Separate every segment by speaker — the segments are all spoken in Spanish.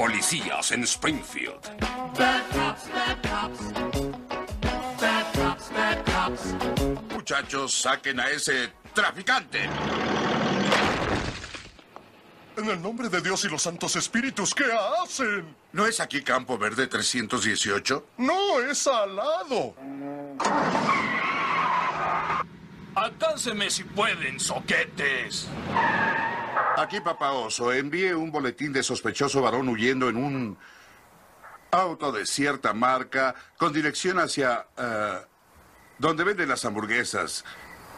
Speaker 1: policías en Springfield. Muchachos, saquen a ese traficante.
Speaker 2: En el nombre de Dios y los santos espíritus, ¿qué hacen?
Speaker 1: ¿No es aquí Campo Verde 318?
Speaker 2: No, es al lado.
Speaker 3: Alcánceme si pueden, soquetes.
Speaker 1: Aquí, papá oso, envíe un boletín de sospechoso varón huyendo en un auto de cierta marca con dirección hacia eh, donde venden las hamburguesas.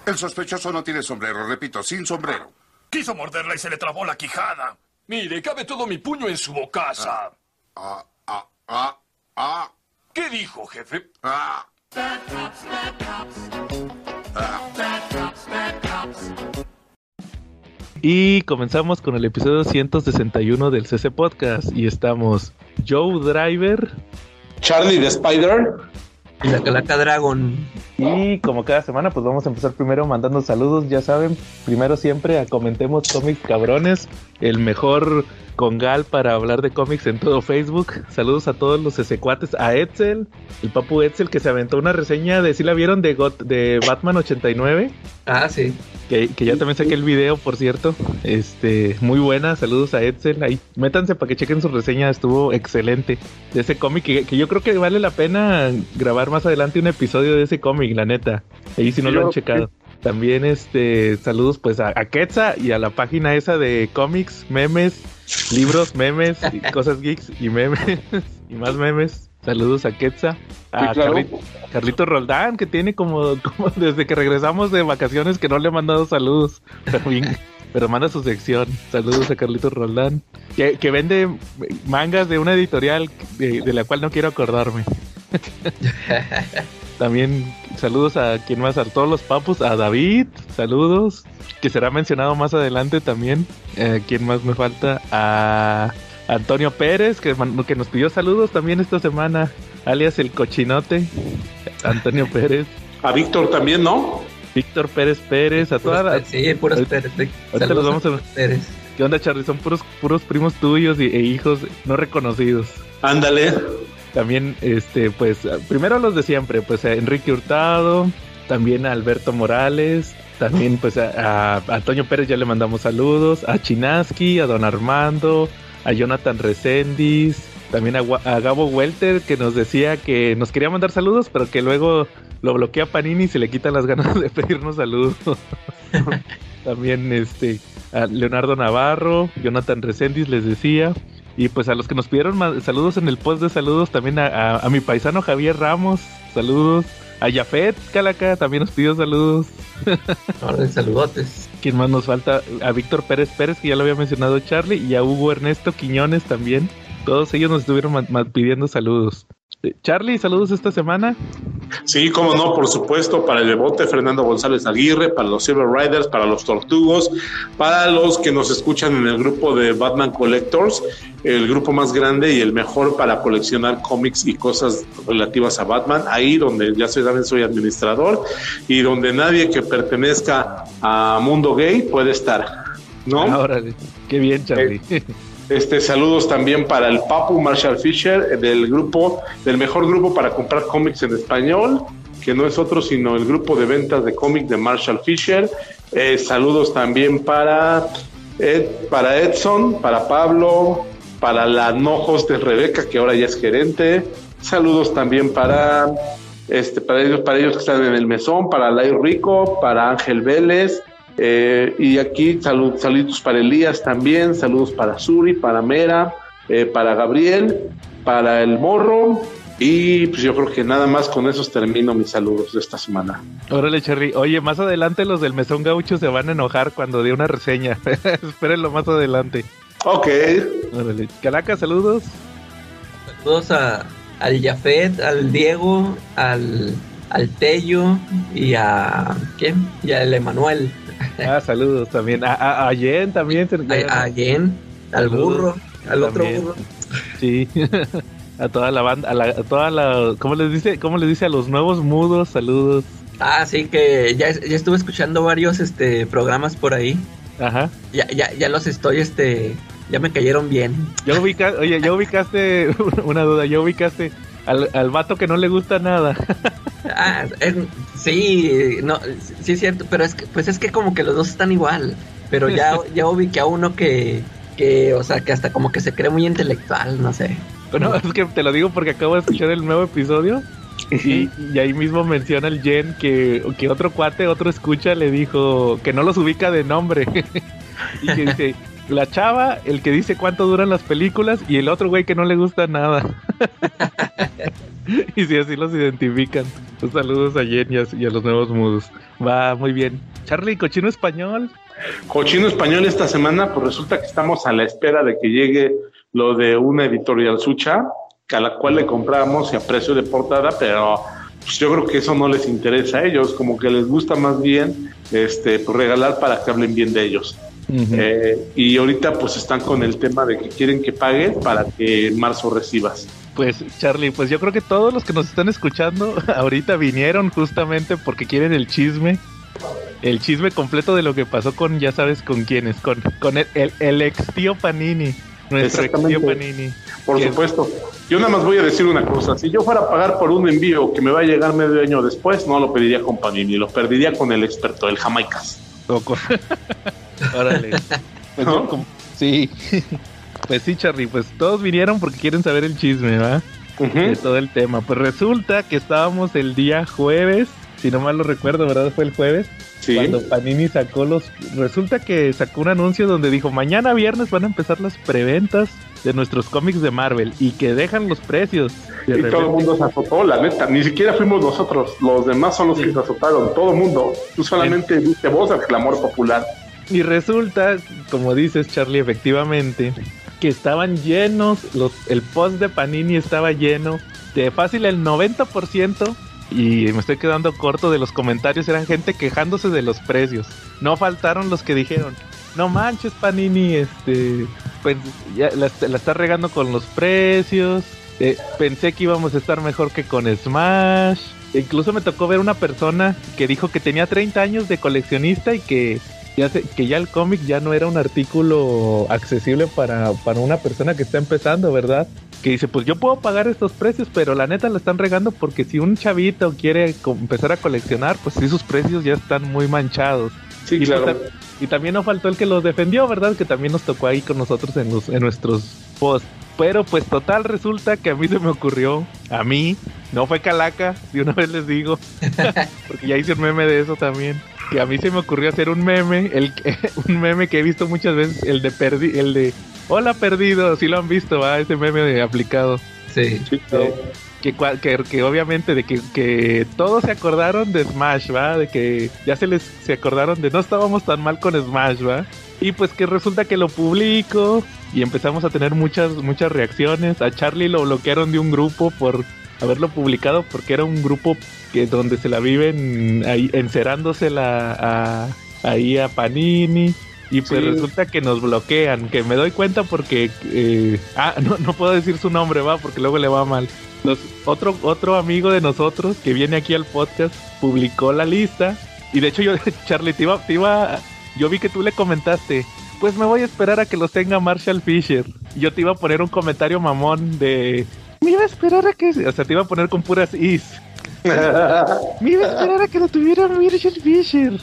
Speaker 1: El sospechoso no tiene sombrero, repito, sin sombrero.
Speaker 3: Quiso morderla y se le trabó la quijada. Mire, cabe todo mi puño en su bocaza.
Speaker 1: Ah, ah, ah, ah,
Speaker 3: ¿Qué dijo, jefe?
Speaker 1: ah.
Speaker 4: Y comenzamos con el episodio 161 del CC Podcast. Y estamos Joe Driver.
Speaker 5: Charlie the Spider.
Speaker 6: Y la Calaca Dragon.
Speaker 4: Y como cada semana, pues vamos a empezar primero mandando saludos. Ya saben, primero siempre a Comentemos Cómics Cabrones, el mejor congal para hablar de cómics en todo Facebook. Saludos a todos los secuates, a Edsel, el papu Edsel que se aventó una reseña de si la vieron de, de Batman 89.
Speaker 6: Ah, sí.
Speaker 4: Que, que ya también saqué el video, por cierto. Este, muy buena. Saludos a Edsel. Ahí, métanse para que chequen su reseña. Estuvo excelente. De ese cómic que, que yo creo que vale la pena grabar más adelante un episodio de ese cómic, la neta. Ahí si no
Speaker 5: Sí,
Speaker 4: lo han checado. También este, saludos pues a, a Quetza y a la página esa de cómics, memes, libros, memes, y cosas geeks y memes y más memes. Saludos a Quetza, a
Speaker 5: Sí, claro.
Speaker 4: Carli- Carlito Roldán, que tiene como, como desde que regresamos de vacaciones que no le he mandado saludos. Pero, bien- pero manda su sección. Saludos a Carlito Roldán. Que, que vende mangas de una editorial de, de la cual no quiero acordarme. También saludos a quien más, a todos los papus, a David, saludos, que será mencionado más adelante también. Eh, ¿Quién más me falta? A Antonio Pérez, que, que nos pidió saludos también esta semana, alias el cochinote. Antonio Pérez,
Speaker 5: A Víctor también, ¿no?
Speaker 4: Víctor Pérez Pérez, a toda la...
Speaker 6: Puros Pérez, Sí, puros
Speaker 4: ahorita-
Speaker 6: Pérez.
Speaker 4: ahorita
Speaker 6: Saludos
Speaker 4: los vamos a-
Speaker 6: Pérez.
Speaker 4: ¿Qué onda, Charlie? Son puros, puros primos tuyos y, e hijos no reconocidos.
Speaker 5: Ándale.
Speaker 4: También, este, pues, primero los de siempre, pues a Enrique Hurtado, también a Alberto Morales, también pues a, a Antonio Pérez ya le mandamos saludos, a Chinaski, a Don Armando, a Jonathan Reséndiz, también a, Gabo Welter que nos decía que nos quería mandar saludos, pero que luego lo bloquea Panini y se le quitan las ganas de pedirnos saludos. también este a Leonardo Navarro, Jonathan Reséndiz les decía. Y pues a los que nos pidieron saludos en el post de saludos, también a, a- a mi paisano Javier Ramos, saludos. A Jafet Calaca también nos pidió saludos.
Speaker 6: Órale, saludotes.
Speaker 4: ¿Quién más nos falta? A Víctor Pérez Pérez, que ya lo había mencionado Charlie, y a Hugo Ernesto Quiñones también. Todos ellos nos estuvieron pidiendo saludos. Eh, Charlie, saludos esta semana.
Speaker 5: Sí, cómo no, por supuesto, para el Bebote, Fernando González Aguirre, para los Silver Riders, para los Tortugos, para los que nos escuchan en el grupo de Batman Collectors, el grupo más grande y el mejor para coleccionar cómics y cosas relativas a Batman, ahí donde ya soy, también soy administrador y donde nadie que pertenezca a Mundo Gay puede estar, ¿no?
Speaker 4: Ah, órale. Qué bien, Charlie.
Speaker 5: Este, saludos también para el Papu Marshall Fisher eh, del grupo, del mejor grupo para comprar cómics en español, que no es otro sino el grupo de ventas de cómics de Marshall Fisher. Eh, saludos también para, Ed- para Edson, para Pablo, para la no hostes Rebeca, que ahora ya es gerente. Saludos también para, este, para ellos, para ellos que están en el mesón, para Lai Rico, para Ángel Vélez. Eh, y aquí salud, saludos para Elías también, saludos para Suri, para Mera, eh, para Gabriel, para el Morro. Y pues yo creo que nada más con esos termino mis saludos de esta semana.
Speaker 4: Órale, Charlie. Oye, más adelante los del Mesón Gaucho se van a enojar cuando dé una reseña. Espérenlo más adelante.
Speaker 5: Ok,
Speaker 4: Órale. Calaca, saludos.
Speaker 6: Saludos a, al Jafet, al Diego, al, al Tello y a. ¿Quién? Y al Emanuel.
Speaker 4: Ah, saludos también. A, a, a Jen también.
Speaker 6: A, a Jen, al burro, al otro burro.
Speaker 4: Sí. a toda la banda, a, la, a toda la, ¿cómo les dice? ¿Cómo les dice a los nuevos mudos? Saludos.
Speaker 6: Ah, sí, que ya, ya estuve escuchando varios este programas por ahí.
Speaker 4: Ajá.
Speaker 6: Ya, ya, ya los estoy este ya me cayeron bien.
Speaker 4: Ya ubica, oye, ya ubicaste una duda, ya ubicaste al, al vato que no le gusta nada.
Speaker 6: Ah, es- sí, no, sí es cierto, pero es que, pues es que como que los dos están igual. Pero ya, ya ubiqué a uno que, que, o sea, que hasta como que se cree muy intelectual, no sé.
Speaker 4: Bueno, es que te lo digo porque acabo de escuchar el nuevo episodio y, y ahí mismo menciona el Jen que, que otro cuate, otro escucha, le dijo que no los ubica de nombre. y que dice, la chava, el que dice cuánto duran las películas y el otro güey que no le gusta nada. y si así los identifican. Pues saludos a Jen y a, y a los nuevos mudos. Va muy bien. Charlie, cochino español.
Speaker 5: Cochino español esta semana, pues resulta que estamos a la espera de que llegue lo de una editorial sucha, a la cual le compramos y a precio de portada, pero pues yo creo que eso no les interesa a ellos, como que les gusta más bien este pues regalar para que hablen bien de ellos. Eh, y ahorita pues están con el tema de que quieren que pagues para que en marzo recibas.
Speaker 4: Pues Charlie, pues yo creo que todos los que nos están escuchando ahorita vinieron justamente porque quieren el chisme. El chisme completo de lo que pasó con, ya sabes con quiénes, con, con el, el, el ex tío Panini, nuestro ex tío Panini.
Speaker 5: Por supuesto. Yo nada más voy a decir una cosa. Si yo fuera a pagar por un envío que me va a llegar medio año después, no lo pediría con Panini, lo perdería con el experto, el Jamaicas.
Speaker 4: o con- Órale. Pues
Speaker 5: ¿No?
Speaker 4: yo como- sí. Pues sí, Charlie, pues todos vinieron porque quieren saber el chisme, ¿va? De todo el tema. Pues resulta que estábamos el día jueves, si no mal lo recuerdo, ¿verdad? Fue el jueves.
Speaker 5: Sí.
Speaker 4: Cuando Panini sacó los... Resulta que sacó un anuncio donde dijo, mañana viernes van a empezar las preventas de nuestros cómics de Marvel y que dejan los precios. De
Speaker 5: Y todo el mundo se azotó, la neta. Ni siquiera fuimos nosotros. Los demás son los que se azotaron. Todo el mundo. Tú solamente viste voz al clamor popular.
Speaker 4: Y resulta, como dices Charlie, efectivamente, que estaban llenos, los, el post de Panini estaba lleno de fácil el 90%, y me estoy quedando corto de los comentarios, eran gente quejándose de los precios. No faltaron los que dijeron, no manches Panini, este, pues ya la, está regando con los precios, eh, pensé que íbamos a estar mejor que con Smash. Incluso me tocó ver una persona que dijo que tenía 30 años de coleccionista y que ya, se- que ya el cómic ya no era un artículo accesible para, para una persona que está empezando, ¿verdad? Que dice, pues yo puedo pagar estos precios, pero la neta la están regando porque si un chavito quiere empezar a coleccionar, pues sí, sus precios ya están muy manchados.
Speaker 5: Sí,
Speaker 4: Y,
Speaker 5: claro.
Speaker 4: pues, tam- y también no faltó el que los defendió, ¿verdad? Que también nos tocó ahí con nosotros en, los, en nuestros posts. Pero pues total resulta que a mí se me ocurrió, a mí, no fue calaca, de una vez les digo, porque ya hice un meme de eso también, que a mí se me ocurrió hacer un meme, el que- un meme que he visto muchas veces, el de perdi, el de hola perdido, si lo han visto, va, ese meme de aplicado
Speaker 6: Sí.
Speaker 4: Que, cua- que, que obviamente de que, que todos se acordaron de Smash, ¿va? De que ya se les se acordaron de no estábamos tan mal con Smash, ¿va? Y pues que resulta que lo publico y empezamos a tener muchas muchas reacciones. A Charlie lo bloquearon de un grupo por haberlo publicado porque era un grupo que donde se la viven ahí encerándose la a, ahí a Panini. Y pues
Speaker 5: Sí.
Speaker 4: resulta que nos bloquean, que me doy cuenta porque... eh, ah, no, no puedo decir su nombre, va, porque luego le va mal. Nos- otro, otro amigo de nosotros que viene aquí al podcast publicó la lista. Y de hecho yo, Charlie, te iba, te iba- yo vi que tú le comentaste, pues me voy a esperar a que los tenga Marshall Fisher. Y yo te iba a poner un comentario mamón de... Me iba a esperar a que... O sea, te iba a poner con puras is. Me iba a esperar a que lo tuviera Marshall Fisher.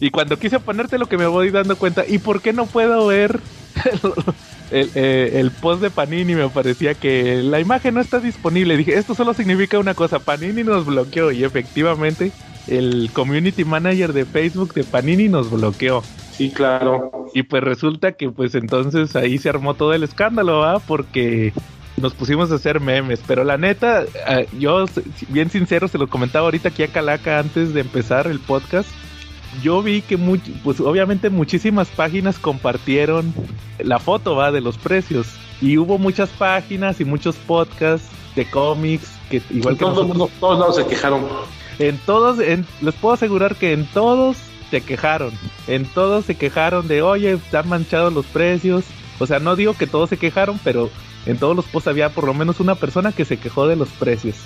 Speaker 4: Y, cuando quise ponerte lo que me voy dando cuenta, ¿y por qué no puedo ver el, eh, el post de Panini? Me parecía que la imagen no está disponible. Dije, esto solo significa una cosa, Panini nos bloqueó y efectivamente el community manager de Facebook de Panini nos bloqueó.
Speaker 5: Sí, claro.
Speaker 4: Y pues resulta que pues entonces ahí se armó todo el escándalo, ¿va? Porque nos pusimos a hacer memes. Pero la neta, eh, yo bien sincero se lo comentaba ahorita aquí a Calaca antes de empezar el podcast. Yo vi que much- pues obviamente muchísimas páginas compartieron la foto, ¿va? De los precios. Y hubo muchas páginas y muchos podcasts de cómics que igual que
Speaker 5: todos,
Speaker 4: nosotros
Speaker 5: todos lados se quejaron.
Speaker 4: en todos, en- les puedo asegurar que en todos se quejaron. En todos se quejaron de, oye, están manchados los precios. O sea, no digo que todos se quejaron, pero en todos los posts había por lo menos una persona que se quejó de los precios.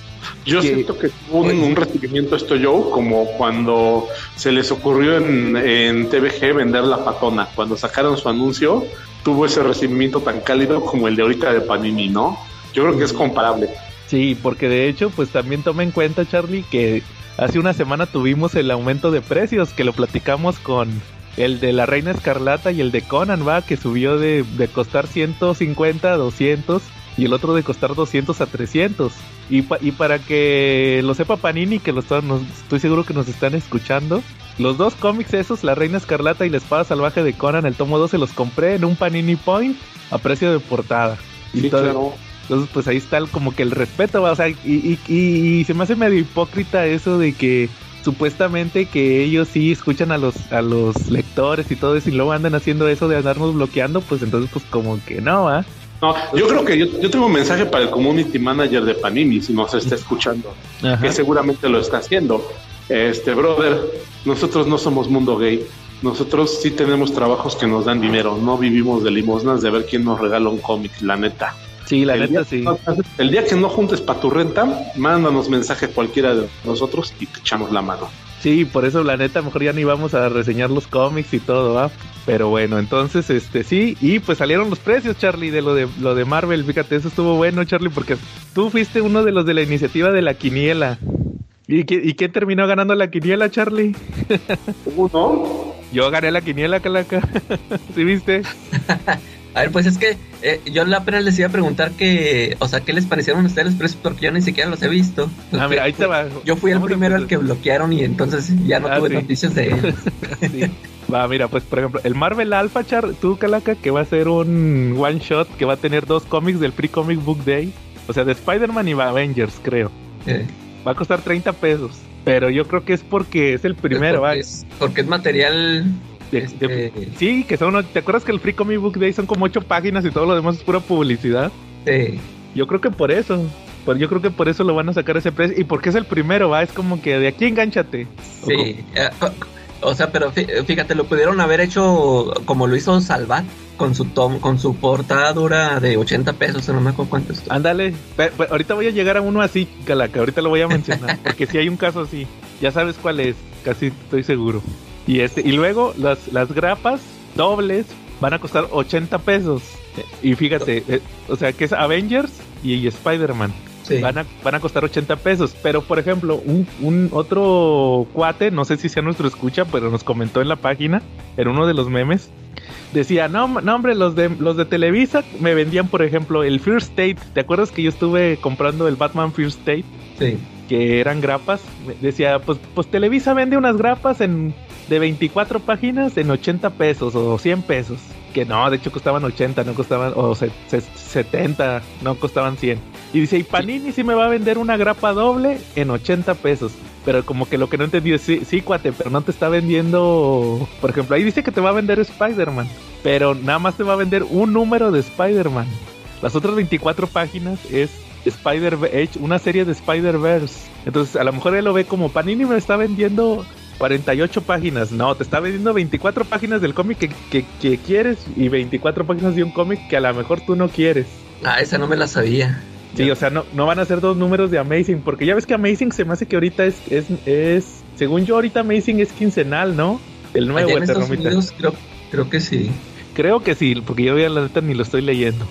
Speaker 5: Yo
Speaker 4: Que-
Speaker 5: siento que tuvo un, un recibimiento esto yo, como cuando se les ocurrió en, en TVG vender la patona. Cuando sacaron su anuncio, tuvo ese recibimiento tan cálido como el de ahorita de Panini, ¿no? Yo creo que es comparable.
Speaker 4: Sí, porque de hecho, pues también toma en cuenta, Charlie, que hace una semana tuvimos el aumento de precios, que lo platicamos con el de la Reina Escarlata y el de Conan, va, que subió de, de costar 150 a 200 y el otro de costar 200 a 300. Y, pa- y para que lo sepa Panini, que lo están- nos- estoy seguro que nos están escuchando, los dos cómics esos, La Reina Escarlata y La Espada Salvaje de Conan, el tomo 2, se los compré en un Panini Point a precio de portada. Y
Speaker 5: Sí,
Speaker 4: todo-
Speaker 5: claro.
Speaker 4: entonces, pues ahí está el- como que el respeto, ¿va? o sea, y, y- y- y se me hace medio hipócrita eso de que supuestamente que ellos sí escuchan a los a los lectores y todo eso y luego andan haciendo eso de andarnos bloqueando, pues entonces pues como que no, ¿ah?
Speaker 5: No, yo creo que yo, yo tengo un mensaje para el community manager de Panini, si nos está escuchando,
Speaker 4: Ajá.
Speaker 5: que seguramente lo está haciendo. Este, brother, nosotros no somos mundo gay. Nosotros sí tenemos trabajos que nos dan dinero. No vivimos de limosnas de ver quién nos regala un cómic, la neta.
Speaker 4: Sí, la
Speaker 5: el,
Speaker 4: neta
Speaker 5: día,
Speaker 4: sí.
Speaker 5: el día que no juntes para tu renta, mándanos mensaje a cualquiera de nosotros y te echamos la mano.
Speaker 4: Sí, por eso la neta mejor ya ni vamos a reseñar los cómics y todo, ¿va? Pero bueno, entonces este sí, y pues salieron los precios, Charlie, de lo de lo de Marvel, fíjate, eso estuvo bueno, Charlie, porque tú fuiste uno de los de la iniciativa de la quiniela. ¿Y, qué, y quién terminó ganando la quiniela, Charlie?
Speaker 5: ¿Uno?
Speaker 4: Yo gané la quiniela, Calaca. ¿Sí viste?
Speaker 6: A ver, pues es que eh, yo la apenas les iba a preguntar que, o sea, ¿qué les parecieron a ustedes los precios? Porque yo ni siquiera los he visto.
Speaker 4: Ah, mira, ahí te va.
Speaker 6: Yo fui el primero al que bloquearon y entonces ya no
Speaker 4: Ah,
Speaker 6: tuve
Speaker 4: sí.
Speaker 6: noticias de él.
Speaker 4: Sí. Va, mira, pues por ejemplo, el Marvel Alpha Char, tú Calaca, que va a ser un one shot que va a tener dos cómics del Free Comic Book Day, o sea, de Spider-Man y Avengers, creo.
Speaker 6: Eh,
Speaker 4: Va a costar 30 pesos, pero yo creo que es porque es el primero, va.
Speaker 6: porque, es, porque es material.
Speaker 4: De-
Speaker 6: este,
Speaker 4: sí, que son, ¿te acuerdas que el Free Comic Book Day son como ocho páginas y todo lo demás es pura publicidad?
Speaker 6: eh,
Speaker 4: Yo creo que por eso, pues yo creo que por eso lo van a sacar ese precio y porque es el primero, va, es como que de aquí engánchate.
Speaker 6: Sí. eh, o sea, pero fí- fíjate, lo pudieron haber hecho como lo hizo Salvat con su tom, con su portada dura de 80 pesos, no me acuerdo cuánto es.
Speaker 4: Ándale, ahorita voy a llegar a uno así, Calaca, ahorita lo voy a mencionar, porque si hay un caso así, ya sabes cuál es, casi estoy seguro. Y este, y luego las, las grapas dobles van a costar 80 pesos. Y fíjate, eh, o sea que es Avengers y, y Spider-Man.
Speaker 6: Sí.
Speaker 4: Van a, van a costar 80 pesos. Pero, por ejemplo, un, un otro cuate, no sé si sea nuestro escucha, pero nos comentó en la página, en uno de los memes, decía, no, no hombre, los de, los de Televisa me vendían, por ejemplo, el First State. ¿Te acuerdas que yo estuve comprando el Batman First State?
Speaker 6: Sí.
Speaker 4: Que eran grapas. Decía, pues, pues Televisa vende unas grapas en de 24 páginas en 80 pesos o 100 pesos. Que no, de hecho costaban 80, no costaban, o se- se- 70, no costaban 100. Y dice, y Panini sí me va a vender una grapa doble en 80 pesos. Pero como que lo que no entendí es, sí, sí, cuate, pero no te está vendiendo... Por ejemplo, ahí dice que te va a vender Spider-Man. Pero nada más te va a vender un número de Spider-Man. Las otras 24 páginas es Spider una serie de Spider-Verse. Entonces, a lo mejor él lo ve como Panini me está vendiendo 48 páginas. No, te está vendiendo 24 páginas del cómic que, que- que quieres y 24 páginas de un cómic que a lo mejor tú no quieres.
Speaker 6: Ah, esa no me la sabía.
Speaker 4: Sí, o sea, no, no van a ser dos números de Amazing, porque ya ves que Amazing se me hace que ahorita es, es, es según yo ahorita Amazing es quincenal, ¿no? El nuevo
Speaker 6: Allá en Estados
Speaker 4: Eternomita.
Speaker 6: Unidos creo, creo que sí.
Speaker 4: Creo que sí, porque yo ya la neta ni lo estoy leyendo.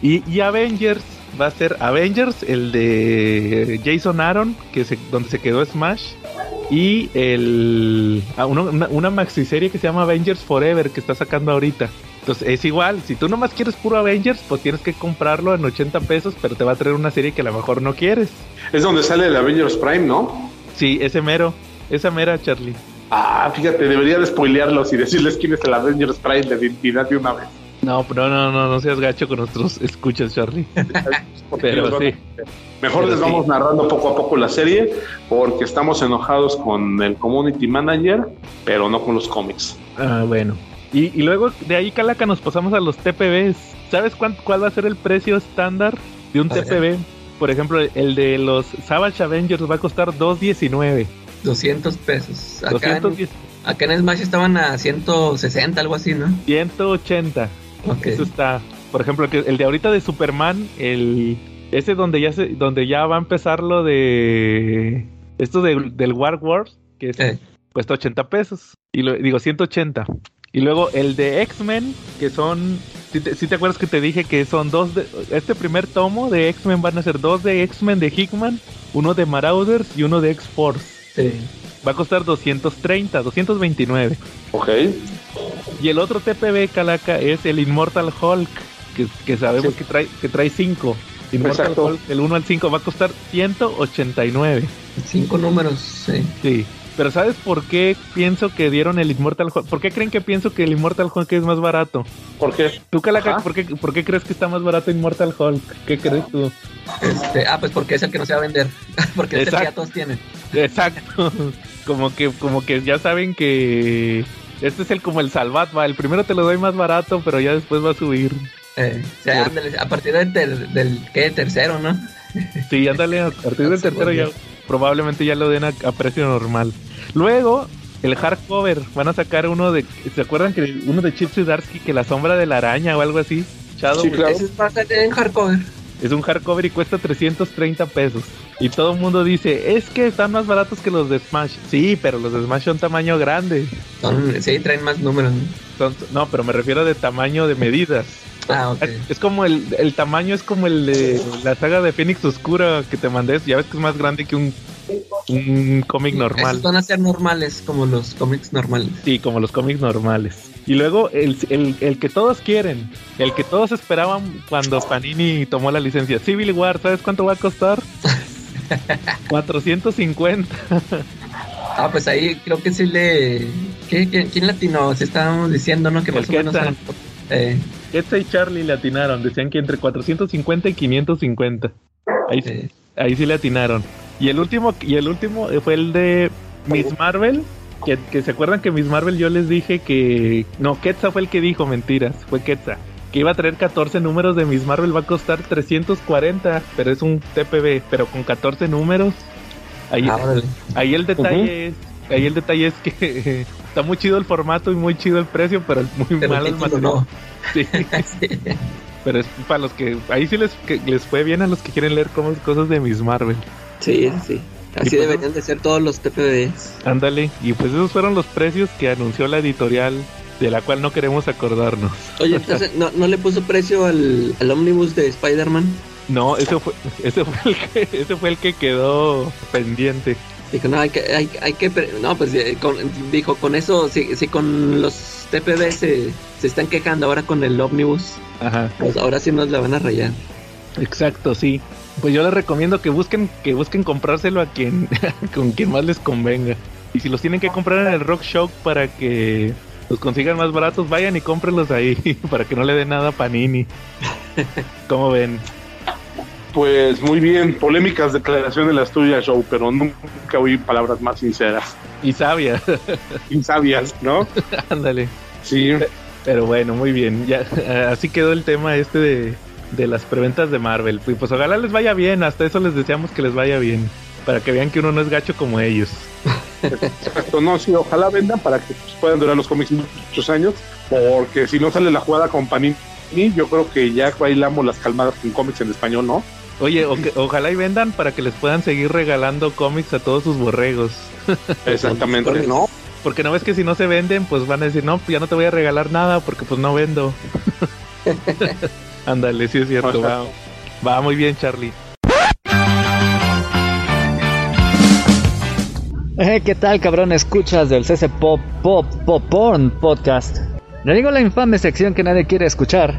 Speaker 4: Y, y Avengers va a ser Avengers, el de Jason Aaron, que se, donde se quedó Smash. Y el ah, una, una maxi serie que se llama Avengers Forever, que está sacando ahorita. Entonces es igual, si tú nomás quieres puro Avengers, pues tienes que comprarlo en 80 pesos, pero te va a traer una serie que a lo mejor no quieres.
Speaker 5: Es donde sale el Avengers Prime, ¿no?
Speaker 4: Sí, ese mero, esa mera Charlie.
Speaker 5: Ah, fíjate, debería de spoilearlos y decirles quién es el Avengers Prime de identidad de una vez.
Speaker 4: No, pero no, no, no seas gacho con nuestros escuchas, Charlie. Pero sí.
Speaker 5: Mejor
Speaker 4: Pero
Speaker 5: les vamos
Speaker 4: sí.
Speaker 5: narrando poco a poco la serie porque estamos enojados con el community manager, pero no con los cómics.
Speaker 4: Ah, bueno. Y, y luego de ahí, Calaca, nos pasamos a los TPBs. ¿Sabes cuán- cuál va a ser el precio estándar de un. TPB? Por ejemplo, el de los Savage Avengers va a costar 2.19.
Speaker 6: 200 pesos. Acá,
Speaker 4: 210,
Speaker 6: En, acá en Smash estaban a 160, algo así, ¿no?
Speaker 4: 180.
Speaker 6: Ok.
Speaker 4: Eso está. Por ejemplo, el de ahorita de Superman, el ese donde ya se, donde ya va a empezar lo de esto de- del War Wars, que es,
Speaker 6: Eh,
Speaker 4: cuesta 80 pesos. Y lo, digo 180. Y luego el de X-Men, que son. Si te, si te acuerdas que te dije que son dos de. Este primer tomo de X-Men van a ser dos de X-Men de Hickman, uno de Marauders y uno de X-Force.
Speaker 6: Sí.
Speaker 4: Va a costar 230, 229.
Speaker 5: Ok.
Speaker 4: Y el otro TPB Calaca es el Immortal Hulk, que, que sabemos
Speaker 5: Sí.
Speaker 4: que trae que trae 5. Immortal
Speaker 5: Exacto.
Speaker 4: Hulk, el 1 al 5 va a costar 189.
Speaker 6: Cinco números, sí.
Speaker 4: Sí. Pero ¿sabes por qué pienso que dieron el Immortal Hulk? ¿Por qué creen que pienso que el Immortal Hulk es más barato?
Speaker 5: ¿Por qué?
Speaker 4: ¿Tú, Calaca. ¿por qué, por qué crees que está más barato Immortal Hulk? ¿Qué crees tú?
Speaker 6: Este, ah, pues porque es el que no se va a vender. porque es el que ya todos tienen.
Speaker 4: Exacto. Como que, como que ya saben que este es el como el Salvat, va. El primero te lo doy más barato, pero ya después va a subir.
Speaker 6: Eh, o sea, ándale, a partir del, ter- del ¿qué? tercero, ¿no?
Speaker 4: Sí, ándale, a partir del tercero ya probablemente ya lo den a, a precio normal. Luego, el hardcover, van a sacar uno de, ¿se acuerdan que uno de Chip Zdarsky que la sombra de la araña o algo así? Shadow,
Speaker 5: Sí, claro.
Speaker 6: Ese va a ser en hardcover.
Speaker 4: es un hardcover y cuesta 330 pesos. Y todo el mundo dice, es que están más baratos que los de Smash. Sí, pero los de Smash son tamaño grande.
Speaker 6: Son, sí, traen más números. ¿no?
Speaker 4: Son- no, pero me refiero de tamaño de medidas.
Speaker 6: Ah, ok.
Speaker 4: Es, como el, el tamaño es como el de la saga de Fénix Oscura que te mandé. Ya ves que es más grande que un, un cómic normal.
Speaker 6: Esos van a ser normales, como los cómics normales.
Speaker 4: Sí, como los cómics normales. Y luego el, el, el que todos quieren, el que todos esperaban cuando Panini tomó la licencia. Civil War, ¿sabes cuánto va a costar? 450.
Speaker 6: Ah, pues ahí creo que sí le... ¿Qué, qué, quién latinó? Si estábamos diciendo, ¿no? Que más o menos... Eran- Eh,
Speaker 4: Ketsa y Charlie le atinaron. Decían que entre 450 y 550. Ahí,
Speaker 6: eh,
Speaker 4: ahí sí le atinaron. Y el último, y el último fue el de Miss Marvel. Que, que se acuerdan que Miss Marvel yo les dije que. No, Ketsa fue el que dijo mentiras. Fue Ketsa. Que iba a traer 14 números de Miss Marvel. Va a costar 340. Pero es un TPB. Pero con 14 números. Ahí,
Speaker 6: ah,
Speaker 4: ahí el detalle es. Ahí el detalle es que está muy chido el formato y muy chido el precio, pero es muy
Speaker 6: Pero
Speaker 4: malo
Speaker 6: el
Speaker 4: material.
Speaker 6: no.
Speaker 4: Sí.
Speaker 6: Sí.
Speaker 4: Pero es para los que. Ahí sí les, que les fue bien a los que quieren leer cómo- cosas de Miss Marvel.
Speaker 6: Sí, sí. Así
Speaker 4: pues,
Speaker 6: deberían de ser todos los TPBs.
Speaker 4: Ándale. Y pues esos fueron los precios que anunció la editorial, de la cual no queremos acordarnos.
Speaker 6: Oye, entonces, ¿no, no le puso precio al, al ómnibus de Spider-Man?
Speaker 4: No, ese fue, ese fue el que, ese fue el que quedó pendiente.
Speaker 6: Dijo, no, hay que, hay, hay que, no, pues eh, con- dijo, con eso, si, si con los TPB se, se están quejando ahora con el ómnibus,
Speaker 4: Ajá.
Speaker 6: pues ahora sí nos la van a rayar.
Speaker 4: Exacto, sí. Pues yo les recomiendo que busquen, que busquen comprárselo a quien, con quien más les convenga. Y si los tienen que comprar en el Rock Show para que los consigan más baratos, vayan y cómprenlos ahí para que no le dé nada a Panini. ¿Cómo ven?
Speaker 5: Pues muy bien, polémicas declaraciones las tuyas, Joe, pero nunca oí palabras más sinceras
Speaker 4: Y sabia,
Speaker 5: y sabias, ¿no?
Speaker 4: ándale.
Speaker 5: Sí,
Speaker 4: Pero bueno, muy bien. Ya, así quedó el tema este de, de las preventas de Marvel. Y pues ojalá les vaya bien, hasta eso les deseamos que les vaya bien. Para que vean que uno no es gacho como ellos.
Speaker 5: Exacto, no, sí, ojalá vendan para que pues, puedan durar los cómics muchos años, porque si no sale la jugada con Panini, yo creo que ya bailamos las calmadas con cómics en español, ¿no?
Speaker 4: Oye, o que- ojalá y vendan para que les puedan seguir regalando cómics a todos sus borregos.
Speaker 5: Exactamente, ¿no?
Speaker 4: Porque no ves que si no se venden, pues van a decir, no, ya no te voy a regalar nada porque pues no vendo. Ándale, sí es cierto. Va, va muy bien, Charlie.
Speaker 7: Eh, ¿Qué tal, cabrón? Escuchas del CC Pop Pop Pop Porn Podcast. Le digo la infame sección que nadie quiere escuchar.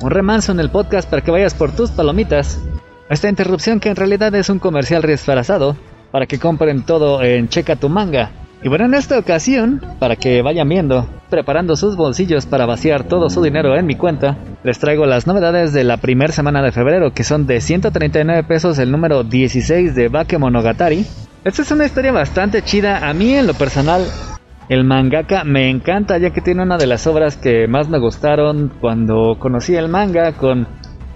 Speaker 7: Un remanso en el podcast para que vayas por tus palomitas. Esta interrupción que en realidad es un comercial disfrazado para que compren todo en Checa tu manga. Y bueno, en esta ocasión, para que vayan viendo, preparando sus bolsillos para vaciar todo su dinero en mi cuenta, les traigo las novedades de la primera semana de febrero, que son de 139 pesos el número 16 de Bakemonogatari. Esta es una historia bastante chida. A mí, en lo personal, el mangaka me encanta, ya que tiene una de las obras que más me gustaron cuando conocí el manga con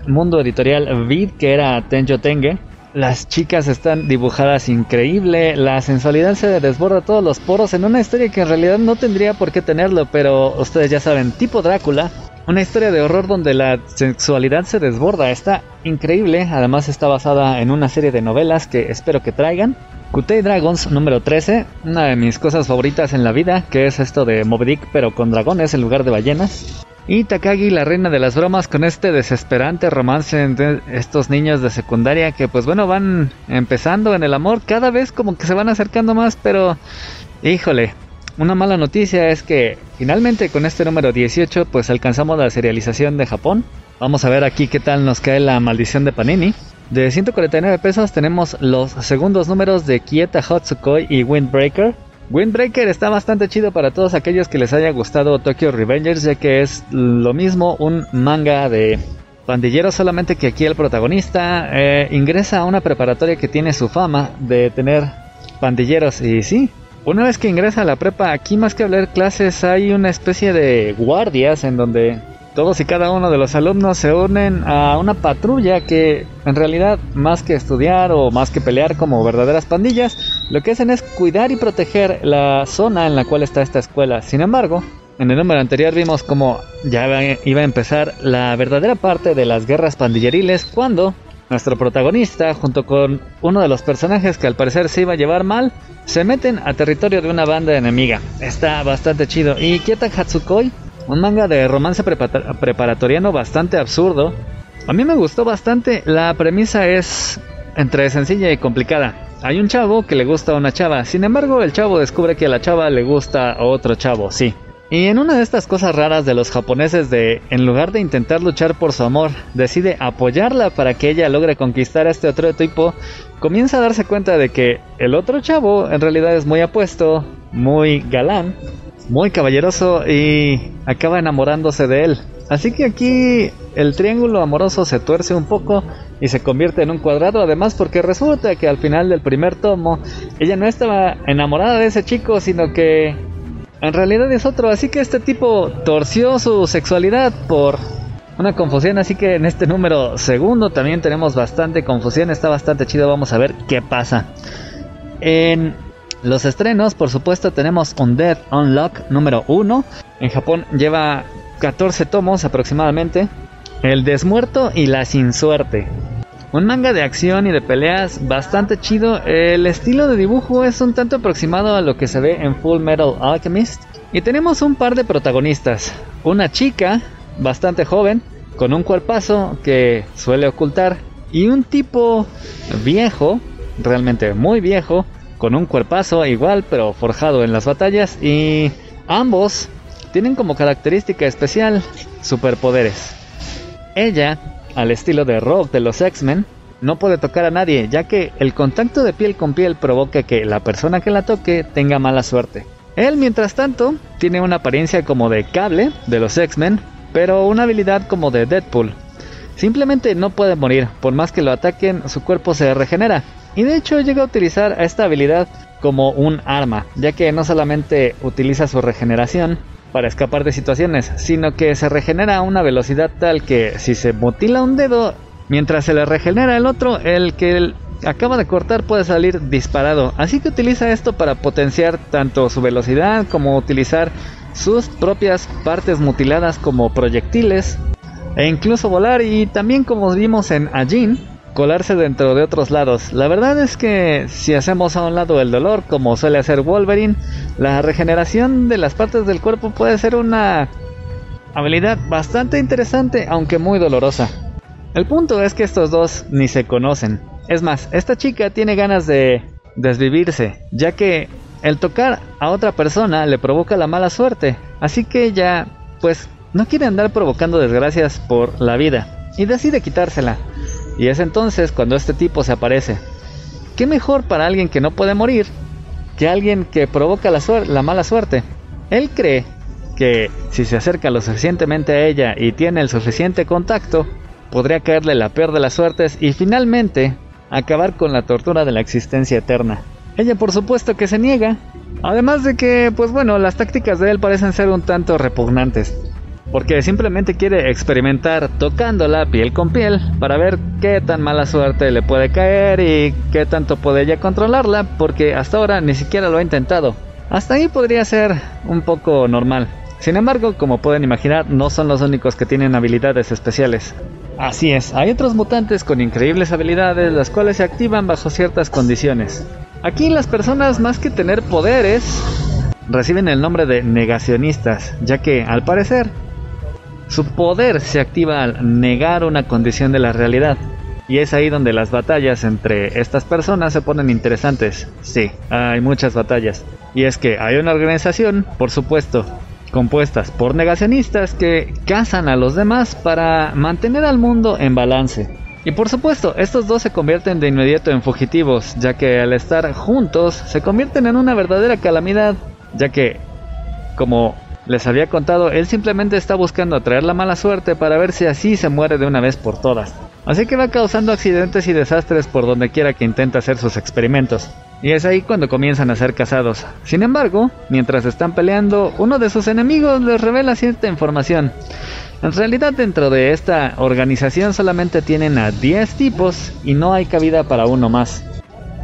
Speaker 7: Mundo Editorial Vid, que era Tenjo Tenge. Las chicas están dibujadas increíble, la sensualidad se desborda todos los poros en una historia que en realidad no tendría por qué tenerlo, pero ustedes ya saben, tipo Drácula, una historia de horror donde la sexualidad se desborda, está increíble, además está basada en una serie de novelas que espero que traigan. Kutei Dragons número 13, una de mis cosas favoritas en la vida, que es esto de Moby Dick pero con dragones en lugar de ballenas. Y Takagi, la reina de las bromas, con este desesperante romance entre estos niños de secundaria que pues bueno van empezando en el amor, cada vez como que se van acercando más, pero híjole, una mala noticia es que finalmente con este número 18 pues alcanzamos la serialización de Japón. Vamos a ver aquí qué tal nos cae la maldición de Panini. De 149 pesos tenemos los segundos números de Kieta Hotsukoi y Windbreaker. Windbreaker está bastante chido para todos aquellos que les haya gustado Tokyo Revengers, ya que es lo mismo un manga de pandilleros, solamente que aquí el protagonista eh, ingresa a una preparatoria que tiene su fama de tener pandilleros. Y sí, una vez que ingresa a la prepa, aquí más que hablar clases, hay una especie de guardias en donde todos y cada uno de los alumnos se unen a una patrulla que en realidad más que estudiar o más que pelear como verdaderas pandillas, lo que hacen es cuidar y proteger la zona en la cual está esta escuela. Sin embargo, en el número anterior vimos como ya iba a empezar la verdadera parte de las guerras pandilleriles cuando nuestro protagonista, junto con uno de los personajes que al parecer se iba a llevar mal, se meten a territorio de una banda enemiga. Está bastante chido. Y Kieta Hatsukoi un manga de romance preparatoriano bastante absurdo. A mí me gustó bastante. La premisa es entre sencilla y complicada. Hay un chavo que le gusta a una chava. Sin embargo, el chavo descubre que a la chava le gusta a otro chavo, sí. Y en una de estas cosas raras de los japoneses de, en lugar de intentar luchar por su amor, decide apoyarla para que ella logre conquistar a este otro tipo, comienza a darse cuenta de que el otro chavo en realidad es muy apuesto, muy galán, muy caballeroso y acaba enamorándose de él. Así que aquí el triángulo amoroso se tuerce un poco y se convierte en un cuadrado, además porque resulta que al final del primer tomo ella no estaba enamorada de ese chico, sino que en realidad es otro, así que este tipo torció su sexualidad por una confusión, así que en este número segundo también tenemos bastante confusión, está bastante chido, vamos a ver qué pasa. En los estrenos, por supuesto, tenemos Undead Unlock número 1. En Japón lleva 14 tomos aproximadamente. El Desmuerto y la Sin Suerte. Un manga de acción y de peleas bastante chido. El estilo de dibujo es un tanto aproximado a lo que se ve en Full Metal Alchemist. Y tenemos un par de protagonistas. Una chica bastante joven, con un cuerpazo que suele ocultar. Y un tipo viejo, realmente muy viejo, con un cuerpazo igual pero forjado en las batallas y ambos tienen como característica especial superpoderes. Ella, al estilo de Rogue de los X-Men, no puede tocar a nadie ya que el contacto de piel con piel provoca que la persona que la toque tenga mala suerte. Él, mientras tanto, tiene una apariencia como de cable de los X-Men, pero una habilidad como de Deadpool. Simplemente no puede morir, por más que lo ataquen, su cuerpo se regenera. Y de hecho llega a utilizar esta habilidad como un arma, ya que no solamente utiliza su regeneración para escapar de situaciones, sino que se regenera a una velocidad tal que si se mutila un dedo, mientras se le regenera el otro, el que acaba de cortar puede salir disparado. Así que utiliza esto para potenciar tanto su velocidad como utilizar sus propias partes mutiladas como proyectiles e incluso volar y también como vimos en Ajin colarse dentro de otros lados. La verdad es que si hacemos a un lado el dolor, como suele hacer Wolverine, la regeneración de las partes del cuerpo puede ser una habilidad bastante interesante, aunque muy dolorosa. El punto es que estos dos ni se conocen. Es más, esta chica tiene ganas de desvivirse, ya que el tocar a otra persona le provoca la mala suerte. Así que ella, pues, no quiere andar provocando desgracias por la vida y decide quitársela. Y es entonces cuando este tipo se aparece. ¿Qué mejor para alguien que no puede morir que alguien que provoca la, la mala suerte? Él cree que si se acerca lo suficientemente a ella y tiene el suficiente contacto, podría caerle la peor de las suertes y finalmente acabar con la tortura de la existencia eterna. Ella por supuesto que se niega, además de que, pues bueno, las tácticas de él parecen ser un tanto repugnantes porque simplemente quiere experimentar tocándola piel con piel para ver qué tan mala suerte le puede caer y qué tanto puede ella controlarla, porque hasta ahora ni siquiera lo ha intentado. Hasta ahí podría ser un poco normal. Sin embargo, como pueden imaginar, no son los únicos que tienen habilidades especiales. Así es, hay otros mutantes con increíbles habilidades las cuales se activan bajo ciertas condiciones. Aquí las personas más que tener poderes reciben el nombre de negacionistas, ya que al parecer su poder se activa al negar una condición de la realidad. Y es ahí donde las batallas entre estas personas se ponen interesantes. Sí, hay muchas batallas. Y es que hay una organización, por supuesto, compuestas por negacionistas que cazan a los demás para mantener al mundo en balance. Y por supuesto, estos dos se convierten de inmediato en fugitivos, ya que al estar juntos se convierten en una verdadera calamidad, ya que, como les había contado, él simplemente está buscando atraer la mala suerte para ver si así se muere de una vez por todas. Así que va causando accidentes y desastres por donde quiera que intenta hacer sus experimentos. Y es ahí cuando comienzan a ser cazados. Sin embargo, mientras están peleando, uno de sus enemigos les revela cierta información. En realidad dentro de esta organización solamente tienen a 10 tipos y no hay cabida para uno más.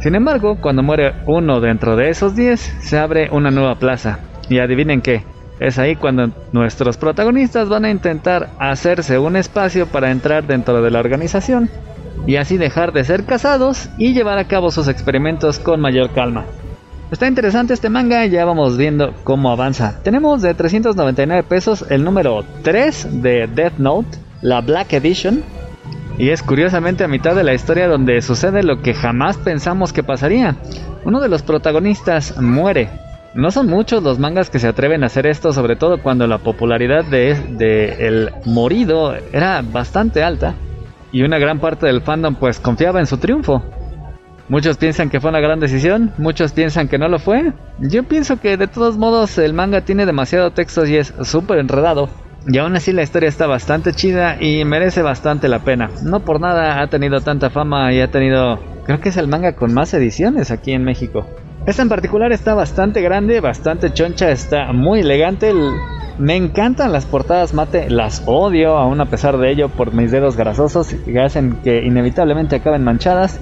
Speaker 7: Sin embargo, cuando muere uno dentro de esos 10, se abre una nueva plaza. Y adivinen qué, es ahí cuando nuestros protagonistas van a intentar hacerse un espacio para entrar dentro de la organización y así dejar de ser casados y llevar a cabo sus experimentos con mayor calma. Está interesante este manga, ya vamos viendo cómo avanza. Tenemos de 399 pesos el número 3 de Death Note, la Black Edition. Y es curiosamente a mitad de la historia donde sucede lo que jamás pensamos que pasaría. Uno de los protagonistas muere. No son muchos los mangas que se atreven a hacer esto, sobre todo cuando la popularidad de, el morido era bastante alta y una gran parte del fandom pues confiaba en su triunfo. Muchos piensan que fue una gran decisión, muchos piensan que no lo fue. Yo pienso que de todos modos el manga tiene demasiado texto y es súper enredado. Y aún así la historia está bastante chida y merece bastante la pena. No por nada ha tenido tanta fama y ha tenido... Creo que es el manga con más ediciones aquí en México. Esta en particular está bastante grande, bastante choncha, está muy elegante. Me encantan las portadas mate, las odio, aún a pesar de ello, por mis dedos grasosos que hacen que inevitablemente acaben manchadas.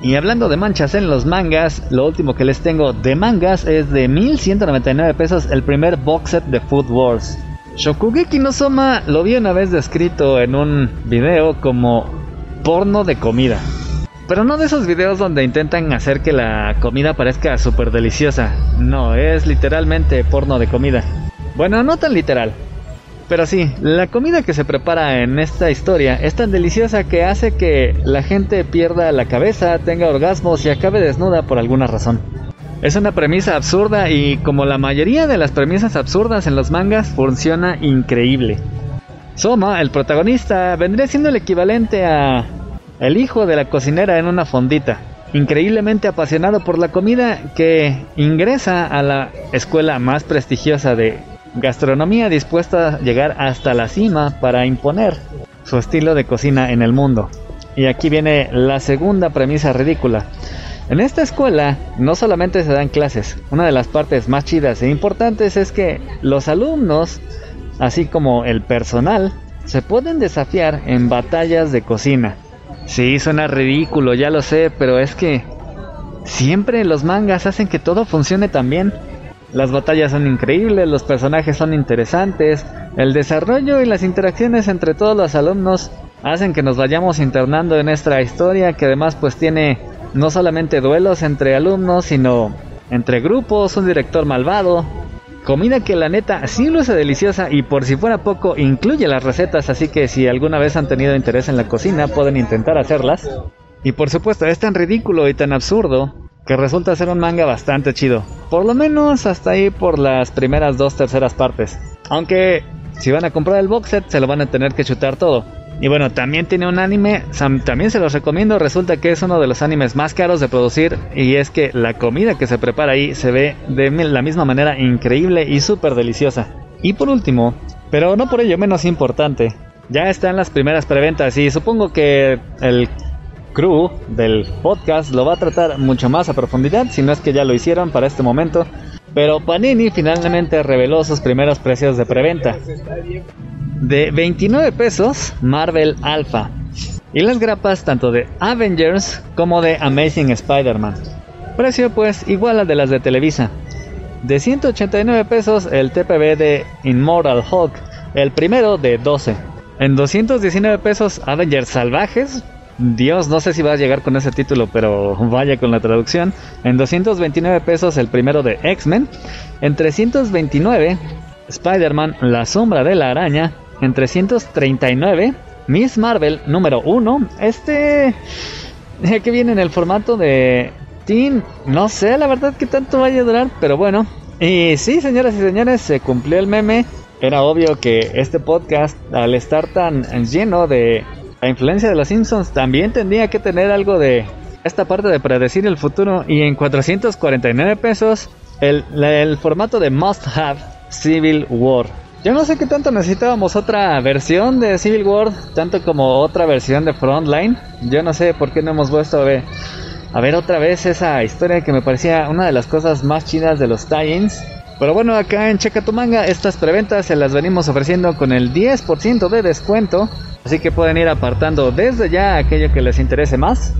Speaker 7: Y hablando de manchas en los mangas, lo último que les tengo de mangas es de 1199 pesos el primer box set de Food Wars. Shokugeki no Soma lo vi una vez descrito en un video como porno de comida. Pero no de esos videos donde intentan hacer que la comida parezca súper deliciosa. No, es literalmente porno de comida. Bueno, no tan literal. Pero sí, la comida que se prepara en esta historia es tan deliciosa que hace que la gente pierda la cabeza, tenga orgasmos y acabe desnuda por alguna razón. Es una premisa absurda y como la mayoría de las premisas absurdas en los mangas funciona increíble. Soma, el protagonista, vendría siendo el equivalente a el hijo de la cocinera en una fondita, increíblemente apasionado por la comida que ingresa a la escuela más prestigiosa de gastronomía dispuesta a llegar hasta la cima para imponer su estilo de cocina en el mundo. Y aquí viene la segunda premisa ridícula. En esta escuela no solamente se dan clases, una de las partes más chidas e importantes es que los alumnos, así como el personal, se pueden desafiar en batallas de cocina. Sí, suena ridículo, ya lo sé, pero es que siempre los mangas hacen que todo funcione tan bien. Las batallas son increíbles, los personajes son interesantes, el desarrollo y las interacciones entre todos los alumnos hacen que nos vayamos internando en esta historia que además pues tiene no solamente duelos entre alumnos, sino entre grupos, un director malvado, comida que la neta sí luce deliciosa y por si fuera poco incluye las recetas, así que si alguna vez han tenido interés en la cocina pueden intentar hacerlas. Y por supuesto es tan ridículo y tan absurdo que resulta ser un manga bastante chido. Por lo menos hasta ahí por las primeras dos terceras partes. Aunque si van a comprar el box set se lo van a tener que chutar todo. Y bueno, también tiene un anime, también se los recomiendo, resulta que es uno de los animes más caros de producir y es que la comida que se prepara ahí se ve de la misma manera increíble y súper deliciosa. Y por último, pero no por ello menos importante, ya están las primeras preventas y supongo que el crew del podcast lo va a tratar mucho más a profundidad, si no es que ya lo hicieron para este momento. Pero Panini finalmente reveló sus primeros precios de preventa. De 29 pesos, Marvel Alpha. Y las grapas tanto de Avengers como de Amazing Spider-Man. Precio pues igual al de las de Televisa. De 189 pesos el TPB de Immortal Hulk, el primero de 12. En 219 pesos Avengers Salvajes, Dios, no sé si va a llegar con ese título, pero vaya con la traducción. En 229 pesos el primero de X-Men. En 329 Spider-Man, La sombra de la araña. En 339 Miss Marvel número 1. Este que viene en el formato de Teen. No sé la verdad que tanto vaya a durar, pero bueno. Y sí, señoras y señores, se cumplió el meme. Era obvio que este podcast, al estar tan lleno de la influencia de los Simpsons, también tendría que tener algo de esta parte de predecir el futuro. Y en 449 pesos, el, el formato de Must Have Civil War. Yo no sé qué tanto necesitábamos otra versión de Civil War, tanto como otra versión de Frontline. Yo no sé por qué no hemos vuelto a ver, otra vez esa historia que me parecía una de las cosas más chidas de los tie-ins. Pero bueno, acá en Checa tu Manga, estas preventas se las venimos ofreciendo con el 10% de descuento. Así que pueden ir apartando desde ya aquello que les interese más.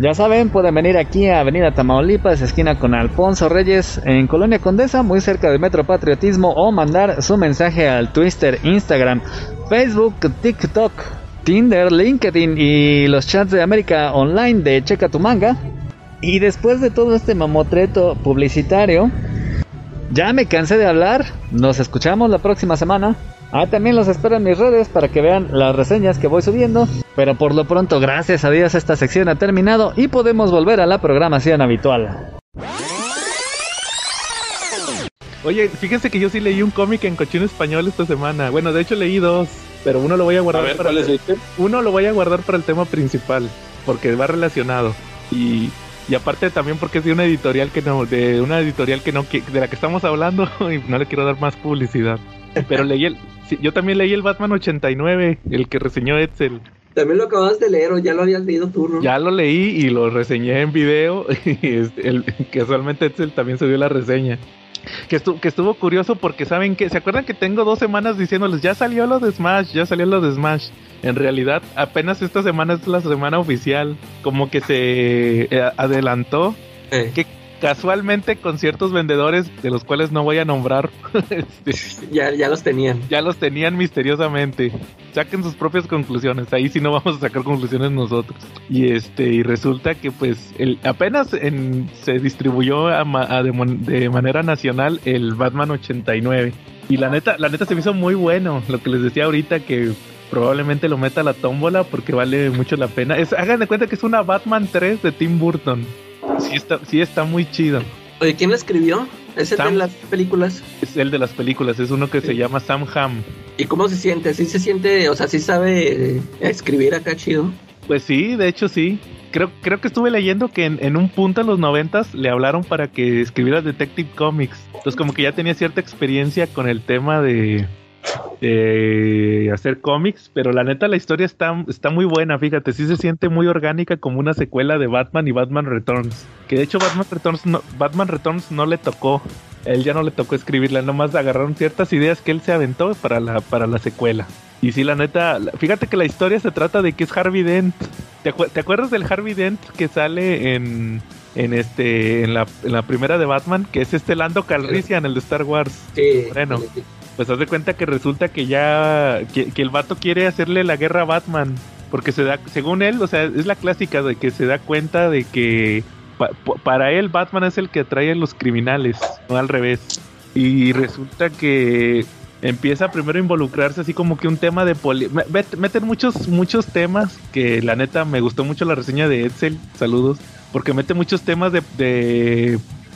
Speaker 7: Ya saben, pueden venir aquí a Avenida Tamaulipas, esquina con Alfonso Reyes, en Colonia Condesa, muy cerca del Metro Patriotismo, o mandar su mensaje al Twitter, Instagram, Facebook, TikTok, Tinder, LinkedIn y los chats de América Online de Checa tu Manga. Y después de todo este mamotreto publicitario, ya me cansé de hablar. Nos escuchamos la próxima semana. Ah, también los espero en mis redes para que vean las reseñas que voy subiendo. Pero por lo pronto, gracias a Dios, esta sección ha terminado y podemos volver a la programación habitual.
Speaker 4: Oye, fíjense que yo sí leí un cómic en cochino español esta semana. Bueno, de hecho leí dos, pero uno lo voy a guardar
Speaker 5: A ver,
Speaker 4: para
Speaker 5: ¿cuál es el tema?
Speaker 4: uno lo voy a guardar para el tema principal, porque va relacionado. Y, y aparte también porque es de una editorial que no, de una editorial que no que- de la que estamos hablando y no le quiero dar más publicidad. Pero leí el, sí, yo también leí el Batman 89, el que reseñó Edsel.
Speaker 6: También lo acabas de leer o ya lo habías leído tú, ¿no?
Speaker 4: Ya lo leí y lo reseñé en video. Y este, el, casualmente Edsel también subió la reseña. Que estuvo, que estuvo curioso porque saben que, ¿se acuerdan que tengo dos semanas diciéndoles, ya salió lo de Smash, ya salió lo de Smash? En realidad, apenas esta semana es la semana oficial. Como que se eh, adelantó. Que casualmente con ciertos vendedores, de los cuales no voy a nombrar, este,
Speaker 6: ya, ya los tenían.
Speaker 4: ya los tenían misteriosamente. Saquen sus propias conclusiones. Ahí sí no vamos a sacar conclusiones nosotros. Y este y resulta que pues el, apenas en- se distribuyó a ma- a de, de manera nacional el Batman 89. Y la neta, la neta se me hizo muy bueno. Lo que les decía ahorita que probablemente lo meta a la tómbola porque vale mucho la pena. Es, hagan de cuenta que es una Batman 3 de Tim Burton. Sí está, sí está muy chido.
Speaker 6: Oye, ¿quién lo escribió? Ese
Speaker 4: Sam.
Speaker 6: de las películas.
Speaker 4: Es el de las películas, es uno que se llama Sam Ham.
Speaker 6: ¿Y cómo se siente? ¿Sí se siente, o sea, sí sabe eh, escribir acá chido?
Speaker 4: Pues sí, de hecho sí. Creo, creo que estuve leyendo que en, en un punto en los noventas le hablaron para que escribiera Detective Comics. Entonces como que ya tenía cierta experiencia con el tema de, de hacer cómics, pero la neta la historia está, está muy buena, fíjate, sí se siente muy orgánica como una secuela de Batman y Batman Returns. Que de hecho Batman Returns no, Batman Returns no le tocó, él ya no le tocó escribirla, nomás agarraron ciertas ideas que él se aventó para la, para la secuela. Y sí, la neta, fíjate que la historia se trata de que es Harvey Dent. ¿Te, acu- te acuerdas del Harvey Dent que sale en, en este en la, en la primera de Batman? Que es este Lando Calrissian, el de Star Wars.
Speaker 6: Sí.
Speaker 4: Bueno. Pues haz de cuenta que resulta que ya que, el vato quiere hacerle la guerra a Batman. Porque se da, según él, o sea, es la clásica de que se da cuenta de que pa- pa- para él Batman es el que atrae a los criminales, no al revés. Y resulta que empieza primero a involucrarse así como que un tema de poli me- met- meten muchos muchos temas que la neta me gustó mucho la reseña de Edsel saludos porque mete muchos temas de,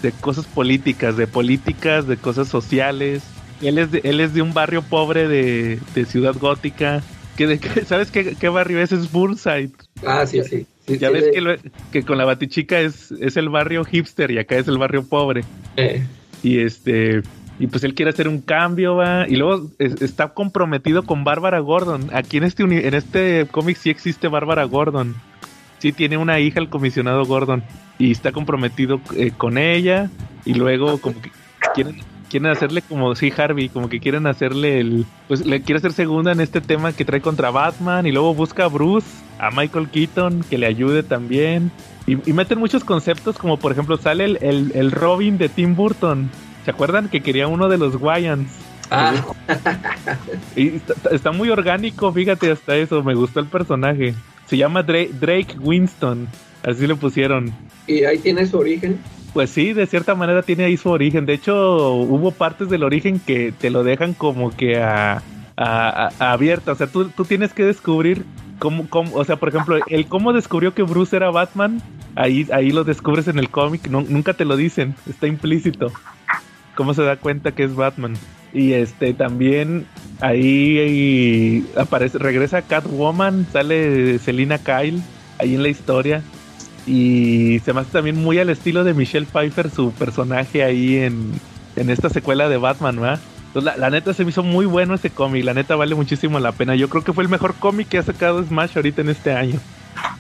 Speaker 4: de cosas políticas de políticas de cosas sociales él es de, él es de un barrio pobre de, de ciudad gótica. Que de, sabes qué, qué barrio es es Burnside.
Speaker 6: Ah, sí, sí. sí,
Speaker 4: ya
Speaker 6: sí,
Speaker 4: ves que, lo- que con la batichica es, es el barrio hipster y acá es el barrio pobre.
Speaker 6: Eh,
Speaker 4: y este y pues él quiere hacer un cambio va. Y luego es- está comprometido con Bárbara Gordon. Aquí en este en este cómic sí existe Bárbara Gordon. Sí tiene una hija el comisionado Gordon. Y está comprometido eh, con ella. Y luego como que quieren quieren hacerle como sí Harvey como que quieren hacerle el pues le quiere hacer segunda en este tema que trae contra Batman y luego busca a Bruce a Michael Keaton que le ayude también y, y meten muchos conceptos como por ejemplo sale el, el, el Robin de Tim Burton ¿Se acuerdan que quería uno de los Wyans?
Speaker 6: ah,
Speaker 4: Y está, está muy orgánico, fíjate, hasta eso. Me gustó el personaje. Se llama Drake, Drake Winston. Así le pusieron.
Speaker 6: Y ahí tiene su origen.
Speaker 4: Pues sí, de cierta manera tiene ahí su origen. De hecho, hubo partes del origen que te lo dejan como que a, a- abierta. O sea, tú, tú tienes que descubrir cómo, cómo, o sea, por ejemplo, el cómo descubrió que Bruce era Batman, ahí, ahí lo descubres en el cómic, nu- nunca te lo dicen, está implícito. Cómo se da cuenta que es Batman. Y este también ahí, ahí aparece, regresa Catwoman, sale Selina Kyle ahí en la historia. Y se me hace también muy al estilo de Michelle Pfeiffer, su personaje ahí en, en esta secuela de Batman, ¿verdad? Entonces, la, la neta se me hizo muy bueno ese cómic, la neta vale muchísimo la pena. Yo creo que fue el mejor cómic que ha sacado Smash ahorita en este año.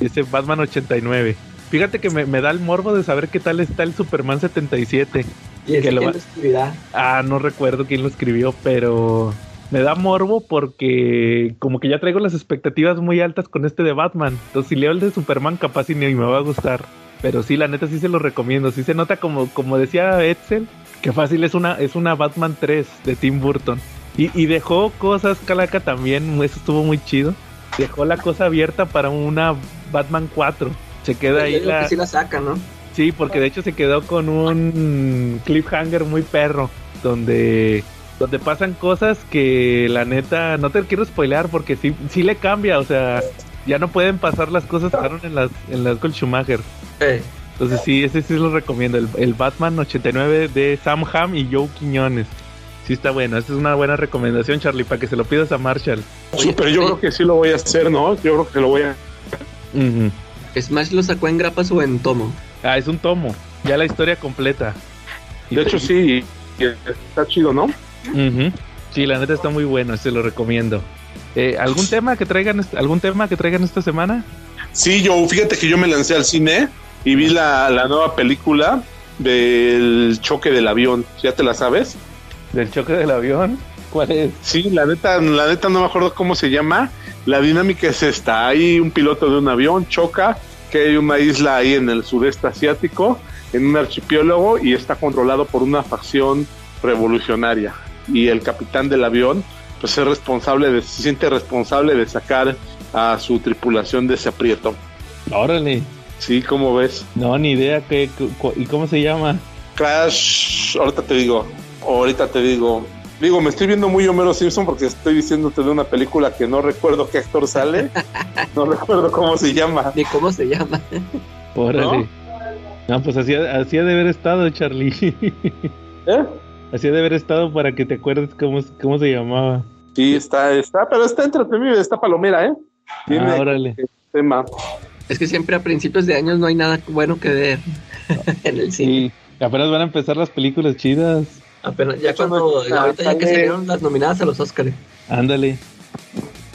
Speaker 4: Ese Batman 89. Fíjate que me, me da el morbo de saber qué tal está el Superman 77.
Speaker 6: Y ese
Speaker 4: Que lo va-
Speaker 6: lo escribirá.
Speaker 4: Ah, no recuerdo quién lo escribió, pero me da morbo porque como que ya traigo las expectativas muy altas con este de Batman. Entonces si leo el de Superman capaz y ni me va a gustar. Pero sí, la neta sí se lo recomiendo. Sí se nota como, como decía Edsel, que fácil es una, es una Batman 3 de Tim Burton. Y, y dejó cosas, Calaca también, eso estuvo muy chido. Dejó la cosa abierta para una Batman 4. Se queda ahí la...
Speaker 6: que sí la sacan, ¿no?
Speaker 4: Sí, porque de hecho se quedó con un cliffhanger muy perro, donde, donde pasan cosas que la neta, no te quiero spoilear porque sí, sí le cambia, o sea, ya no pueden pasar las cosas que pasaron en las, en las con Schumacher.
Speaker 6: Eh,
Speaker 4: Entonces sí, ese sí lo recomiendo, el, el Batman 89 de Sam Ham y Joe Quiñones. Sí está bueno, esa es una buena recomendación, Charlie, para que se lo pidas a Marshall.
Speaker 5: Súper, yo creo que sí lo voy a hacer, ¿no? Yo creo que lo voy a...
Speaker 4: Ujú.
Speaker 6: Smash lo sacó en grapas o en tomo.
Speaker 4: Ah, es un tomo, ya la historia completa.
Speaker 5: De hecho, sí, y está chido, ¿no?
Speaker 4: Ujú. Sí, la neta está muy bueno, se lo recomiendo. Eh, ¿Algún tema que traigan algún tema que traigan esta semana?
Speaker 5: Sí, yo, fíjate que yo me lancé al cine y vi la, la nueva película del choque del avión. ¿Ya te la sabes?
Speaker 4: Del choque del avión. ¿Cuál es?
Speaker 5: Sí, la neta, la neta no me acuerdo cómo se llama. La dinámica es esta: hay un piloto de un avión, choca, que hay una isla ahí en el sudeste asiático, en un archipiélago, y está controlado por una facción revolucionaria. Y el capitán del avión, pues es responsable de, se siente responsable de sacar a su tripulación de ese aprieto.
Speaker 4: Órale.
Speaker 5: Sí, ¿cómo ves?
Speaker 4: No, ni idea qué y cómo se llama.
Speaker 5: Crash, ahorita te digo, ahorita te digo. Digo, me estoy viendo muy Homero Simpson porque estoy diciéndote de una película que no recuerdo qué actor sale, no recuerdo cómo se llama.
Speaker 6: Ni cómo se llama.
Speaker 4: Órale. No, pues así, ha- así ha de haber estado, Charlie.
Speaker 5: ¿Eh?
Speaker 4: Así de haber estado para que te acuerdes cómo, cómo se llamaba.
Speaker 5: Sí, está, está, pero está entretenido, está palomera, ¿eh? Tiene
Speaker 4: Ah, órale.
Speaker 5: tema.
Speaker 6: Es que siempre a principios de años no hay nada bueno que ver en el cine.
Speaker 4: Sí. Apenas van a empezar las películas chidas.
Speaker 6: Apenas, ya cuando,
Speaker 5: no,
Speaker 6: ahorita ya que salieron las nominadas a los Oscars.
Speaker 4: Ándale.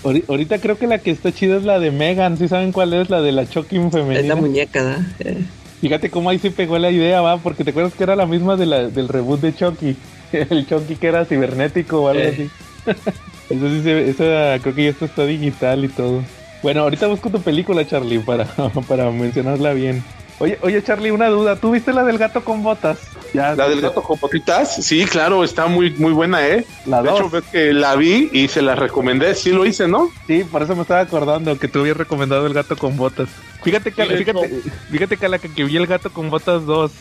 Speaker 4: Ahori- Ahorita creo que la que está chida es la de Megan. ¿Sí saben cuál es? La de la Chucky femenina.
Speaker 6: Es la muñeca, ¿verdad? Eh,
Speaker 4: Fíjate cómo ahí se pegó la idea, va, porque te acuerdas que era la misma de la, del reboot de Chucky. El Chucky que era cibernético o algo
Speaker 6: Eh.
Speaker 4: así. Eso sí, se, esa, creo que ya esto está digital y todo. Bueno, ahorita busco tu película, Charlie, para, para mencionarla bien. Oye, oye, Charlie, una duda. ¿Tú viste la del gato con botas? Ya,
Speaker 5: La del gato con botitas, sí, claro, está muy, muy buena, ¿eh?
Speaker 4: La
Speaker 5: de
Speaker 4: dos.
Speaker 5: hecho, ves que la vi y se la recomendé, sí lo hice, ¿no?
Speaker 4: Sí, por eso me estaba acordando que tú habías recomendado el gato con botas. Fíjate que,
Speaker 5: Sí,
Speaker 4: fíjate, fíjate que a la que, que vi el gato con botas 2,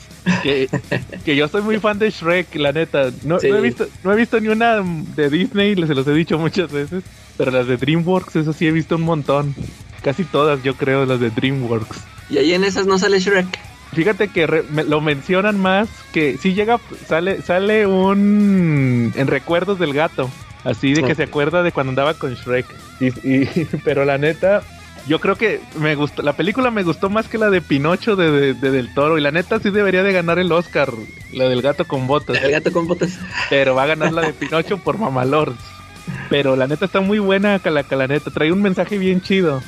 Speaker 4: que, que yo soy muy fan de Shrek, la neta. No,
Speaker 6: Sí.
Speaker 4: no he visto, no he visto ni una de Disney, les se los he dicho muchas veces, pero las de DreamWorks, eso sí he visto un montón. Casi todas, yo creo, las de DreamWorks.
Speaker 6: Y ahí en esas no sale Shrek.
Speaker 4: Fíjate que re- me- lo mencionan más que si llega, sale, sale un en recuerdos del gato, así de que se acuerda de cuando andaba con Shrek. Y, y- pero la neta, yo creo que me gustó, la película me gustó más que la de Pinocho de, de- de Del Toro. Y la neta sí debería de ganar el Oscar, la del gato con botas.
Speaker 6: El gato con botas.
Speaker 4: Pero va a ganar la de Pinocho por Mamalord. Pero la neta está muy buena, Calaca, la neta. Trae un mensaje bien chido.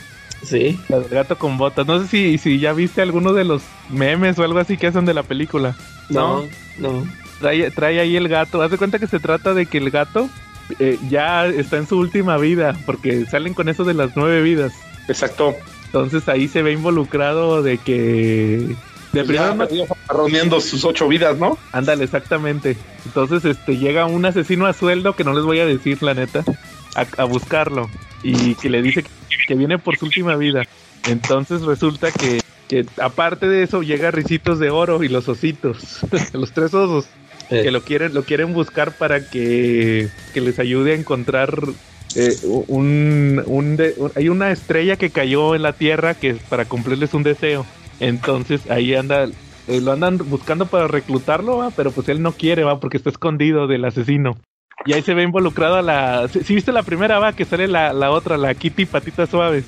Speaker 6: Sí.
Speaker 4: La del gato con botas. No sé si, si ya viste alguno de los memes o algo así que hacen de la película.
Speaker 6: No, no.
Speaker 4: Trae, trae ahí el gato. Haz de cuenta que se trata de que el gato eh, ya está en su última vida. Porque salen con eso de las nueve vidas.
Speaker 5: Exacto.
Speaker 4: Entonces ahí se ve involucrado de que. De primero no-
Speaker 5: Reuniendo sus ocho vidas, ¿no?
Speaker 4: Ándale, exactamente. Entonces, este, llega un asesino a sueldo, que no les voy a decir, la neta, a, a buscarlo. Y que le dice que, que viene por su última vida. Entonces resulta que, que aparte de eso llega Ricitos de Oro y los ositos, los tres osos,
Speaker 6: Eh.
Speaker 4: que lo quieren, lo quieren buscar para que, que les ayude a encontrar eh, un, un de- un- hay una estrella que cayó en la Tierra que es para cumplirles un deseo. Entonces ahí anda, eh, lo andan buscando para reclutarlo, ¿va? pero pues él no quiere, va, porque está escondido del asesino. Y ahí se ve involucrado a la... Si viste la primera, va, que sale la, la otra, la Kitty Patitas Suaves.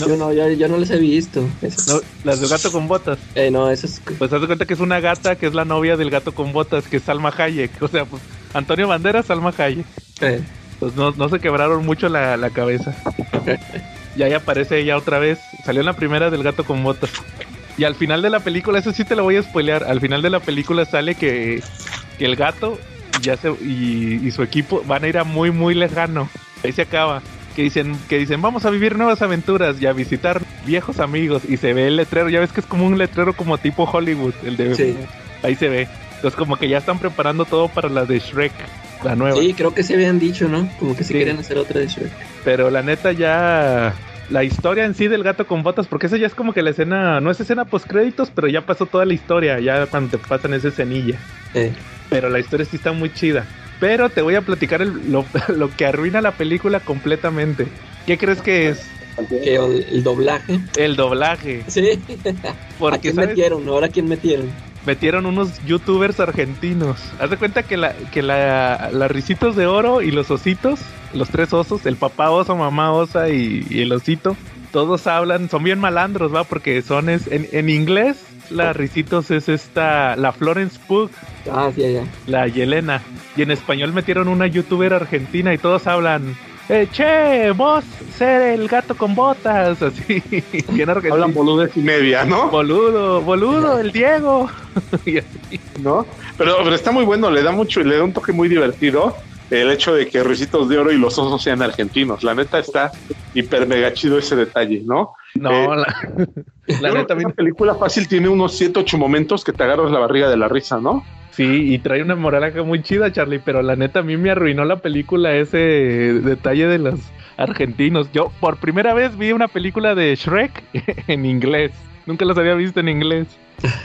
Speaker 4: No.
Speaker 6: Yo no, yo, yo no les he visto.
Speaker 4: No, las del gato con botas.
Speaker 6: Eh, no, eso es.
Speaker 4: Pues haz de cuenta que es una gata que es la novia del gato con botas, que es Salma Hayek. O sea, pues Antonio Banderas, Salma Hayek.
Speaker 6: eh,
Speaker 4: Pues no, no se quebraron mucho la, la cabeza. y ahí aparece ella otra vez. Salió en la primera del gato con botas. Y al final de la película, eso sí te lo voy a spoilear. Al final de la película sale que, que el gato ya se, y, y su equipo van a ir a muy, muy lejano. Ahí se acaba. Que dicen, que dicen, vamos a vivir nuevas aventuras y a visitar viejos amigos. Y se ve el letrero. Ya ves que es como un letrero como tipo Hollywood. El de
Speaker 6: Sí.
Speaker 4: ahí se ve. Entonces como que ya están preparando todo para la de Shrek, la nueva.
Speaker 6: sí, creo que se habían dicho, ¿no? Como que
Speaker 4: Sí.
Speaker 6: quieren hacer otra de Shrek.
Speaker 4: Pero la neta ya la historia en sí del gato con botas, porque esa ya es como que la escena, no es escena post créditos, pero ya pasó toda la historia, ya cuando te pasan esa escenilla.
Speaker 6: Eh,
Speaker 4: Pero la historia sí está muy chida. Pero te voy a platicar el- lo, lo que arruina la película completamente. ¿Qué crees que es?
Speaker 6: el, el doblaje.
Speaker 4: El doblaje.
Speaker 6: Sí. ¿A quién
Speaker 4: ¿sabes?
Speaker 6: metieron? ¿Ahora quién metieron?
Speaker 4: metieron unos youtubers argentinos. Haz de cuenta que la, que la, la risitos de oro y los ositos, los tres osos, el papá oso, mamá osa y, y el osito, todos hablan, son bien malandros, va, porque son es, en, en inglés, la risitos es esta, la Florence Pugh,
Speaker 6: Ah, sí, ya.
Speaker 4: la Yelena, y en español metieron una youtuber argentina y todos hablan. Eh, che, vos ser el gato con botas, así, bien argentino.
Speaker 5: Hablan boludez y media, ¿no?
Speaker 4: Boludo, boludo, el Diego. y así.
Speaker 5: ¿no? Pero, pero está muy bueno, le da mucho, le da un toque muy divertido el hecho de que Ricitos de Oro y los osos sean argentinos. La neta está hiper mega chido ese detalle, ¿no?
Speaker 4: No,
Speaker 5: Eh,
Speaker 4: la, neta,
Speaker 5: esa película fácil tiene unos 7, 8 momentos que te agarras la barriga de la risa, ¿no?
Speaker 4: sí, y trae una moraleja muy chida, Charlie, pero la neta a mí me arruinó la película ese detalle de los argentinos. Yo por primera vez vi una película de Shrek en inglés. Nunca los había visto en inglés.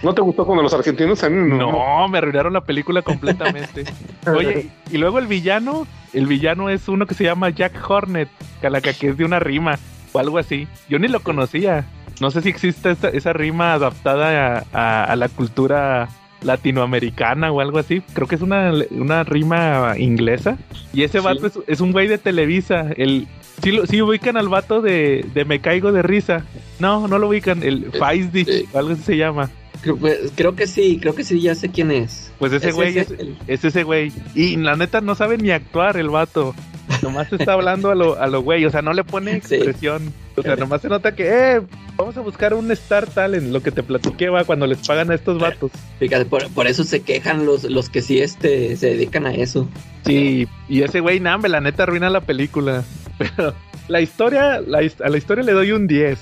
Speaker 5: ¿No te gustó cuando los argentinos? A mí no.
Speaker 4: No, me arruinaron la película completamente. Oye, y luego el villano, el villano es uno que se llama Jack Hornet, calaca, que es de una rima o algo así. Yo ni lo conocía. No sé si existe esa, esa rima adaptada a, a- a la cultura latinoamericana o algo así. Creo que es una, una rima inglesa. Y ese
Speaker 5: Sí.
Speaker 4: vato es, es un güey de Televisa. El, sí, lo- sí ubican al vato de, de Me Caigo de Risa. No, no lo ubican. El Feisty,
Speaker 6: sí.
Speaker 4: o algo así se llama.
Speaker 6: Creo, pues, creo que sí, creo que sí, ya sé quién es.
Speaker 4: Pues ese
Speaker 6: Es
Speaker 4: güey
Speaker 6: ese,
Speaker 4: es, es ese güey. Y la neta no sabe ni actuar el vato. Nomás está hablando a lo, a lo güey. O sea, no le pone
Speaker 6: Sí.
Speaker 4: expresión. O sea, nomás se nota que, eh, vamos a buscar un Star Talent. Lo que te platiqué va cuando les pagan a estos vatos.
Speaker 6: Fíjate, por, por eso se quejan los, los que sí este, se dedican a eso.
Speaker 4: Sí, y ese güey, nambe, la neta arruina la película. Pero la historia, la a la historia le doy un 10.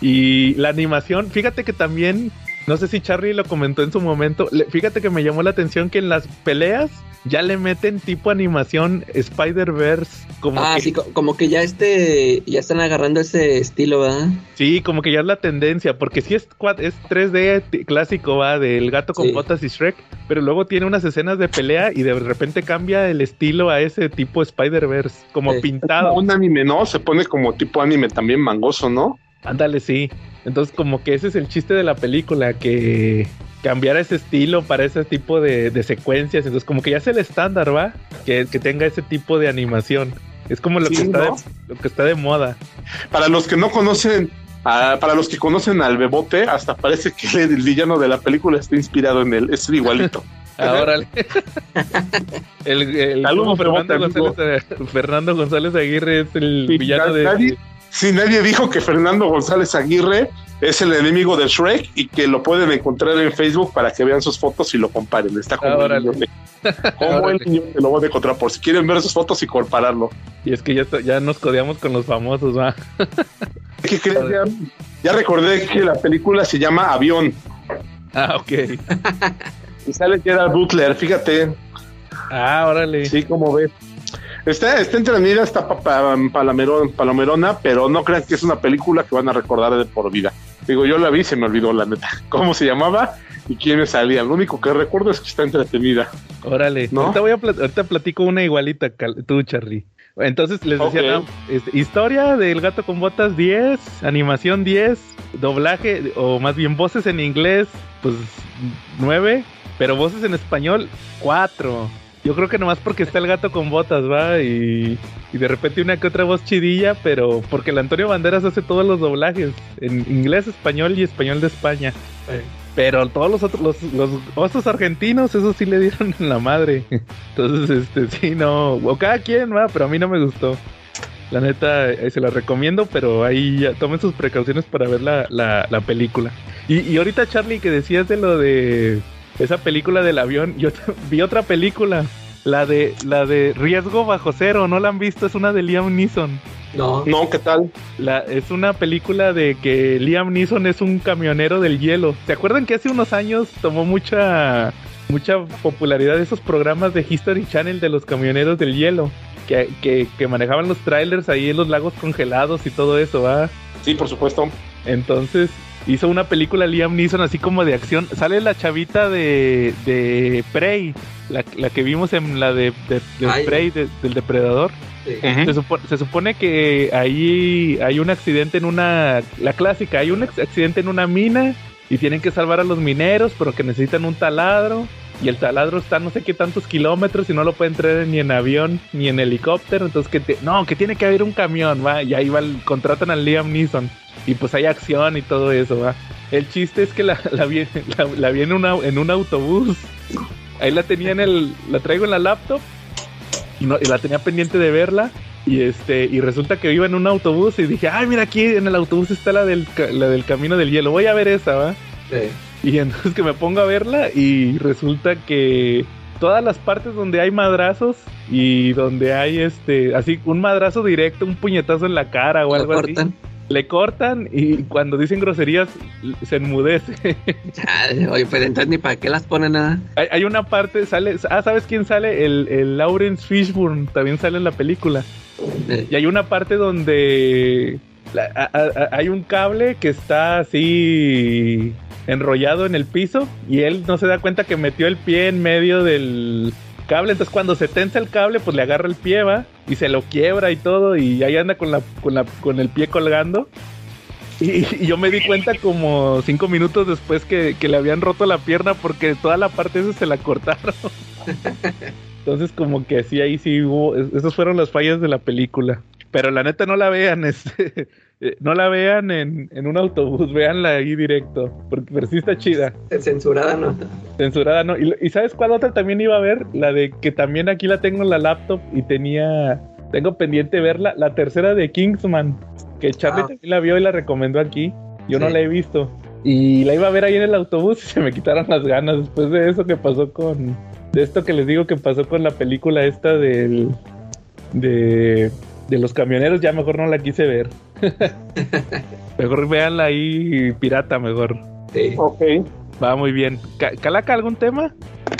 Speaker 4: Y la animación, fíjate que también, no sé si Charlie lo comentó en su momento, le- fíjate que me llamó la atención que en las peleas ya le meten tipo animación Spider-Verse. Como
Speaker 6: ah,
Speaker 4: que,
Speaker 6: sí, co- como que ya este, ya están agarrando ese estilo, ¿verdad?
Speaker 4: sí, como que ya es la tendencia, porque sí es, es 3D t- clásico, va, del gato con
Speaker 6: Sí.
Speaker 4: botas y Shrek, pero luego tiene unas escenas de pelea y de repente cambia el estilo a ese tipo Spider-Verse, como
Speaker 6: Sí.
Speaker 4: pintado.
Speaker 5: Un anime, ¿no? Se pone como tipo anime también mangoso, ¿no?
Speaker 4: Ándale, sí. Entonces, como que ese es el chiste de la película, que cambiara ese estilo para ese tipo de, de secuencias. Entonces, como que ya es el estándar, ¿va? Que, que tenga ese tipo de animación. Es como lo,
Speaker 5: Sí,
Speaker 4: que, está
Speaker 5: ¿no?
Speaker 4: de, lo que está de moda.
Speaker 5: Para los que no conocen, para los que conocen al Bebote, hasta parece que el villano de la película está inspirado en él. Es igualito.
Speaker 4: Ahora, el, el Fernando. González, Fernando González Aguirre es el villano de.
Speaker 5: nadie- Sí, nadie dijo que Fernando González Aguirre es el enemigo de Shrek y que lo pueden encontrar en Facebook para que vean sus fotos y lo comparen. Está como, el, niño de- como
Speaker 4: Órale.
Speaker 5: el niño que lo van a encontrar por si quieren ver sus fotos y compararlo.
Speaker 4: Y es que ya, ya nos codeamos con los famosos, ¿va?
Speaker 5: ¿Qué crees? Ya, ya recordé que la película se llama Avión
Speaker 4: Ah, ok.
Speaker 5: y sale Gerard Butler, fíjate,
Speaker 4: Ah, órale.
Speaker 5: sí, como ves. Está, está entretenida, está pa- pa- palamerón- palomerona, pero no crean que es una película que van a recordar de por vida. Digo, yo la vi, se me olvidó la neta. ¿Cómo se llamaba? Y quiénes salían. Lo único que recuerdo es que está entretenida.
Speaker 4: Órale.
Speaker 5: ¿No?
Speaker 4: Ahorita, voy a plat- ahorita platico una igualita, tú, Charlie. Entonces les decía, no, este, historia del gato con botas 10, animación 10, doblaje o más bien voces en inglés, pues 9, pero voces en español 4. Yo creo que nomás porque está el gato con botas, va, y, y de repente una que otra voz chidilla, pero porque el Antonio Banderas hace todos los doblajes en inglés, español y español de España. Pero todos los otros, los, los osos argentinos, eso sí le dieron en la madre. Entonces, este, sí, no. O cada quien, va, pero a mí no me gustó. La neta, eh, se la recomiendo, pero ahí ya tomen sus precauciones para ver la, la, la película. Y, y ahorita, Charlie, que decías de lo de esa película del avión, yo vi otra película, la de, la de Riesgo Bajo Cero, ¿no la han visto? Es una de Liam Neeson.
Speaker 6: No.
Speaker 5: No, ¿qué tal?
Speaker 4: La, es una película de que Liam Neeson es un camionero del hielo. ¿Se acuerdan que hace unos años tomó mucha mucha popularidad esos programas de History Channel de los camioneros del hielo? Que, que, que manejaban los trailers ahí en los lagos congelados y todo eso, ¿va?
Speaker 5: Sí, por supuesto.
Speaker 4: Entonces hizo una película Liam Neeson así como de acción. Sale la chavita de, de Prey, la, la que vimos en la de, de, de
Speaker 6: Ay.
Speaker 4: Prey, de- del depredador.
Speaker 6: Sí.
Speaker 4: Se, supo- se supone que ahí hay un accidente en una. La clásica, hay un accidente en una mina y tienen que salvar a los mineros, pero que necesitan un taladro. Y el taladro está no sé qué tantos kilómetros y no lo pueden traer ni en avión ni en helicóptero. Entonces, que te- no, que tiene que haber un camión, va. Y ahí va, contratan a Liam Neeson. Y pues hay acción y todo eso, va. El chiste es que la, la vi, la, la vi en, una, en un autobús. Ahí la tenía en el. La traigo en la laptop y, no, y la tenía pendiente de verla. Y este, y resulta que iba en un autobús y dije, ay, mira aquí en el autobús está la del, la del camino del hielo, voy a ver esa, ¿va?
Speaker 6: Sí.
Speaker 4: Y entonces que me pongo a verla y resulta que todas las partes donde hay madrazos y donde hay este, así, un madrazo directo, un puñetazo en la cara o algo
Speaker 6: cortan.
Speaker 4: así, le cortan y cuando dicen groserías se enmudece.
Speaker 6: Chale, Oye, pues entonces ni para qué las ponen nada.
Speaker 4: hay, hay una parte, sale, ah, ¿sabes quién sale? El, el Lawrence Fishburne también sale en la película.
Speaker 6: Eh,
Speaker 4: Y hay una parte donde la- a- a- hay un cable que está así enrollado en el piso y él no se da cuenta que metió el pie en medio del cable. Entonces cuando se tensa el cable, pues le agarra el pie, va, y se lo quiebra y todo, y ahí anda con la, con la, con el pie colgando. Y, yo me di cuenta como cinco minutos después que, que le habían roto la pierna porque toda la parte esa se la cortaron. Entonces como que sí, ahí sí hubo, es- esas fueron las fallas de la película. Pero la neta no la vean, este, eh, no la vean en, en un autobús, véanla ahí directo, porque pero sí está chida.
Speaker 6: Censurada, ¿no?
Speaker 4: Censurada, ¿no? Y, y ¿sabes cuál otra también iba a ver? La de que también aquí la tengo en la laptop y tenía, tengo pendiente verla, la tercera de Kingsman, que Charlie
Speaker 6: Ah.
Speaker 4: también la vio y la recomendó aquí. Yo no la he visto. Y la iba a ver ahí en el autobús y se me quitaron las ganas después de eso que pasó con... De esto que les digo que pasó con la película esta del... De, de los camioneros, ya mejor no la quise ver. mejor véanla ahí pirata, mejor.
Speaker 6: Sí.
Speaker 5: Ok.
Speaker 4: Va muy bien. Ca- ¿Calaca algún tema?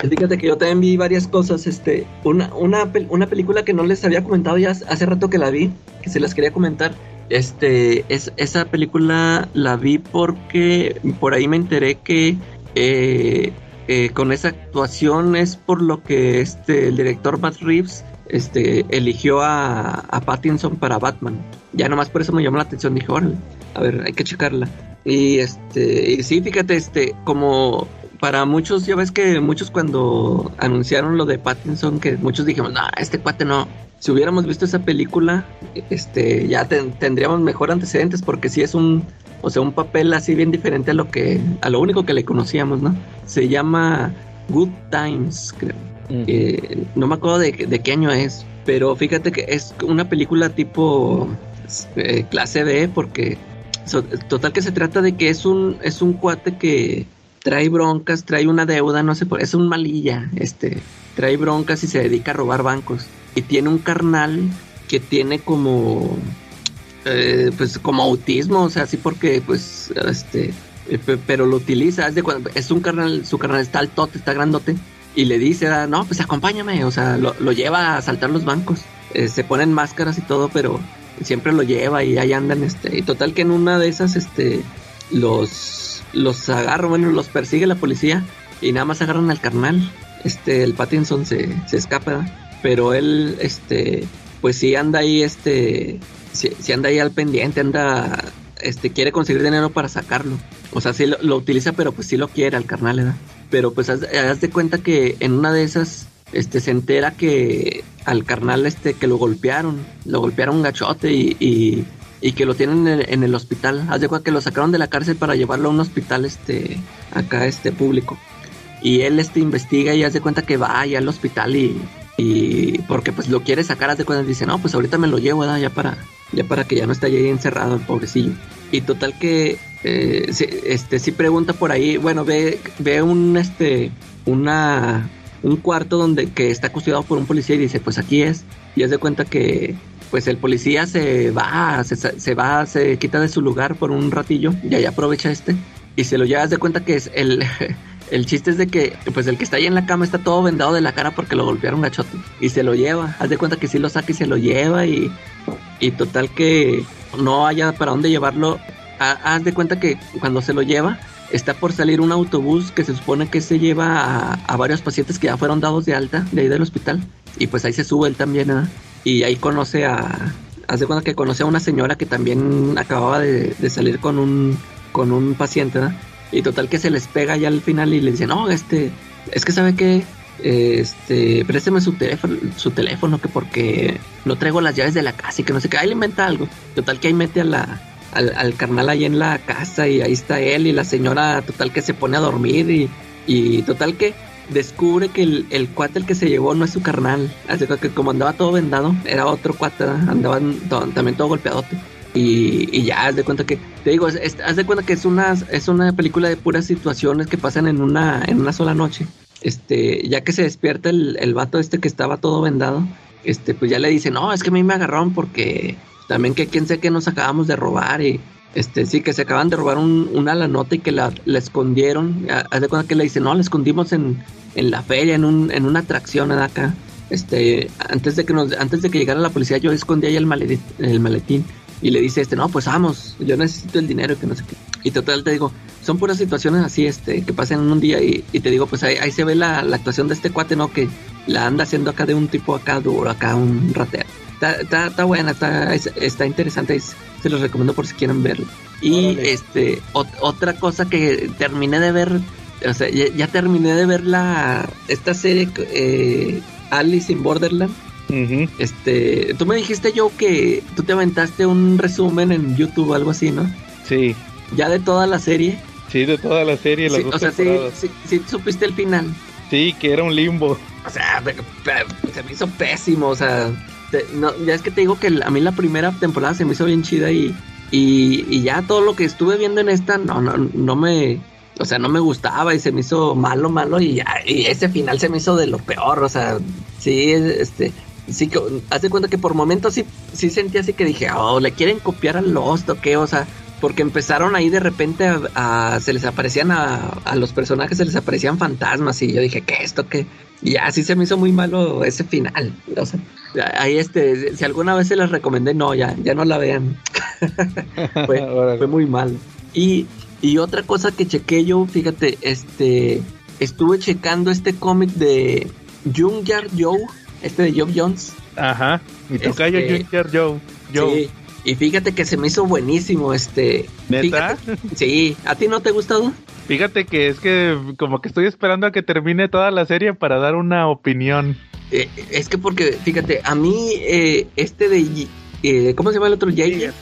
Speaker 6: Fíjate que yo también vi varias cosas, este, una, una, una película que no les había comentado ya hace rato que la vi, que se las quería comentar. Este, es, esa película la vi porque por ahí me enteré que eh, eh, con esa actuación es por lo que este, el director Matt Reeves este, eligió a, a Pattinson para Batman. Ya nomás por eso me llamó la atención, dije, órale, a ver, hay que checarla. Y este, y sí, fíjate, este, como para muchos, ya ves que muchos cuando anunciaron lo de Pattinson, que muchos dijimos, no, este cuate no. Si hubiéramos visto esa película, este, ya ten- tendríamos mejor antecedentes, porque sí es un, o sea, un papel así bien diferente a lo que, a lo único que le conocíamos, ¿no? Se llama Good Times, creo. Eh, no me acuerdo de, de qué año es, pero fíjate que es una película tipo eh, clase B, porque total que se trata de que es un, es un cuate que trae broncas, trae una deuda, no sé, por es un malilla, este, trae broncas y se dedica a robar bancos. Y tiene un carnal que tiene como, eh, pues como autismo, o sea, así porque, pues, este, pe- pero lo utiliza, es un carnal, su carnal está altote, está grandote, y le dice, ah, no, pues acompáñame, o sea, lo, lo lleva a saltar los bancos. eh, se ponen máscaras y todo, pero siempre lo lleva y ahí andan, este, y total que en una de esas, este, los, los agarra, bueno, los persigue la policía y nada más agarran al carnal, este, el Pattinson se, se escapa, pero él, este, pues sí anda ahí, este, sí, anda ahí al pendiente, anda, este, quiere conseguir dinero para sacarlo, o sea, sí lo, utiliza, pero pues sí lo quiere al carnal, ¿verdad? Pero pues haz, haz de cuenta que en una de esas, este, se entera que al carnal este que lo golpearon, lo golpearon un gachote y, y, que lo tienen en el, hospital. Haz de cuenta que lo sacaron de la cárcel para llevarlo a un hospital este acá este público. Y él este investiga y hace cuenta que va allá al hospital y, y porque pues lo quiere sacar, haz de cuenta dice, "No, pues ahorita me lo llevo, ya para ya para que ya no esté ahí encerrado el pobrecillo." Y total que eh, este sí pregunta por ahí, bueno, ve ve un este una un cuarto donde que está custodiado por un policía y dice, pues aquí es. Y es de cuenta que pues el policía se va, se, va, se quita de su lugar por un ratillo y ahí aprovecha este y se lo lleva, de cuenta que es el, el chiste es de que pues el que está ahí en la cama está todo vendado de la cara porque lo golpearon gachote y se lo lleva, haz de cuenta que sí lo saca y se lo lleva y, y total que no haya para dónde llevarlo, haz de cuenta que cuando se lo lleva está por salir un autobús que se supone que se lleva a, varios pacientes que ya fueron dados de alta de ahí del hospital. Y pues ahí se sube él también, Y ahí conoce a. Hace cuenta que conoce a una señora que también acababa de, salir con un, con un paciente, Y total que se les pega ya al final y le dice, no, este, es que sabe que, este, présteme su teléfono, su teléfono, que porque no traigo las llaves de la casa y que no sé qué, ahí le inventa algo. Total que ahí mete a la, al, carnal ahí en la casa y ahí está él y la señora total que se pone a dormir y, total que descubre que el, el, cuate el que se llevó no es su carnal. Así que como andaba todo vendado, era otro cuate, andaba también todo golpeadote. Y, ya, haz de cuenta que, te digo, haz de cuenta que es una, es una película de puras situaciones que pasan en una, en una sola noche. Este, ya que se despierta el, el vato este que estaba todo vendado, este, pues ya le dice, no, es que a mí me agarraron porque también que quién sé que nos acabamos de robar y este sí que se acaban de robar un, una la nota y que la, escondieron. Haz de cuenta que le dice, no, la escondimos en, en la feria, en, un, en una atracción acá. Este, antes de que nos, antes de que llegara la policía, yo escondí ahí el maletín, el maletín. Y le dice este, no, pues vamos, yo necesito el dinero que no sé qué. Y total te digo, son puras situaciones así, este, que pasan en un día y, te digo, pues ahí, ahí se ve la, la, actuación de este cuate, ¿no? Que la anda haciendo acá de un tipo acá duro, acá un ratero. Está, está, buena, está, está interesante. Se los recomiendo por si quieren verlo. Y este otra cosa que terminé de ver, o sea, ya, terminé de ver la esta serie eh, Alice in Borderland. Este, tú me dijiste yo que tú te aventaste un resumen en YouTube o algo así, ¿no?
Speaker 4: Sí.
Speaker 6: Ya de toda la serie.
Speaker 4: Sí, de toda la serie.
Speaker 6: o sea, sí, sí, supiste el final.
Speaker 4: Sí, que era un limbo.
Speaker 6: O sea, se me hizo pésimo, o sea, no, ya es que te digo que a mí la primera temporada se me hizo bien chida y, y, ya todo lo que estuve viendo en esta no, no, no me, o sea, no me gustaba y se me hizo malo, malo y, y ese final se me hizo de lo peor, o sea, sí, este, sí, que, hace cuenta que por momentos sí, sí sentí así que dije, oh, le quieren copiar a Lost o qué, o sea, porque empezaron ahí de repente a, se les aparecían a, a, los personajes, se les aparecían fantasmas y yo dije, ¿qué esto? ¿Qué? Y así se me hizo muy malo ese final. O sea, ahí este, si alguna vez se las recomendé, no, ya, ya no la vean. fue, fue, muy mal. Y, y otra cosa que chequé yo, fíjate, este, estuve checando este cómic de Junkyard Joe, este de Joe Jones.
Speaker 4: Ajá, y tu este, Junkyard Joe. Joe.
Speaker 6: Sí, y fíjate que se me hizo buenísimo este.
Speaker 4: ¿Neta?
Speaker 6: sí, ¿a ti no te ha gustado?
Speaker 4: Fíjate que es que como que estoy esperando a que termine toda la serie para dar una opinión.
Speaker 6: Eh, es que porque, fíjate, a mí eh, este de... Eh, ¿Cómo se llama el otro? Giger.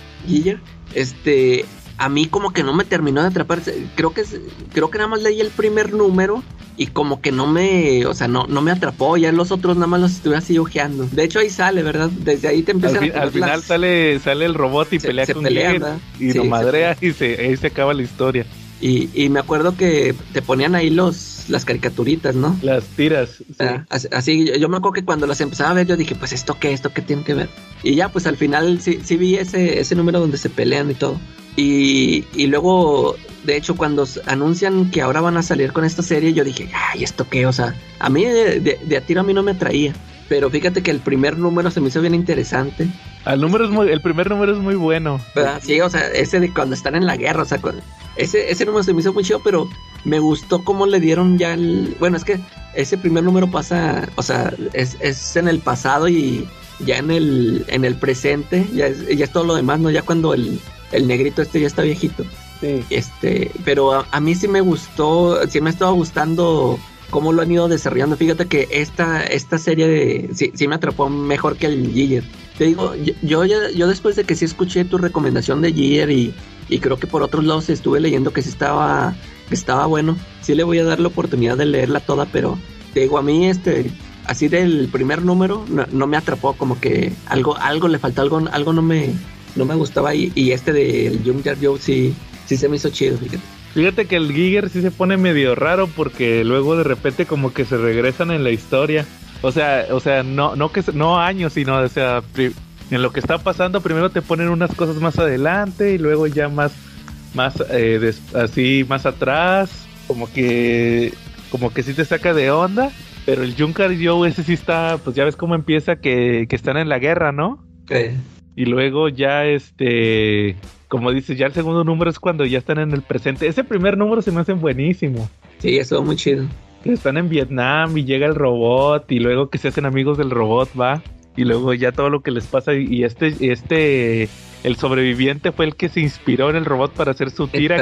Speaker 6: Este, a mí como que no me terminó de atrapar. Creo que creo que nada más leí el primer número y como que no me, o sea, no, no me atrapó. Ya los otros nada más los estuve así ojeando. De hecho ahí sale, ¿verdad? Desde ahí te empiezan
Speaker 4: al, al final sale sale el robot y pelea con pelea, y lo madrea y se, ahí se acaba la historia.
Speaker 6: Y, y me acuerdo que te ponían ahí los las caricaturitas, ¿no?
Speaker 4: Las tiras.
Speaker 6: Ah, así, yo me acuerdo que cuando las empezaba a ver, yo dije, pues esto qué, esto qué tiene que ver. Y ya, pues al final sí, sí vi ese, ese número donde se pelean y todo. Y, y luego, de hecho, cuando anuncian que ahora van a salir con esta serie, yo dije, ay, ¿esto qué? O sea, a mí de, de, a tiro a mí no me atraía. pero fíjate que el primer número se me hizo bien interesante.
Speaker 4: El, número es muy, el primer número es muy bueno.
Speaker 6: ¿verdad? Sí, o sea, ese de cuando están en la guerra, o sea, con- ese, ese número se me hizo muy chido, pero me gustó cómo le dieron ya el... Bueno, es que ese primer número pasa, o sea, es, es en el pasado y ya en el, en el presente, ya es, ya es todo lo demás, ¿no? Ya cuando el, el negrito este ya está viejito.
Speaker 4: Sí.
Speaker 6: Este, pero a, a mí sí me gustó, sí me estaba gustando cómo lo han ido desarrollando. Fíjate que esta, esta serie de, sí, sí me atrapó mejor que el Giger. Te digo, yo, yo, ya- yo después de que sí escuché tu recomendación de Giger y, y creo que por otros lados estuve leyendo que sí estaba, que estaba bueno, sí le voy a dar la oportunidad de leerla toda, pero te digo, a mí este, así del primer número no, no me atrapó, como que algo, algo le faltó, algo, algo no me, no me gustaba y, y este del Junkyard Joe sí, sí se me hizo chido, fíjate.
Speaker 4: Fíjate que el Giger sí se pone medio raro porque luego de repente como que se regresan en la historia. O sea, o sea, no, no que no años, sino o sea, en lo que está pasando primero te ponen unas cosas más adelante y luego ya más, más eh, des- así más atrás, como que, como que sí te saca de onda. Pero el Junkar Joe ese sí está, pues ya ves cómo empieza que, que están en la guerra, ¿no?
Speaker 6: Eh,
Speaker 4: Y luego ya este, como dices, ya el segundo número es cuando ya están en el presente. Ese primer número se me hace buenísimo.
Speaker 6: sí, eso muy chido.
Speaker 4: Están en Vietnam y llega el robot y luego que se hacen amigos del robot, va. Y luego ya todo lo que les pasa y y este, este, el sobreviviente fue el que se inspiró en el robot para hacer su tira.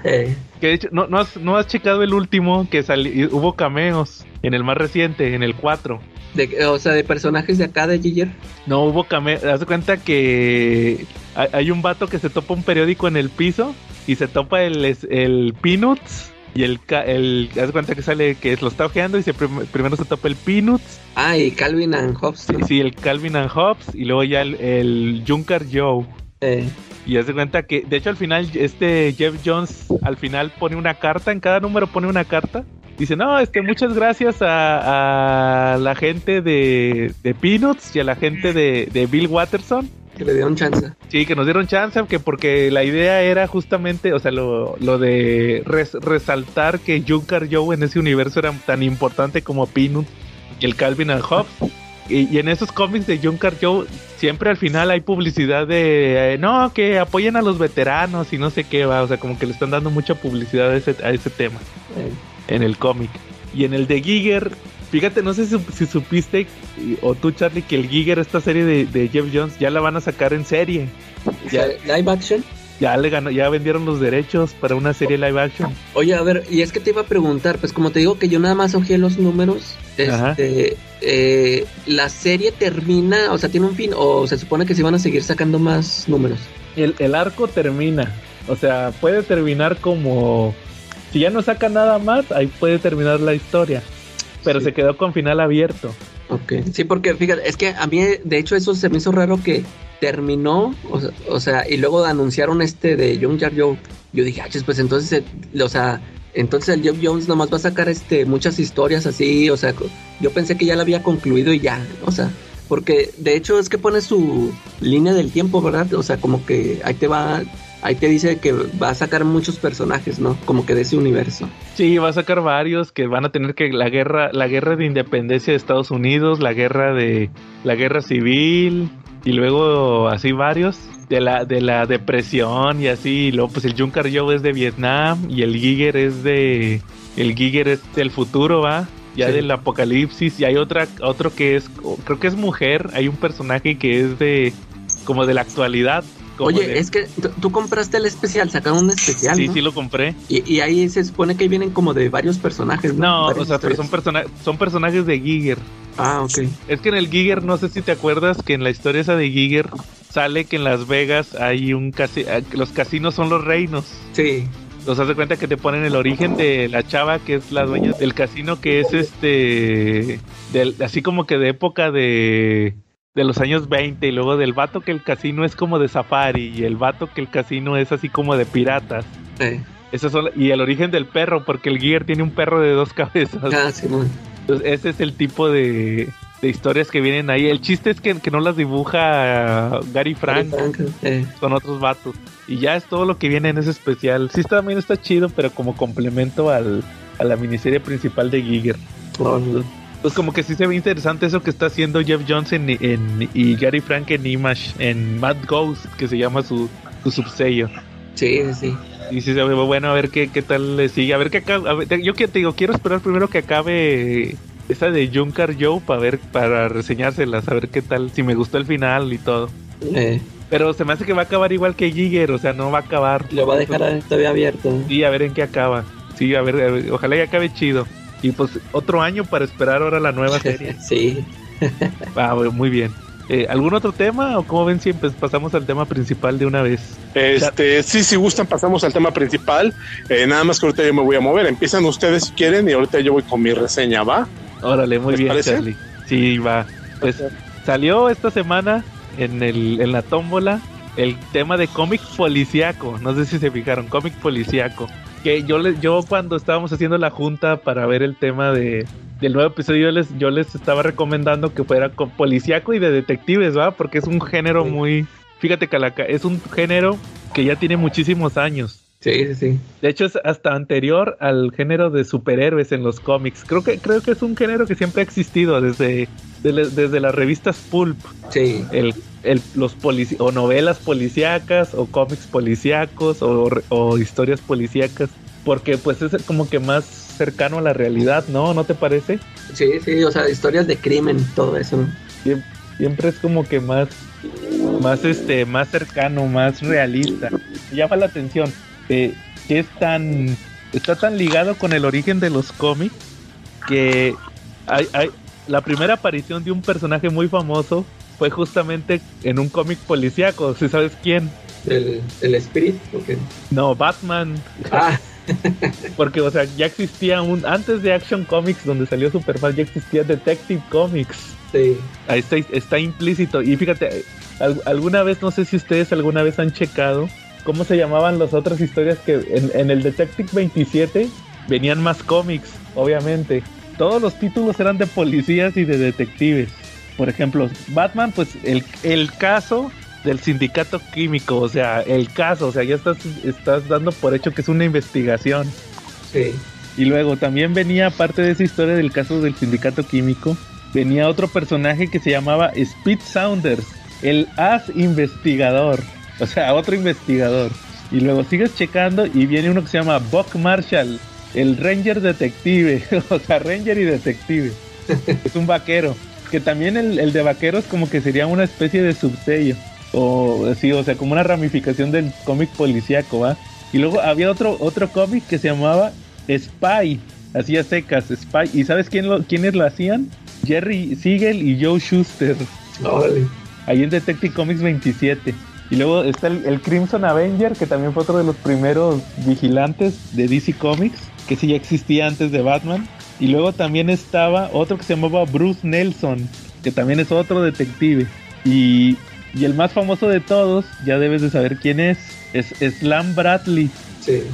Speaker 6: Eh,
Speaker 4: que de hecho, no, no, has, no has checado el último que salió, hubo cameos en el más reciente, en el 4.
Speaker 6: de- o sea, de personajes de acá de Giger.
Speaker 4: No hubo cameos. Haz cuenta que hay, hay un vato que se topa un periódico en el piso y se topa el, el Peanuts. Y el, el haz de cuenta que sale que lo está ojeando y se prim- primero se topa el Peanuts,
Speaker 6: Ah, y Calvin and Hobbes. ¿no?
Speaker 4: sí, sí, el Calvin and Hobbes y luego ya el, el Junker Joe.
Speaker 6: Eh,
Speaker 4: Y haz de cuenta que, de hecho, al final, este Jeff Jones al final pone una carta, en cada número pone una carta. Dice, no, este, muchas gracias a, a la gente de, de Peanuts y a la gente de, de Bill Watterson.
Speaker 6: Que le dieron chance.
Speaker 4: Sí, que nos dieron chance, que porque la idea era justamente, o sea, lo, lo de res- resaltar que Junker Joe en ese universo era tan importante como Peanut y el Calvin and Hobbes. Y, y en esos cómics de Junker Joe siempre al final hay publicidad de, eh, no, que apoyen a los veteranos y no sé qué va, o sea, como que le están dando mucha publicidad a ese, a ese tema
Speaker 6: Eh,
Speaker 4: en el cómic. Y en el de Giger, fíjate, no sé si, si supiste, o tú Charlie, que el Giger, esta serie de, de Jeff Jones, ya la van a sacar en serie. Ya,
Speaker 6: Live action.
Speaker 4: ya le ganó, ya vendieron los derechos para una serie live action.
Speaker 6: Oye, a ver, y es que te iba a preguntar, pues como te digo que yo nada más ojeé los números, este, eh, la serie termina, o sea, tiene un fin, o se supone que se van a seguir sacando más números.
Speaker 4: El, el arco termina. O sea, puede terminar como. Si ya no saca nada más, ahí puede terminar la historia. Pero
Speaker 6: Sí.
Speaker 4: se quedó con final abierto.
Speaker 6: Ok. Sí, porque fíjate, es que a mí, de hecho, eso se me hizo raro que terminó, o sea, o sea, y luego anunciaron este de Young Jar Joe. Yo dije, ah, pues entonces, eh, o sea, entonces el Jeff Jones nomás va a sacar este muchas historias así, o sea, yo pensé que ya la había concluido y ya, o sea, porque de hecho es que pone su línea del tiempo, ¿verdad? O sea, como que ahí te va, ahí te dice que va a sacar muchos personajes, ¿no? Como que de ese universo.
Speaker 4: Sí, va a sacar varios que van a tener que la guerra, la guerra de independencia de Estados Unidos, la guerra de la guerra civil y luego así varios de la de la depresión y así, y luego pues el Junker Joe es de Vietnam y el Giger es de el Giger es del futuro, va, ya
Speaker 6: Sí.
Speaker 4: del apocalipsis y hay otra otro que es creo que es mujer, hay un personaje que es de como de la actualidad.
Speaker 6: Oye,
Speaker 4: de-
Speaker 6: es que tú- compraste el especial, sacaron un especial,
Speaker 4: sí,
Speaker 6: ¿no?
Speaker 4: sí lo compré.
Speaker 6: Y, y ahí se supone que vienen como de varios personajes, ¿no?
Speaker 4: No, o sea, pero son, persona son personajes de Giger.
Speaker 6: Ah, ok.
Speaker 4: Es que en el Giger, no sé si te acuerdas que en la historia esa de Giger sale que en Las Vegas hay un casi ah, que los casinos son los reinos.
Speaker 6: Sí.
Speaker 4: Los das de cuenta que te ponen el origen de la chava que es la dueña del casino que es este del, así como que de época de de los años 20 y luego del vato que el casino es como de safari y el vato que el casino es así como de piratas. Esos son, y el origen del perro, porque el Giger tiene un perro de dos cabezas.
Speaker 6: Ah, sí, bueno.
Speaker 4: Entonces, ese es el tipo de, de historias que vienen ahí. El chiste es que, que no las dibuja Gary Frank,
Speaker 6: Eh.
Speaker 4: son otros vatos. Y ya es todo lo que viene en ese especial. Sí, también está chido, pero como complemento al, a la miniserie principal de Giger.
Speaker 6: Órale.
Speaker 4: Pues como que sí se ve interesante eso que está haciendo Jeff en, en- y Gary Frank en Image, en Mad Ghost, que se llama su, su subsello.
Speaker 6: Sí, sí, sí.
Speaker 4: Y sí se ve bueno a ver qué, qué tal le sigue. A ver qué acaba. ver, yo que te digo, quiero esperar primero que acabe esa de Junker Joe para ver, para reseñárselas, a ver qué tal, si me gustó el final y todo.
Speaker 6: Eh,
Speaker 4: Pero se me hace que va a acabar igual que Giger, o sea, no va a acabar.
Speaker 6: lo va a dejar todavía abierto.
Speaker 4: Sí, a ver en qué acaba. Sí, a ver, a ver, ojalá ya acabe chido. Y pues otro año para esperar ahora la nueva serie.
Speaker 6: sí.
Speaker 4: Ah, muy bien. Eh, ¿Algún otro tema o cómo ven si pasamos al tema principal de una vez?
Speaker 5: Este, sí, si gustan, pasamos al tema principal. Eh, nada más que ahorita yo me voy a mover. Empiezan ustedes si quieren y ahorita yo voy con mi reseña, ¿va?
Speaker 4: Órale, muy
Speaker 5: ¿Les
Speaker 4: bien,
Speaker 5: parece?
Speaker 4: Charlie. Sí, va. Pues salió esta semana en, el, en la tómbola el tema de cómic policíaco. No sé si se fijaron, cómic policíaco. Que yo, le, yo cuando estábamos haciendo la junta para ver el tema de, del nuevo episodio, yo les, yo les estaba recomendando que fuera con policíaco y de detectives, ¿va? Porque es un género muy... Fíjate, Calaca, es un género que ya tiene muchísimos años.
Speaker 6: Sí, sí, sí.
Speaker 4: De hecho, es hasta anterior al género de superhéroes en los cómics. Creo que, creo que es un género que siempre ha existido desde, de- desde las revistas Pulp.
Speaker 6: Sí.
Speaker 4: El, el- los o novelas policíacas, o cómics policíacos, o, o historias policíacas. Porque pues es como que más cercano a la realidad, ¿no? ¿No te parece?
Speaker 6: Sí, sí, o sea, historias de crimen, todo eso. ¿no?
Speaker 4: Siem- Siempre es como que más, más este, más cercano, más realista. Llama la atención eh, que es tan, está tan ligado con el origen de los cómics que hay, hay, la primera aparición de un personaje muy famoso fue justamente en un cómic policíaco, si sabes quién.
Speaker 6: El, el Spirit.
Speaker 4: No, Batman.
Speaker 6: Ah,
Speaker 4: Porque, o sea, ya existía un. Antes de Action Comics, donde salió Superman, ya existía Detective Comics.
Speaker 6: sí.
Speaker 4: Ahí está, está implícito. Y fíjate, al- alguna vez, no sé si ustedes alguna vez han checado cómo se llamaban las otras historias que en, en el Detective 27 venían más cómics, obviamente. Todos los títulos eran de policías y de detectives. Por ejemplo, Batman, pues el, el caso del sindicato químico, o sea, el caso, o sea, ya estás, estás dando por hecho que es una investigación.
Speaker 6: Sí.
Speaker 4: Y luego también venía, aparte de esa historia del caso del sindicato químico, venía otro personaje que se llamaba Speed Saunders, el as investigador. O sea, otro investigador. Y luego sigues checando y viene uno que se llama Buck Marshall, el Ranger Detective. o sea, Ranger y Detective. es un vaquero. Que también el, el de vaquero es como que sería una especie de subsello. O así, o sea, como una ramificación del cómic policíaco, ¿va? Y luego había otro, otro cómic que se llamaba Spy, hacía secas, Spy. ¿Y sabes quién lo, quiénes lo hacían? Jerry Siegel y Joe Schuster,
Speaker 6: Órale.
Speaker 4: ahí en Detective Comics 27. Y luego está el, el Crimson Avenger, que también fue otro de los primeros vigilantes de DC Comics, que sí ya existía antes de Batman. Y luego también estaba otro que se llamaba Bruce Nelson, que también es otro detective. Y, y el más famoso de todos, ya debes de saber quién es, es Slam Bradley.
Speaker 6: Sí.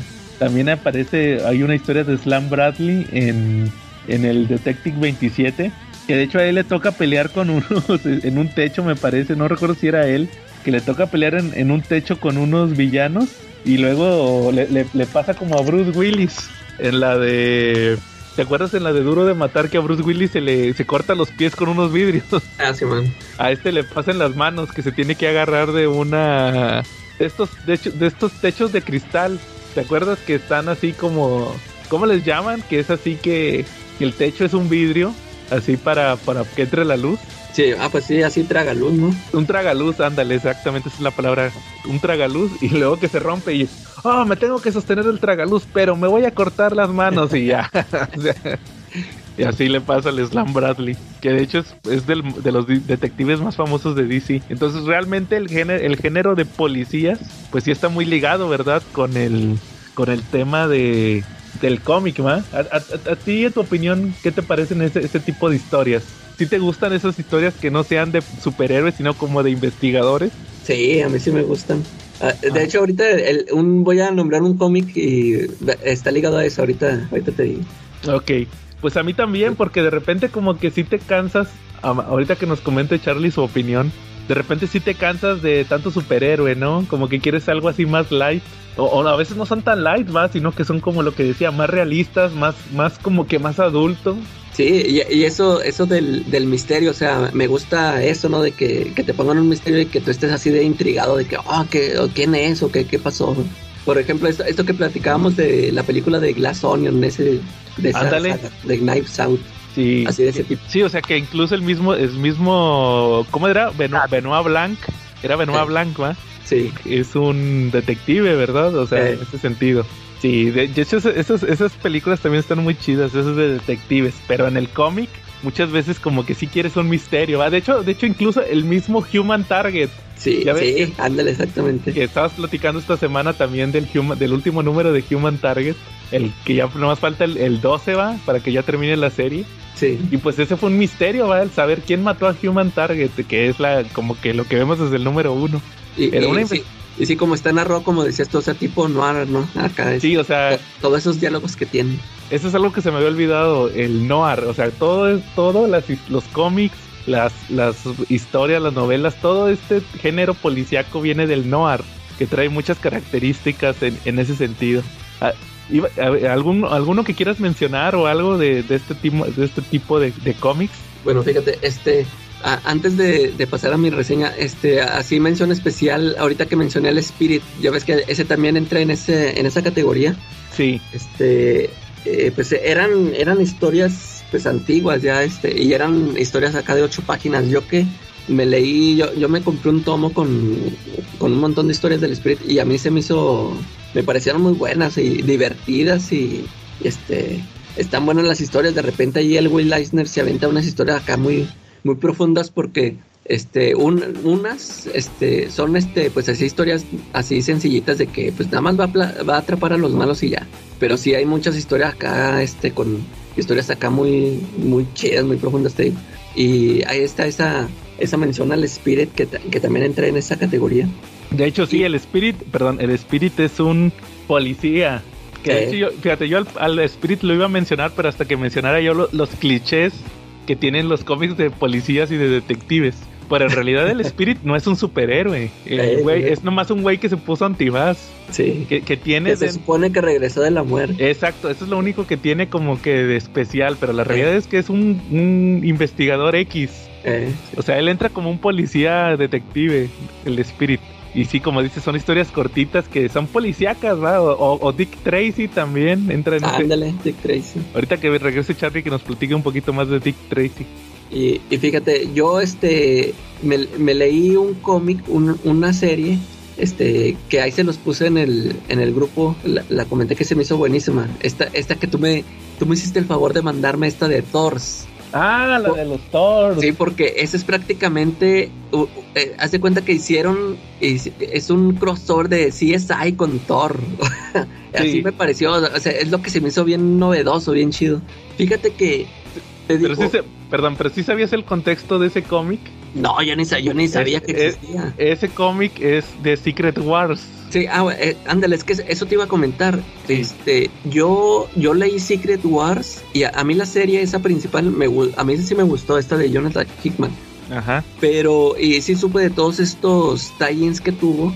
Speaker 4: También aparece, hay una historia de Slam Bradley en, en el Detective 27, que de hecho a él le toca pelear con unos, en un techo me parece, no recuerdo si era él, que le toca pelear en, en un techo con unos villanos y luego le, le- le pasa como a Bruce Willis en la de... ¿Te acuerdas en la de Duro de Matar que a Bruce Willis se le se corta los pies con unos vidrios?
Speaker 6: Ah, sí, man.
Speaker 4: A este le pasan las manos que se tiene que agarrar de una de estos de, hecho- de estos techos de cristal. ¿Te acuerdas que están así como ¿cómo les llaman? Que es así que, que el techo es un vidrio así para para que entre la luz.
Speaker 6: Sí, ah, pues sí, así traga luz, ¿no?
Speaker 4: Un tragaluz, ándale, exactamente esa es la palabra. Un tragaluz y luego que se rompe y oh, me tengo que sostener el tragaluz, pero me voy a cortar las manos y ya. Y así le pasa al Slam Bradley, que de hecho es, es del- de los detectives más famosos de DC. Entonces realmente el género, el género de policías, pues sí está muy ligado, ¿verdad? Con el, con el tema de, del cómic, ¿va? A, a- a- a ti, en tu opinión, ¿qué te parecen ese, tipo de historias? ¿Sí te gustan esas historias que no sean de superhéroes, sino como de investigadores?
Speaker 6: Sí, a mí sí me gustan. Ah, de
Speaker 4: Ah.
Speaker 6: hecho, ahorita el- un, voy a nombrar un cómic y está ligado a eso. Ahorita, ahorita te digo.
Speaker 4: Ok, pues a mí también, porque de repente como que sí te cansas, ahorita que nos comente Charlie su opinión, de repente sí te cansas de tanto superhéroe, ¿no? Como que quieres algo así más light. O, o a veces no son tan light, va, sino que son como lo que decía, más realistas, más, más como que más adulto.
Speaker 6: Sí, y, y eso, eso del, del misterio, o sea, me gusta eso, ¿no? De que, que te pongan un misterio y que tú estés así de intrigado de que, oh, ¿qué, o ¿quién es o qué, qué pasó? Por ejemplo, esto, esto que platicábamos de la película de Glass Onion, ese, de, esa de Knives Out,
Speaker 4: Sí.
Speaker 6: así de ese tipo.
Speaker 4: Sí, o sea que incluso el mismo, el mismo, ¿cómo era? Beno- Benoit Blanc, era Benoit
Speaker 6: Ah. Sí.
Speaker 4: Blanc, ¿va?
Speaker 6: Sí,
Speaker 4: Es un detective, ¿verdad? O sea,
Speaker 6: Eh.
Speaker 4: en ese sentido. Sí, de de hecho esas, esas, esas películas también están muy chidas, esas de detectives, pero en el cómic muchas veces como que sí quieres un misterio, ¿va? De hecho, de hecho incluso el mismo Human Target
Speaker 6: sí,
Speaker 4: Ya ves
Speaker 6: sí, ándale, exactamente.
Speaker 4: que estabas platicando esta semana también del Human, del último número de Human Target, el que ya nomás falta el, el 12 va para que ya termine la serie.
Speaker 6: Sí,
Speaker 4: Y pues ese fue un misterio, va, el saber quién mató a Human Target, que es la como que lo que vemos desde el número uno.
Speaker 6: y,
Speaker 4: Era
Speaker 6: y
Speaker 4: una
Speaker 6: sí, y sí, como está narrado, como decías tú, o sea, tipo noir, ¿no? Acá es,
Speaker 4: Sí, o sea,
Speaker 6: to- todos esos diálogos que tiene.
Speaker 4: eso es algo que se me había olvidado, el noir, o sea, todo es todo las, los cómics, las las historias, las novelas, todo este género policíaco viene del noir, que trae muchas características en, en ese sentido. Ah, iba- a ver, ¿algún, ¿Alguno que quieras mencionar o algo de, de este tipo de este tipo de, de cómics?
Speaker 6: Bueno, fíjate, este, a- antes de, de pasar a mi reseña, este, así mención especial, ahorita que mencioné el Spirit, ya ves que ese también entra en ese, en esa categoría.
Speaker 4: Sí,
Speaker 6: Este, eh, pues eran, eran historias pues antiguas ya, este, y eran historias acá de ocho páginas. Yo que me leí, yo, yo me compré un tomo con, con un montón de historias del Spirit y a mí se me hizo, me parecieron muy buenas y divertidas y, este, están buenas las historias. De repente ahí el Will Eisner se aventa unas historias acá muy, muy profundas porque este un- unas este son este pues así historias así sencillitas de que pues nada más va a, va a atrapar a los malos y ya pero sí hay muchas historias acá este con historias acá muy muy chidas muy profundas te digo. y ahí está esa esa mención al Spirit que, que también entra en esa categoría
Speaker 4: De hecho, sí,
Speaker 6: Sí.
Speaker 4: el Spirit, perdón, el Spirit es un policía. Que de
Speaker 6: Sí.
Speaker 4: hecho yo, fíjate, yo al, al Spirit lo iba a mencionar, pero hasta que mencionara yo lo- los clichés que tienen los cómics de policías y de detectives. Pero en realidad el Spirit no es un superhéroe. El
Speaker 6: Eh,
Speaker 4: güey
Speaker 6: eh.
Speaker 4: es nomás un güey que se puso antifaz.
Speaker 6: sí
Speaker 4: Que, que tiene.
Speaker 6: que se
Speaker 4: de-
Speaker 6: supone que regresó de la muerte
Speaker 4: Exacto, eso es lo único que tiene como que de especial. Pero la realidad es que es un, un investigador X.
Speaker 6: Eh,
Speaker 4: O sea, él entra como un policía detective, el Spirit. Y sí, como dices, son historias cortitas que son policíacas, ¿va? O, o- o Dick Tracy también entra en
Speaker 6: ándale Dick Tracy
Speaker 4: Ahorita que regrese Charlie que nos platique un poquito más de Dick Tracy.
Speaker 6: Y, y fíjate, yo este me, me leí un cómic, un- una serie, este, que ahí se los puse en el, en el grupo, la, la comenté que se me hizo buenísima. Esta, esta que tú me, tú me hiciste el favor de mandarme esta de Thors.
Speaker 4: Ah, la de los Thor.
Speaker 6: Sí, porque ese es prácticamente, uh, uh, eh, haz de cuenta que hicieron, es, es un crossover de CSI con Thor. Así
Speaker 4: Sí.
Speaker 6: me pareció, o sea, es lo que se me hizo bien novedoso, bien chido. Fíjate que... Te
Speaker 4: Pero sí se- perdón, pero sí sabías el contexto de ese cómic.
Speaker 6: No, yo ni, yo ni sabía
Speaker 4: Es-
Speaker 6: que
Speaker 4: es-
Speaker 6: existía.
Speaker 4: Ese cómic es de Secret Wars.
Speaker 6: Sí, ah, eh, ándale, es que eso te iba a comentar.
Speaker 4: Sí.
Speaker 6: Este, yo, yo leí Secret Wars y a, a mí la serie esa principal me a mí sí me gustó esta de Jonathan Hickman,
Speaker 4: Ajá.
Speaker 6: pero y sí supe de todos estos tie-ins que tuvo,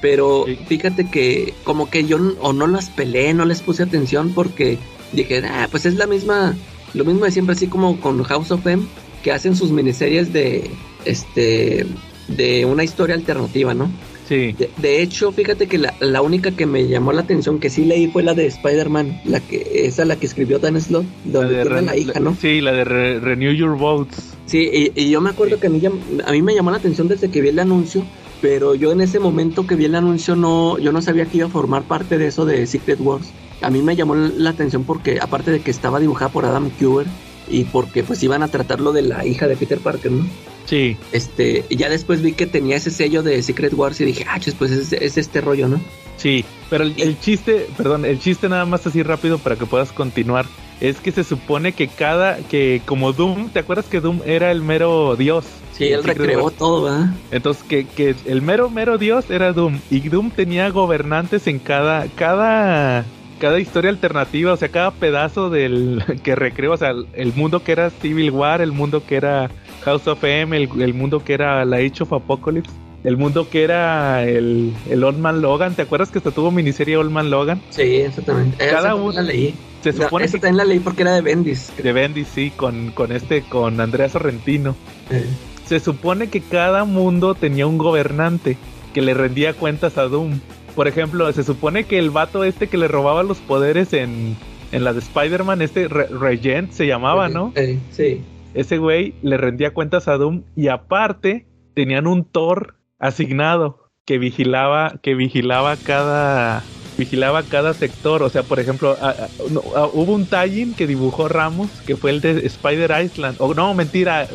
Speaker 6: pero
Speaker 4: Sí.
Speaker 6: fíjate que como que yo o no las peleé, no les puse atención porque dije, ah, pues es la misma, lo mismo de siempre, así como con House of M, que hacen sus miniseries de, este, de una historia alternativa, ¿no?
Speaker 4: Sí.
Speaker 6: De, de hecho, fíjate que la, la única que me llamó la atención que sí leí fue la de Spider-Man, la que esa la que escribió Dan Slott, donde
Speaker 4: de
Speaker 6: tiene
Speaker 4: Re-
Speaker 6: la hija, ¿no?
Speaker 4: Sí, la de Re- Renew Your Votes.
Speaker 6: Sí, y, y yo me acuerdo
Speaker 4: Sí.
Speaker 6: que a mí, a mí me llamó la atención desde que vi el anuncio, pero yo en ese momento que vi el anuncio no, yo no sabía que iba a formar parte de eso de Secret Wars. A mí me llamó la atención porque aparte de que estaba dibujada por Adam Cuber y porque pues iban a tratarlo de la hija de Peter Parker, ¿no?
Speaker 4: Sí.
Speaker 6: Este, ya después vi que tenía ese sello de Secret Wars y dije, ah, pues es, es este rollo, ¿no?
Speaker 4: Sí, pero el, el chiste, perdón, el chiste nada más así rápido para que puedas continuar. Es que se supone que cada, que como Doom, ¿te acuerdas que Doom era el mero dios?
Speaker 6: Sí, él
Speaker 4: Secret
Speaker 6: recreó
Speaker 4: Wars.
Speaker 6: todo, ¿verdad?
Speaker 4: Entonces que, que el mero mero dios era Doom y Doom tenía gobernantes en cada, cada, cada historia alternativa, o sea, cada pedazo del que recreó, o sea, el mundo que era Civil War, el mundo que era House of M, el, el mundo que era la Age of Apocalypse. el mundo que era el, el Old Man Logan. ¿Te acuerdas que hasta tuvo miniserie Old Man Logan?
Speaker 6: Sí, exactamente.
Speaker 4: Cada uno-
Speaker 6: la leí.
Speaker 4: Se
Speaker 6: No,
Speaker 4: supone
Speaker 6: esa
Speaker 4: que
Speaker 6: también la leí porque era de Bendis.
Speaker 4: de Bendy, sí, con, con este, con Andrea Sorrentino.
Speaker 6: Eh,
Speaker 4: Se supone que cada mundo tenía un gobernante que le rendía cuentas a Doom. Por ejemplo, se supone que el vato este que le robaba los poderes en, en la de Spider-Man, este Re- Regent se llamaba, ¿no?
Speaker 6: eh, sí.
Speaker 4: Ese güey le rendía cuentas a Doom y aparte tenían un Thor asignado que vigilaba, que vigilaba cada vigilaba cada sector, o sea, por ejemplo, a- a- no, a- hubo un tie que dibujó Ramos, que fue el de Spider Island, o no, mentira,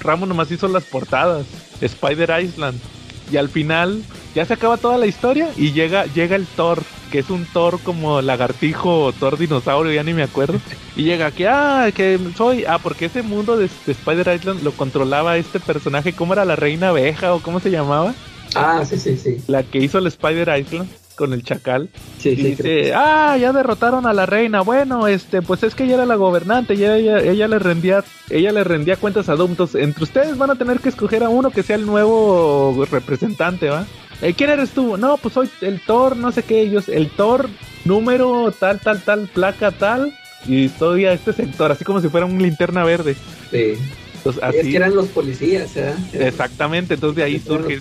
Speaker 4: Ramos nomás hizo las portadas, Spider Island, y al final ya se acaba toda la historia y llega llega el Thor, que es un Thor como lagartijo o Thor dinosaurio, ya ni me acuerdo. Y llega que, ah, que soy, ah, porque ese mundo de, de Spider Island lo controlaba este personaje, ¿cómo era la reina abeja o cómo se llamaba?
Speaker 6: Ah, sí, sí, sí.
Speaker 4: La que hizo el Spider Island con el chacal.
Speaker 6: Sí,
Speaker 4: Y
Speaker 6: sí.
Speaker 4: dice, ah, ya derrotaron a la reina. Bueno, este, pues es que ella era la gobernante, y ella, ella le rendía, ella le rendía cuentas a. Entonces, entre ustedes van a tener que escoger a uno que sea el nuevo representante, ¿va? Eh, ¿Quién eres tú? No, pues soy el Thor, no sé qué, ellos, el Thor número tal, tal, tal, placa tal, y estoy a este sector, así como si fuera un linterna verde.
Speaker 6: sí.
Speaker 4: Entonces,
Speaker 6: Es
Speaker 4: así,
Speaker 6: que eran los policías, ¿eh?
Speaker 4: exactamente, entonces de ahí surge,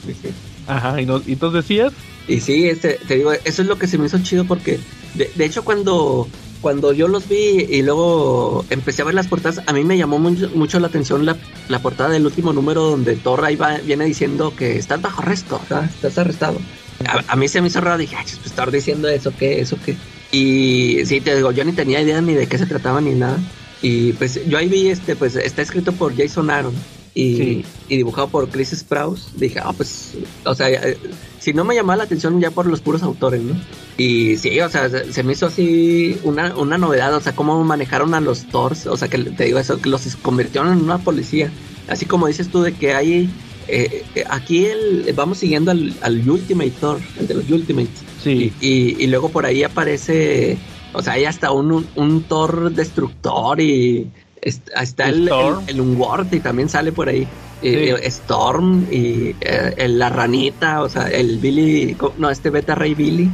Speaker 4: ajá, y, no- y entonces decías,
Speaker 6: Y sí, este, te digo, eso es lo que se me hizo chido porque, de, de hecho, cuando, cuando yo los vi y luego empecé a ver las portadas, a mí me llamó mucho, mucho la atención la, la portada del último número donde Thor ahí va, viene diciendo que estás bajo arresto, estás arrestado. A, a mí se me hizo raro, dije, "Ay, pues Thor diciendo eso, ¿qué? ¿Eso qué? Y sí, te digo, yo ni tenía idea ni de qué se trataba ni nada. Y pues yo ahí vi, este, pues está escrito por Jason Aaron y,
Speaker 4: Sí.
Speaker 6: y dibujado por Chris Sprouse. Dije, ah, pues, o sea, eh, si no me llamaba la atención ya por los puros autores, ¿no? Y sí, o sea, se, me hizo así una, una novedad, o sea, cómo manejaron a los Thors, o sea, que te digo eso, que los convirtieron en una policía. Así como dices tú de que hay, eh, eh, aquí el, vamos siguiendo al, al Ultimate Thor, el de los Ultimates.
Speaker 4: sí,
Speaker 6: Y, y luego por ahí aparece, o sea, hay hasta un, un, un Thor destructor y está el, el, el Unworthy también sale por ahí.
Speaker 4: Sí.
Speaker 6: Storm y eh, el- la ranita, o sea, el Billy, no, este Beta Ray Billy.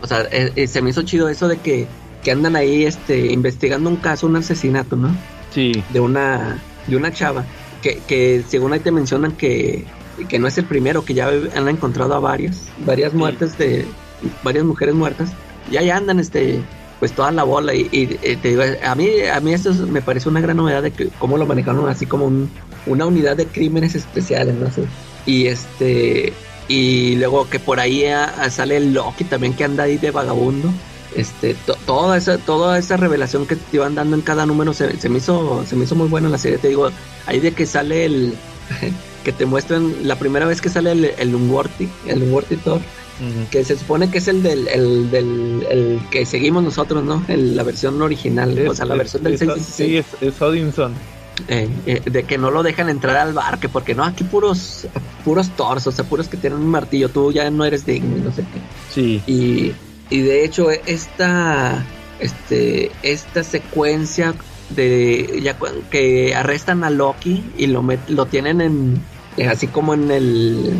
Speaker 6: O sea, eh, eh, se me hizo chido eso de que, que andan ahí este, investigando un caso, un asesinato, ¿no?
Speaker 4: sí,
Speaker 6: de una de una chava que, que según ahí te mencionan que, que no es el primero, que ya han encontrado a varias, varias muertes de varias mujeres muertas. Y ahí andan este pues toda la bola y, eh, te digo, a mí a mí esto es- me parece una gran novedad de que cómo lo manejaron así como un- una unidad de crímenes especiales, no sé. Y este y luego que por ahí ah, ah, sale el Loki también que anda ahí de vagabundo. Este to- toda esa toda esa revelación que te iban dando en cada número se, me hizo se me hizo muy buena la serie. Te digo ahí de que sale el que te muestran la primera vez que sale el, el el Unworthy Thor que se supone que es el del el, del el que seguimos nosotros no El- la versión original o sea la
Speaker 4: Es-
Speaker 6: versión del
Speaker 4: es-
Speaker 6: 616
Speaker 4: Sí, es, es Odinson.
Speaker 6: eh, eh, de que no lo dejan entrar al bar, que porque no, aquí puros, puros torsos, o sea, puros que tienen un martillo, tú ya no eres digno y no sé qué.
Speaker 4: Sí,
Speaker 6: Y, y de hecho, esta, este, esta secuencia de ya que arrestan a Loki y lo met- lo tienen en eh, así como en el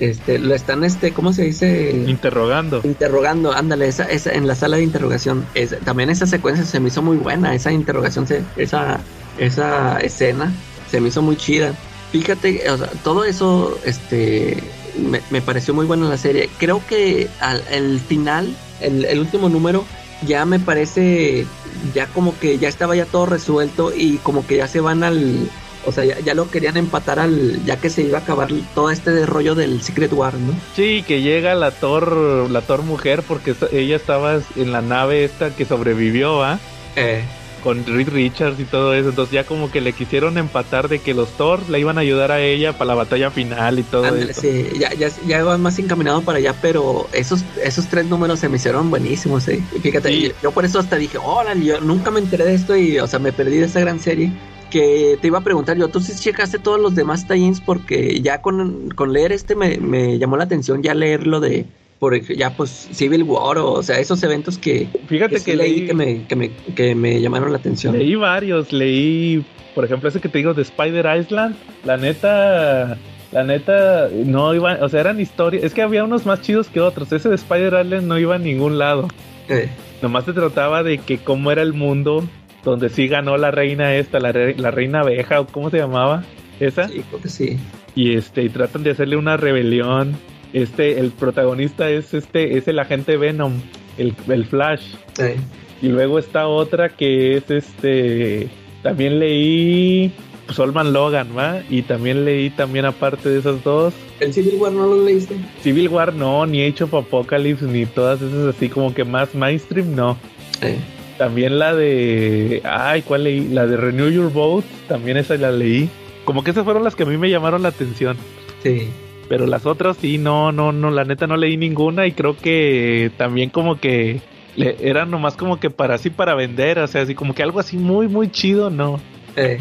Speaker 6: este lo están este cómo se dice
Speaker 4: interrogando.
Speaker 6: interrogando ándale esa, esa en la sala de interrogación. Es, también esa secuencia se me hizo muy buena esa interrogación se- esa esa escena se me hizo muy chida. Fíjate o sea, todo eso este me, me pareció muy buena la serie. Creo que al el final el, el último número ya me parece ya como que ya estaba ya todo resuelto y como que ya se van al o sea ya, ya lo querían empatar al ya que se iba a acabar todo este rollo del Secret War no
Speaker 4: Sí, que llega la Thor, la Thor mujer, porque ella estaba en la nave esta que sobrevivió, ¿ah?
Speaker 6: eh,
Speaker 4: Con Reed Richards y todo eso. Entonces ya como que le quisieron empatar de que los Thor le iban a ayudar a ella para la batalla final y todo eso.
Speaker 6: sí, ya, ya, ya va más encaminado para allá, pero esos, esos tres números se me hicieron buenísimos, eh. Fíjate,
Speaker 4: Sí.
Speaker 6: yo, yo por eso hasta dije, órale, yo nunca me enteré de esto y, o sea, me perdí de esa gran serie. Que te iba a preguntar yo, tú sí checaste todos los demás tie-ins porque ya con, con leer este me, me llamó la atención ya leerlo de, por ya pues Civil War o, o sea, esos eventos que,
Speaker 4: Fíjate
Speaker 6: que, leí
Speaker 4: leí,
Speaker 6: que me, que, me, que me llamaron la atención.
Speaker 4: leí varios, leí, por ejemplo, ese que te digo de Spider Island. La neta, La neta, no iban, o sea, eran historias. Es que había unos más chidos que otros. Ese de Spider Island no iba a ningún lado.
Speaker 6: Eh,
Speaker 4: Nomás se trataba de que cómo era el mundo donde sí ganó la reina esta, la, re- la reina abeja, o cómo se llamaba, esa.
Speaker 6: sí, creo que sí.
Speaker 4: Y este, y tratan de hacerle una rebelión. Este, el protagonista es este, es el agente Venom, el, el Flash.
Speaker 6: Eh,
Speaker 4: Y luego está otra que es este. También leí. Pues Olman Logan, ¿va? Y también leí también aparte de esas dos.
Speaker 6: ¿El Civil War no lo leíste?
Speaker 4: Civil War no, ni Age of Apocalypse, ni todas esas así como que más mainstream, no.
Speaker 6: Eh,
Speaker 4: También la de. Ay, ¿cuál leí? La de Renew Your Vote, también esa la leí. Como que esas fueron las que a mí me llamaron la atención.
Speaker 6: sí.
Speaker 4: Pero las otras sí, no, no, no, la neta no leí ninguna y creo que también como que le- eran nomás como que para así para vender, o sea, así como que algo así muy, muy chido, no.
Speaker 6: Eh,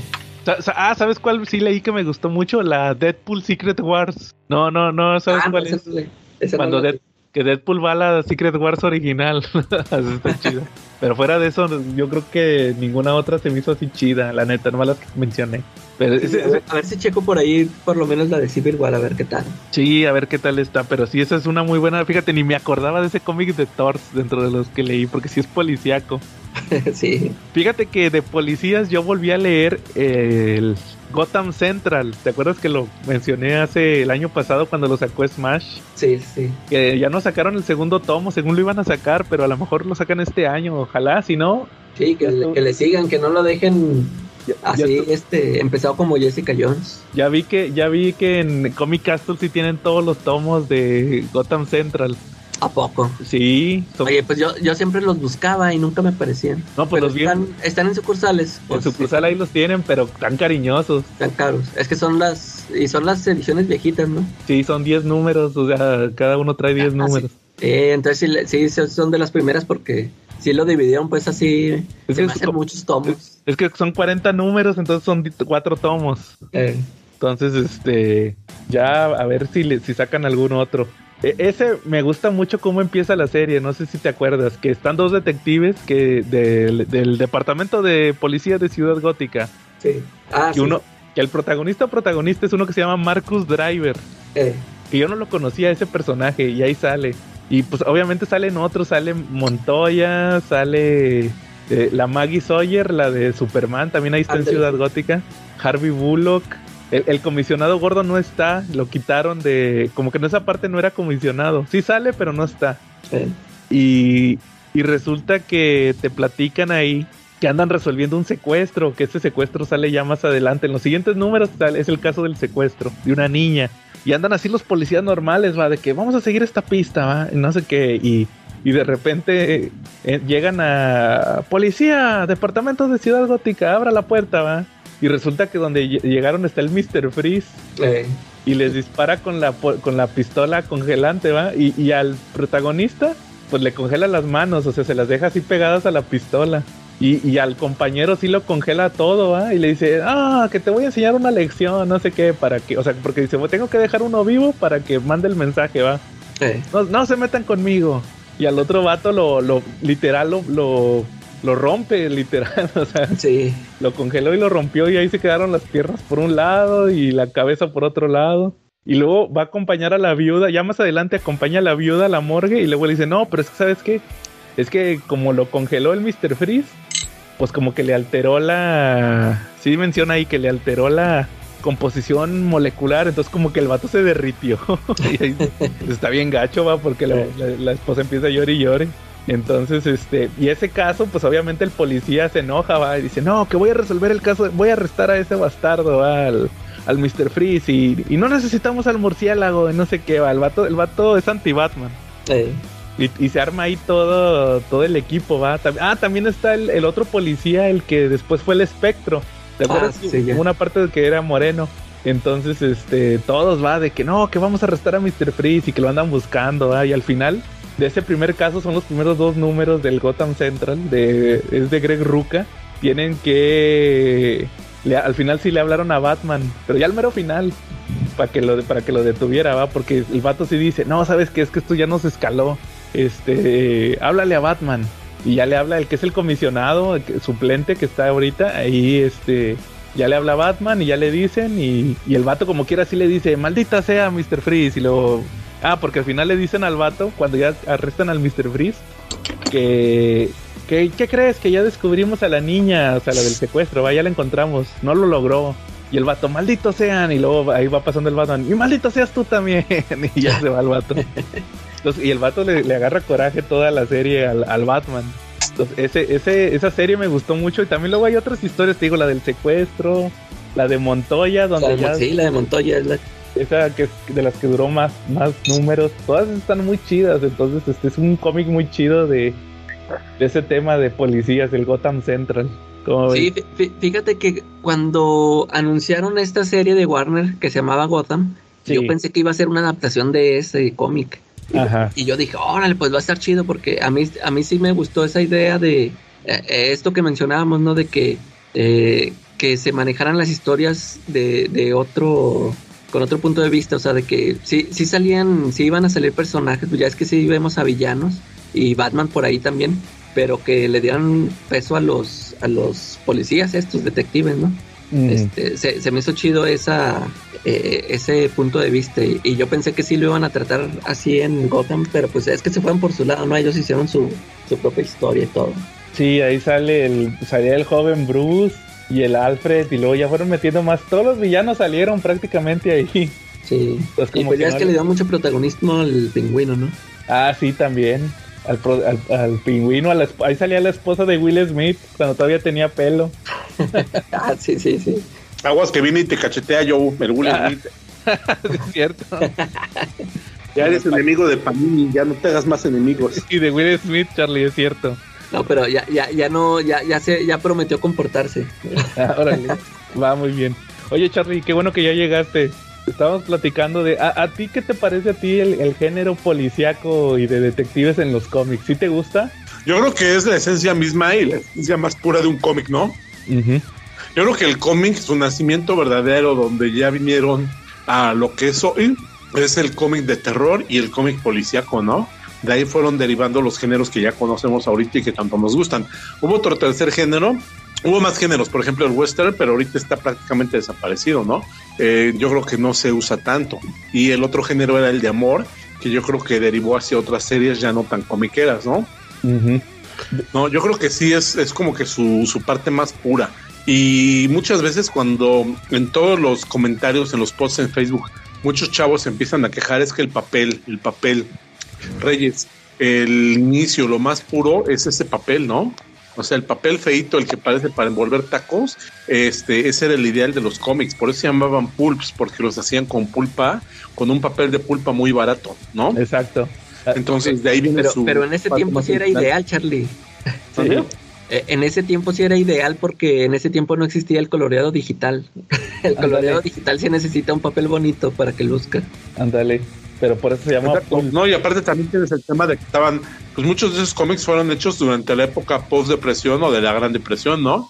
Speaker 4: ah, ¿sabes cuál sí leí que me gustó mucho? La Deadpool Secret Wars. No, no, no, ¿sabes
Speaker 6: ah,
Speaker 4: cuál
Speaker 6: no,
Speaker 4: es?
Speaker 6: ese ese
Speaker 4: Cuando Dead- que Deadpool va a la Secret Wars original. Está chido. Pero fuera de eso, yo creo que ninguna otra se me hizo así chida, la neta, nomás las que mencioné. Pero
Speaker 6: Sí,
Speaker 4: ese-
Speaker 6: a, ver, a ver si checo por ahí por lo menos la de Civil War, a ver qué tal.
Speaker 4: Sí, a ver qué tal está, pero sí, esa es una muy buena. Fíjate, ni me acordaba de ese cómic de Thor dentro de los que leí, porque sí es policíaco.
Speaker 6: sí.
Speaker 4: Fíjate que de policías yo volví a leer el Gotham Central. ¿Te acuerdas que lo mencioné hace el año pasado cuando lo sacó Smash?
Speaker 6: Sí, sí.
Speaker 4: Que ya no sacaron el segundo tomo, según lo iban a sacar, pero a lo mejor lo sacan este año, ojalá, si no.
Speaker 6: Sí, que, le,
Speaker 4: estuvo.
Speaker 6: que le sigan, que no lo dejen
Speaker 4: ya
Speaker 6: así, este, empezado como Jessica Jones.
Speaker 4: Ya vi que, ya vi que en Comic Castle sí tienen todos los tomos de Gotham Central.
Speaker 6: ¿A poco?
Speaker 4: Sí, son-
Speaker 6: Oye, pues yo, yo siempre los buscaba y nunca me aparecían.
Speaker 4: no, pues
Speaker 6: Pero
Speaker 4: los
Speaker 6: están, están en sucursales.
Speaker 4: en
Speaker 6: Pues,
Speaker 4: sucursal ahí los tienen, pero tan cariñosos.
Speaker 6: Están caros. Es que son las, y son las ediciones viejitas, ¿no?
Speaker 4: Sí, son 10 números, o sea, cada uno trae 10
Speaker 6: Ah,
Speaker 4: números.
Speaker 6: Eh, entonces sí, sí, son- de las primeras porque sí lo dividieron pues así.
Speaker 4: Es
Speaker 6: se me hacen muchos tomos.
Speaker 4: Es que son 40 números, entonces son 4 tomos.
Speaker 6: Eh,
Speaker 4: Entonces, este, ya a ver si, le, si sacan algún otro. E- ese me gusta mucho cómo empieza la serie, no sé si te acuerdas, que están dos detectives que del, del departamento de policía de Ciudad Gótica,
Speaker 6: sí. Ah,
Speaker 4: que
Speaker 6: sí.
Speaker 4: uno, que el protagonista protagonista es uno que se llama Marcus Driver,
Speaker 6: Eh,
Speaker 4: que yo no lo conocía ese personaje y ahí sale. Y pues obviamente salen otros, sale Montoya, sale eh, la Maggie Sawyer, la de Superman, también ahí está en. Ciudad Gótica, Harvey Bullock. El, el comisionado gordo no está, lo quitaron de... Como que en esa parte no era comisionado. Sí sale, pero no está. Y, y resulta que te platican ahí que andan resolviendo un secuestro, que ese secuestro sale ya más adelante. En los siguientes números sale- es el caso del secuestro de una niña. Y andan así los policías normales, va, de que vamos a seguir esta pista, va, y no sé qué. Y, y de repente eh, llegan a policía, departamento de Ciudad Gótica, abra la puerta, va. Y resulta que donde lle- llegaron está el Mr. Freeze y les dispara con la, con la pistola congelante, ¿va? Y, y al protagonista, pues le congela las manos, o sea, se las deja así pegadas a la pistola. Y, y al compañero sí lo congela todo, ¿va? Y le dice, ah, que te voy a enseñar una lección, no sé qué, para que, o sea, porque dice, "Bueno, tengo que dejar uno vivo para que mande el mensaje, ¿va? No, no se metan conmigo. Y al otro vato lo, lo literal, lo, lo, lo rompe, literal, o sea,
Speaker 6: Sí.
Speaker 4: lo congeló y lo rompió y ahí se quedaron las piernas por un lado y la cabeza por otro lado. Y luego va a acompañar a la viuda, ya más adelante acompaña a la viuda a la morgue y luego le dice, no, pero es que sabes qué, es que como lo congeló el Mr. Freeze, pues como que le alteró la... Sí menciona ahí que le alteró la composición molecular, entonces como que el vato se derritió. y ahí está bien gacho, va, porque la, la- la esposa empieza a llorar y llore. Entonces, este, y ese caso, pues obviamente el policía se enoja, va, y dice, no, que voy a resolver el caso, voy a arrestar a ese bastardo, va, al, al Mr. Freeze, y, y no necesitamos al murciélago, y no sé qué, va, el vato, el vato es anti-Batman.
Speaker 6: Eh,
Speaker 4: Y, y se arma ahí todo, todo el equipo, va. Ah, también está el, el otro policía, el que después fue el espectro. ¿Te
Speaker 6: Ah, sí,
Speaker 4: una parte de que era moreno. Entonces, este, todos va de que no, que vamos a arrestar a Mr. Freeze y que lo andan buscando, ¿va? Y al final de ese primer caso son los primeros dos números del Gotham Central, de, es de Greg Ruca. Tienen que al final sí le hablaron a Batman, pero ya al mero final para que lo para que lo detuviera, va, porque el vato sí dice, "No, sabes que es que esto ya nos escaló. Este, háblale a Batman." Y ya le habla el que es el comisionado, suplente que está ahorita ahí este ya le habla Batman y ya le dicen y, y el vato como quiera así le dice, maldita sea Mr. Freeze y luego... Ah, porque al final le dicen al vato, cuando ya arrestan al Mr. Freeze, que, que... ¿Qué crees? Que ya descubrimos a la niña, o sea, la del secuestro, va, ya la encontramos, no lo logró. Y el vato, maldito sean, y luego ahí va pasando el Batman, y maldito seas tú también, y ya se va el vato. Entonces, y el vato le, le agarra coraje toda la serie al, al Batman. Entonces, ese, ese, esa serie me gustó mucho y también luego hay otras historias, te digo, la del secuestro, la de Montoya, donde
Speaker 6: La de
Speaker 4: ya...
Speaker 6: Sí, la de Montoya es la
Speaker 4: esa que es de las que duró más, más números, todas están muy chidas, entonces este es un cómic muy chido de, de ese tema de policías, el Gotham Central. ¿Cómo
Speaker 6: Sí, fíjate que cuando anunciaron esta serie de Warner que se llamaba Gotham,
Speaker 4: Sí.
Speaker 6: yo pensé que iba a ser una adaptación de ese cómic.
Speaker 4: Ajá.
Speaker 6: Y yo dije, órale, pues va a estar chido porque a mí, a mí sí me gustó esa idea de eh, eh, esto que mencionábamos, ¿no? De que, eh, que se manejaran las historias de, de otro, con otro punto de vista, o sea, de que sí, sí salían, sí iban a salir personajes, pues ya es que sí vemos a villanos y Batman por ahí también, pero que le dieran peso a los, a los policías, estos detectives, ¿no?
Speaker 4: Mm.
Speaker 6: Este, se, se me hizo chido esa, eh, ese punto de vista y, y yo pensé que sí lo iban a tratar así en Gotham, pero pues es que se fueron por su lado, ¿no? Ellos hicieron su, su propia historia y todo.
Speaker 4: Sí, ahí sale el, salía el joven Bruce y el Alfred y luego ya fueron metiendo más, todos los villanos salieron prácticamente ahí.
Speaker 6: Sí.
Speaker 4: Pues
Speaker 6: y
Speaker 4: como
Speaker 6: pues
Speaker 4: que
Speaker 6: ya
Speaker 4: no
Speaker 6: es que
Speaker 4: le-
Speaker 6: dio mucho protagonismo al pingüino, ¿no?
Speaker 4: Ah, sí, también. Al, pro- al, al pingüino, a la ahí salía la esposa de Will Smith cuando todavía tenía pelo.
Speaker 6: Ah, sí, sí, sí.
Speaker 5: Aguas que viene y te cachetea yo, el Will
Speaker 4: Ah.
Speaker 5: Smith.
Speaker 4: es cierto.
Speaker 5: Ya eres enemigo de Panini, ya no te hagas más enemigos.
Speaker 4: y de Will Smith, Charlie, es cierto.
Speaker 6: No, pero ya, ya, ya no, ya, ya se, ya prometió comportarse.
Speaker 4: Ah, órale, va muy bien. Oye, Charlie, qué bueno que ya llegaste. Estábamos platicando de. ¿A, a ti qué te parece a ti el, el género policíaco y de detectives en los cómics? ¿Sí te gusta?
Speaker 5: Yo creo que es la esencia misma y la esencia más pura de un cómic, ¿no?
Speaker 4: Ujú.
Speaker 5: Yo creo que el cómic, su nacimiento verdadero, donde ya vinieron a lo que es hoy, es el cómic de terror y el cómic policíaco, ¿no? De ahí fueron derivando los géneros que ya conocemos ahorita y que tanto nos gustan. Hubo otro tercer género, hubo más géneros, por ejemplo el western, pero ahorita está prácticamente desaparecido, ¿no? Eh, yo creo que no se usa tanto. Y el otro género era el de amor, que yo creo que derivó hacia otras series ya no tan comiqueras, ¿no? No, yo creo que sí es, es como que su, su parte más pura. Y muchas veces cuando en todos los comentarios, en los posts en Facebook, muchos chavos empiezan a quejar es que el papel, el papel, Reyes, el inicio, lo más puro es ese papel, ¿no? O sea, el papel feito, el que parece para envolver tacos, este, ese era el ideal de los cómics. Por eso se llamaban pulps, porque los hacían con pulpa, con un papel de pulpa muy barato, ¿no?
Speaker 4: Exacto.
Speaker 5: Entonces de ahí viene
Speaker 6: Pero,
Speaker 5: su
Speaker 6: pero en ese tiempo sí era ideal, Charlie.
Speaker 5: ¿Sale?
Speaker 6: Eh, En ese tiempo sí era ideal porque en ese tiempo no existía el coloreado digital. El coloreado digital sí necesita un papel bonito para que luzca.
Speaker 4: Ándale. Pero por eso se llama
Speaker 5: Exacto. No, y aparte también tienes el tema de que estaban, pues muchos de esos cómics fueron hechos durante la época post-depresión o de la Gran Depresión, ¿no?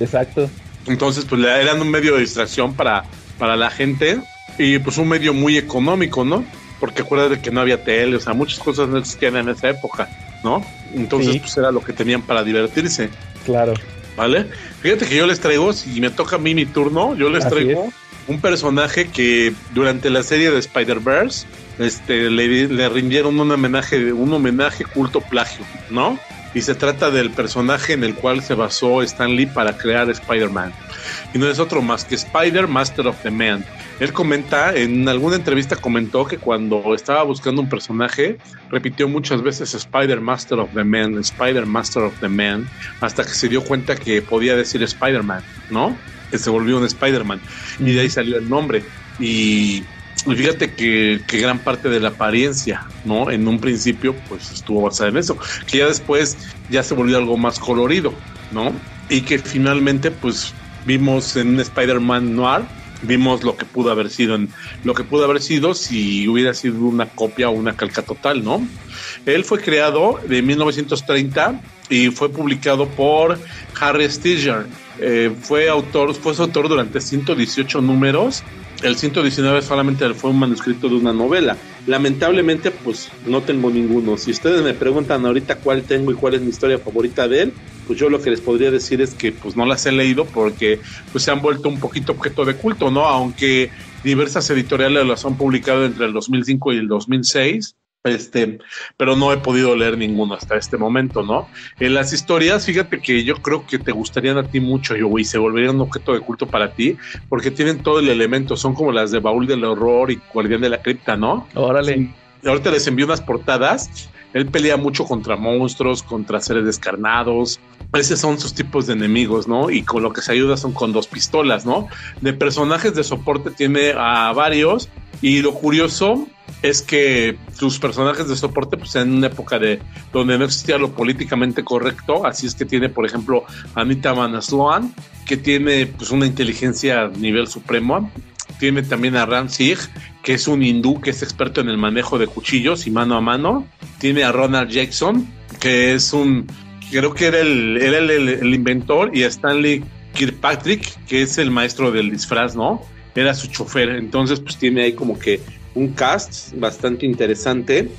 Speaker 4: Exacto.
Speaker 5: Entonces, pues eran un medio de distracción para, para la gente y pues un medio muy económico, ¿no? Porque acuérdate que no había tele, o sea, muchas cosas no existían en esa época, ¿no? Entonces,
Speaker 4: Sí.
Speaker 5: pues era lo que tenían para divertirse,
Speaker 4: Claro.
Speaker 5: ¿vale? Fíjate que yo les traigo, si me toca a mí mi turno, yo les
Speaker 4: Así
Speaker 5: traigo un personaje que durante la serie de Spider-Verse este, le, rindieron un homenaje, un homenaje culto plagio, ¿no? Y se trata del personaje en el cual se basó Stan Lee para crear Spider-Man. Y no es otro más que Spider Master of the Man. Él comenta, en alguna entrevista comentó que cuando estaba buscando un personaje, repitió muchas veces Spider Master of the Man, Spider Master of the Man, hasta que se dio cuenta que podía decir Spider-Man, ¿no? Que se volvió un Spider-Man. Y de ahí salió el nombre. Y, y fíjate que, gran parte de la apariencia, ¿no? En un principio, pues estuvo basada en eso. Que ya después ya se volvió algo más colorido, ¿no? Y que finalmente, pues vimos en Spider-Man Noir, vimos lo que pudo haber sido lo que pudo haber sido si hubiera sido una copia o una calca total, ¿no? Él fue creado de 1930 y fue publicado por Harry Stiger. Eh, fue autor, fue su autor durante 118 números. El 119 solamente fue un manuscrito de una novela. Lamentablemente, pues no tengo ninguno. Si ustedes me preguntan ahorita cuál tengo y cuál es mi historia favorita de él, pues yo lo que les podría decir es que pues no las he leído porque pues se han vuelto un poquito objeto de culto, ¿no? Aunque diversas editoriales las han publicado entre el 2005 y el 2006. Este, pero no he podido leer ninguno hasta este momento, ¿no? En las historias, fíjate que yo creo que te gustarían a ti mucho, yo, y se volverían un objeto de culto para ti, porque tienen todo el elemento, son como las de Baúl del Horror y Guardián de la Cripta, ¿no?
Speaker 4: Órale.
Speaker 5: Sí. Ahorita les envío unas portadas. Él pelea mucho contra monstruos, contra seres descarnados. Esos son sus tipos de enemigos, ¿no? Y con lo que se ayuda son con dos pistolas, ¿no? De personajes de soporte tiene a varios. Y lo curioso es que sus personajes de soporte, pues en una época de donde no existía lo políticamente correcto, así es que tiene, por ejemplo, Anita Manasluan, que tiene pues una inteligencia a nivel supremo, tiene también a Ram Sig, que es un hindú que es experto en el manejo de cuchillos y mano a mano. Tiene a Ronald Jackson, que es un, creo que era el, era el, inventor, y a Stanley Kirkpatrick, que es el maestro del disfraz, ¿no? Era su chofer. Entonces, pues tiene ahí como que un cast bastante interesante.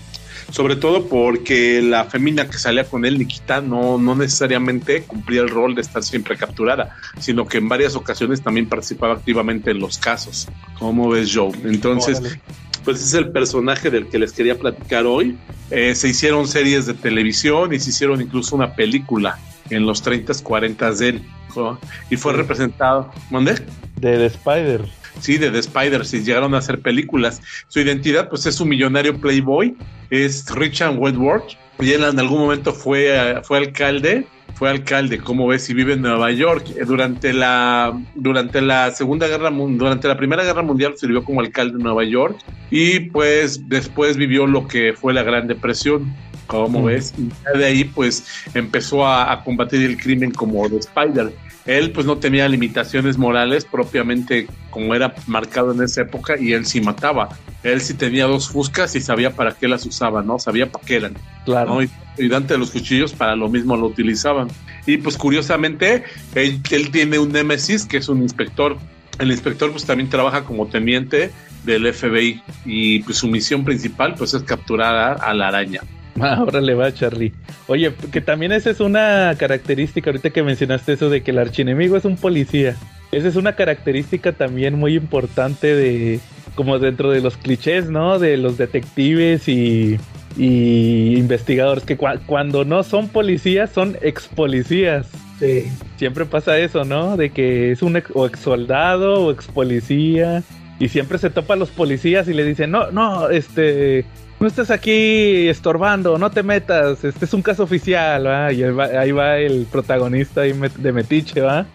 Speaker 5: Sobre todo porque la femina que salía con él, Nikita, no, no necesariamente cumplía el rol de estar siempre capturada, sino que en varias ocasiones también participaba activamente en los casos. ¿Cómo ves, Joe? Entonces, Órale. pues es el personaje del que les quería platicar hoy. Eh, se hicieron series de televisión y se hicieron incluso una película en los 30s, 40s de él. ¿no? Y fue representado. ¿Dónde?
Speaker 4: De The Spider
Speaker 5: sí, de The Spider, si llegaron a hacer películas. Su identidad, pues es un millonario playboy, es Richard Wentworth, y él en algún momento fue, fue alcalde, fue alcalde, como ves, y vive en Nueva York. Durante la, durante la Segunda Guerra durante la Primera Guerra Mundial sirvió como alcalde en Nueva York, y pues después vivió lo que fue la Gran Depresión. Como mm. ves, y de ahí pues empezó a, a combatir el crimen como The Spider él pues no tenía limitaciones morales propiamente como era marcado en esa época y él sí mataba. Él sí tenía dos fuscas y sabía para qué las usaba, ¿no? Sabía para qué eran.
Speaker 4: Claro.
Speaker 5: ¿no? Y, y Dante de los cuchillos para lo mismo lo utilizaban. Y pues curiosamente, él, él tiene un némesis que es un inspector. El inspector pues también trabaja como teniente del FBI y pues su misión principal pues es capturar a la araña.
Speaker 4: Ahora le va, Charlie. Oye, que también esa es una característica, ahorita que mencionaste eso de que el archienemigo es un policía. Esa es una característica también muy importante de, como dentro de los clichés, ¿no? De los detectives y, y investigadores, que cu cuando no son policías, son ex policías.
Speaker 6: Sí.
Speaker 4: Siempre pasa eso, ¿no? De que es un ex, o ex soldado o ex policía. Y siempre se topa a los policías y le dicen, no, no, este, no estés aquí estorbando, no te metas, este es un caso oficial, ¿va? Y ahí va, ahí va el protagonista de Metiche, ¿va?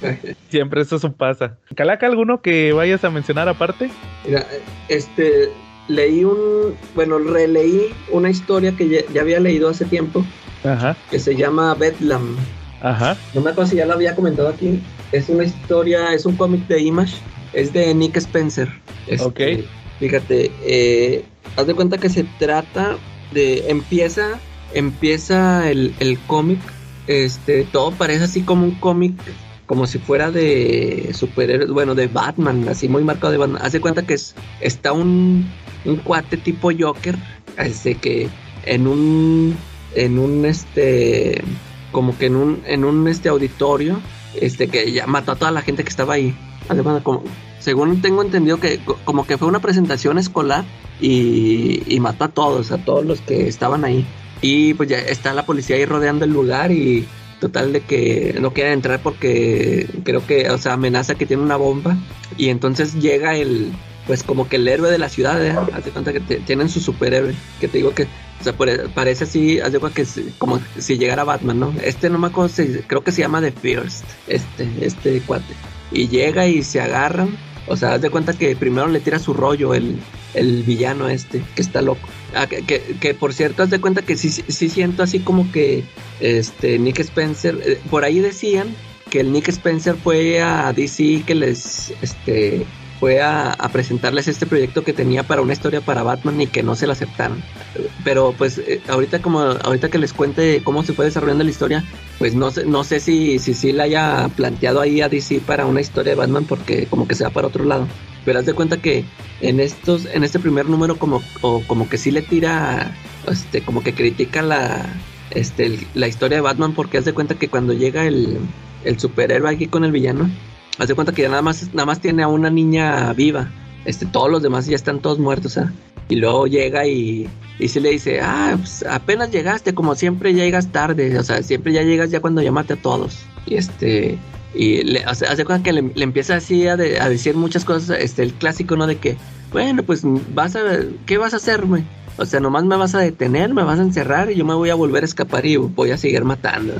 Speaker 4: Siempre eso pasa. ¿Calaca alguno que vayas a mencionar aparte?
Speaker 6: Mira, este, leí un, bueno, releí una historia que ya, ya había leído hace tiempo,
Speaker 4: Ajá.
Speaker 6: que se llama Bedlam.
Speaker 4: Ajá.
Speaker 6: No me acuerdo si ya la había comentado aquí. Es una historia, es un cómic de Image, es de Nick Spencer.
Speaker 4: Este, ok.
Speaker 6: Fíjate, eh, haz de cuenta que se trata de. Empieza. Empieza el, el cómic. Este. Todo parece así como un cómic. Como si fuera de superhéroes. Bueno, de Batman. Así muy marcado de Batman. Haz de cuenta que es, está un. Un cuate tipo Joker. Este que. En un. En un este. Como que en un. En un este auditorio. Este que ya mató a toda la gente que estaba ahí. Además, como, según tengo entendido que como que fue una presentación escolar y, mató a todos, a todos los que estaban ahí. Y pues ya está la policía ahí rodeando el lugar y total de que no quieren entrar porque creo que, o sea, amenaza que tiene una bomba. Y entonces llega el, pues como que el héroe de la ciudad, ¿eh? Cuenta que tienen su superhéroe, que te digo que, o sea, parece así, hace cuenta que como si llegara Batman, ¿no? Este no me acuerdo, creo que se llama The First, este, este cuate. Y llega y se agarran o sea, haz de cuenta que primero le tira su rollo el, el villano este, que está loco. Ah, que, que, que, por cierto, haz de cuenta que sí, sí siento así como que este Nick Spencer, eh, por ahí decían que el Nick Spencer fue a DC que les este fue a, presentarles este proyecto que tenía para una historia para Batman y que no se la aceptaron. Pero pues eh, ahorita como ahorita que les cuente cómo se fue desarrollando la historia, pues no sé, no sé si, si sí la haya planteado ahí a DC para una historia de Batman porque como que se va para otro lado. Pero haz de cuenta que en estos, en este primer número como, como que sí le tira, este, como que critica la, este, el- la historia de Batman porque haz de cuenta que cuando llega el, el superhéroe aquí con el villano, haz de cuenta que ya nada más, nada más tiene a una niña viva. Este, todos los demás ya están todos muertos, ¿ah? Y luego llega y, y sí le dice, ah, pues apenas llegaste, como siempre llegas tarde, o sea, siempre ya llegas ya cuando llamaste a todos. Y este, y le, o hace cuenta que le, le empieza así a, de- a decir muchas cosas, este, el clásico, ¿no? De que, bueno, pues vas a, ¿qué vas a hacerme? O sea, nomás me vas a detener, me vas a encerrar y yo me voy a volver a escapar y voy a seguir matando.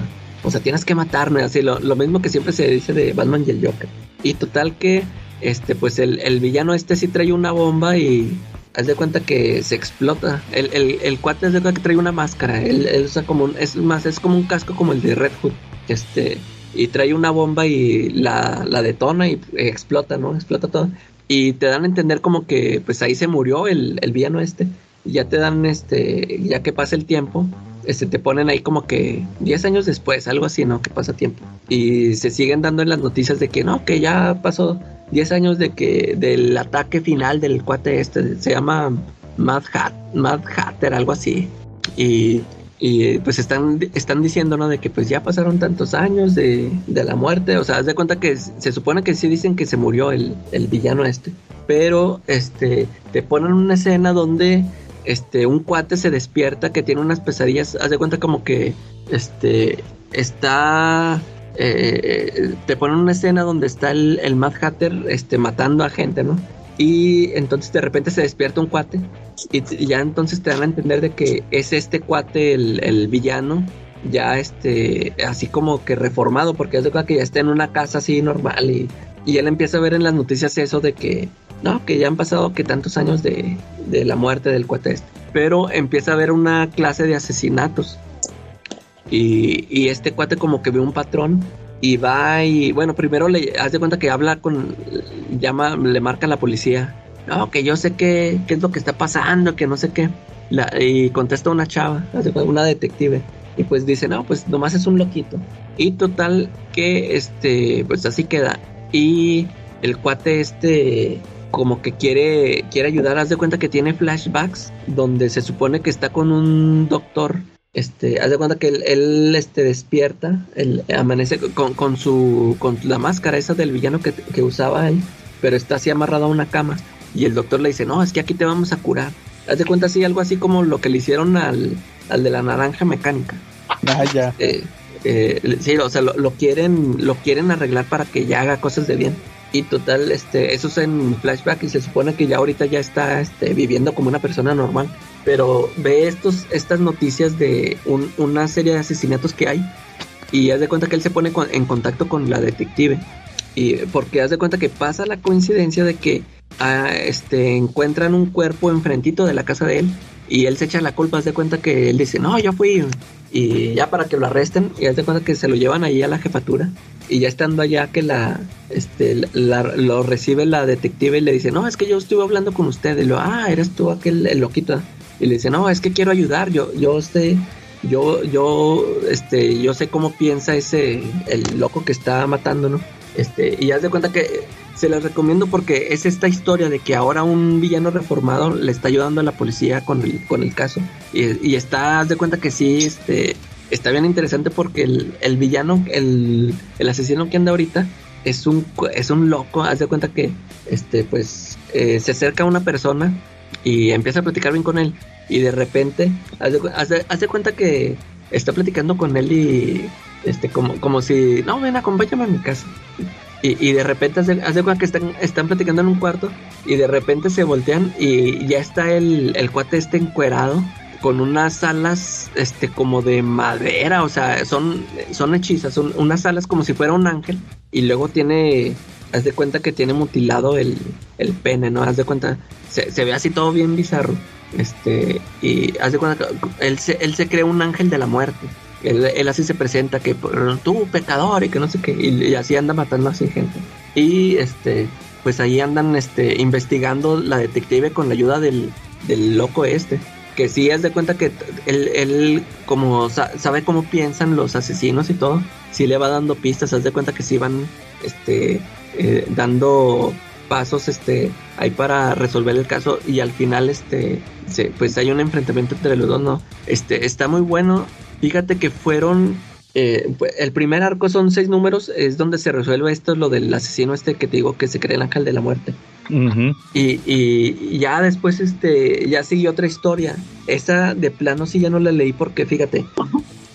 Speaker 6: O sea, tienes que matarme, así, lo, lo mismo que siempre se dice de Batman y el Joker. Y total que, este, pues el, el villano este sí trae una bomba y haz de cuenta que se explota. El, el, el cuate haz de cuenta que trae una máscara. Él, él usa como un, es más, es como un casco como el de Red Hood. Este, y trae una bomba y la, la detona y explota, ¿no? Explota todo. Y te dan a entender como que pues ahí se murió el, el villano este. Y ya te dan este, ya que pasa el tiempo, este, te ponen ahí como que 10 años después, algo así, ¿no? Que pasa tiempo. Y se siguen dando en las noticias de que no, que ya pasó 10 años de que del ataque final del cuate este, se llama Mad, Hat, Mad Hatter, algo así. Y, y, pues están, están diciendo, ¿no? De que pues ya pasaron tantos años de, de la muerte. O sea, haz de cuenta que se supone que sí dicen que se murió el, el villano este. Pero este te ponen una escena donde este un cuate se despierta que tiene unas pesadillas. Haz de cuenta como que este está eh, te ponen una escena donde está el, Mad Hatter este, matando a gente, ¿no? Y entonces de repente se despierta un cuate y, ya entonces te dan a entender de que es este cuate el, el villano ya este así como que reformado porque es de que ya está en una casa así normal y, y él empieza a ver en las noticias eso de que no, que ya han pasado que tantos años de, de la muerte del cuate este. Pero empieza a ver una clase de asesinatos. Y, y este cuate como que ve un patrón y va y bueno, primero le hace cuenta que habla con, llama, le marca a la policía. No, que yo sé qué, qué es lo que está pasando, que no sé qué. Y contesta una chava, una detective. Y pues dice, no, pues nomás es un loquito. Y total que este, pues así queda. Y el cuate este como que quiere quiere ayudar, haz de cuenta que tiene flashbacks donde se supone que está con un doctor este, haz de cuenta que él, él, este, despierta, él amanece con, con su, con la máscara esa del villano que, que usaba él, pero está así amarrado a una cama. Y el doctor le dice, no, es que aquí te vamos a curar. Haz de cuenta así, algo así como lo que le hicieron al, al de la naranja mecánica.
Speaker 4: Ah, ya.
Speaker 6: Eh, eh, sí, o sea, lo, lo quieren, lo quieren arreglar para que ya haga cosas de bien. Y total, este, eso es en flashback y se supone que ya ahorita ya está este, viviendo como una persona normal. Pero ve estos, estas noticias de un- una serie de asesinatos que hay y haz de cuenta que él se pone en contacto con la detective. Y porque haz de cuenta que pasa la coincidencia de que ah, este, encuentran un cuerpo enfrentito de la casa de él y él se echa la culpa, haz de cuenta que él dice, no, yo fui y ya para que lo arresten y haz de cuenta que se lo llevan ahí a la jefatura y ya estando allá que la, este, la- lo recibe la detective y le dice, no, es que yo estuve hablando con usted y lo, ah, eres tú aquel el loquito y le dice, no, es que quiero ayudar, yo, yo sé, yo, yo, este, yo sé cómo piensa ese, el loco que está matando, ¿no? Este, y haz de cuenta que se les recomiendo porque es esta historia de que ahora un villano reformado le está ayudando a la policía con el, con el caso. Y, y está, haz de cuenta que sí, este, está bien interesante porque el, el villano, el, el asesino que anda ahorita, es un, es un loco, haz de cuenta que, este, pues, eh, se acerca a una persona y empieza a platicar bien con él. Y de repente, haz de, haz haz de cuenta que está platicando con él y, este, como, como si, no, ven, acompáñame a mi casa. Y, de repente de cuenta que están, están platicando en un cuarto y de repente se voltean y ya está el, el cuate este encuerado con unas alas este como de madera, o sea, son, son hechizas, son unas alas como si fuera un ángel y luego tiene, haz de cuenta que tiene mutilado el, el pene, ¿no? Haz de cuenta, se, se ve así todo bien bizarro. Este, y haz de cuenta que él se, él se cree un ángel de la muerte. Él, así se presenta que "Pero tú pecador y que no sé qué y, así anda matando así gente. Y este pues ahí andan este investigando la detective con la ayuda del, del loco este que sí es de cuenta que él, él como sa- sabe cómo piensan los asesinos y todo sí le va dando pistas haz de cuenta que sí van este eh, dando pasos este ahí para resolver el caso y al final este se- pues hay un enfrentamiento entre los dos no este está muy bueno Fíjate que fueron. eh, el primer arco son seis números, es donde se resuelve esto, lo del asesino este que te digo que se cree el ángel de la muerte. Y, y ya después, este, ya siguió otra historia. Esa de plano sí ya no la leí porque, fíjate,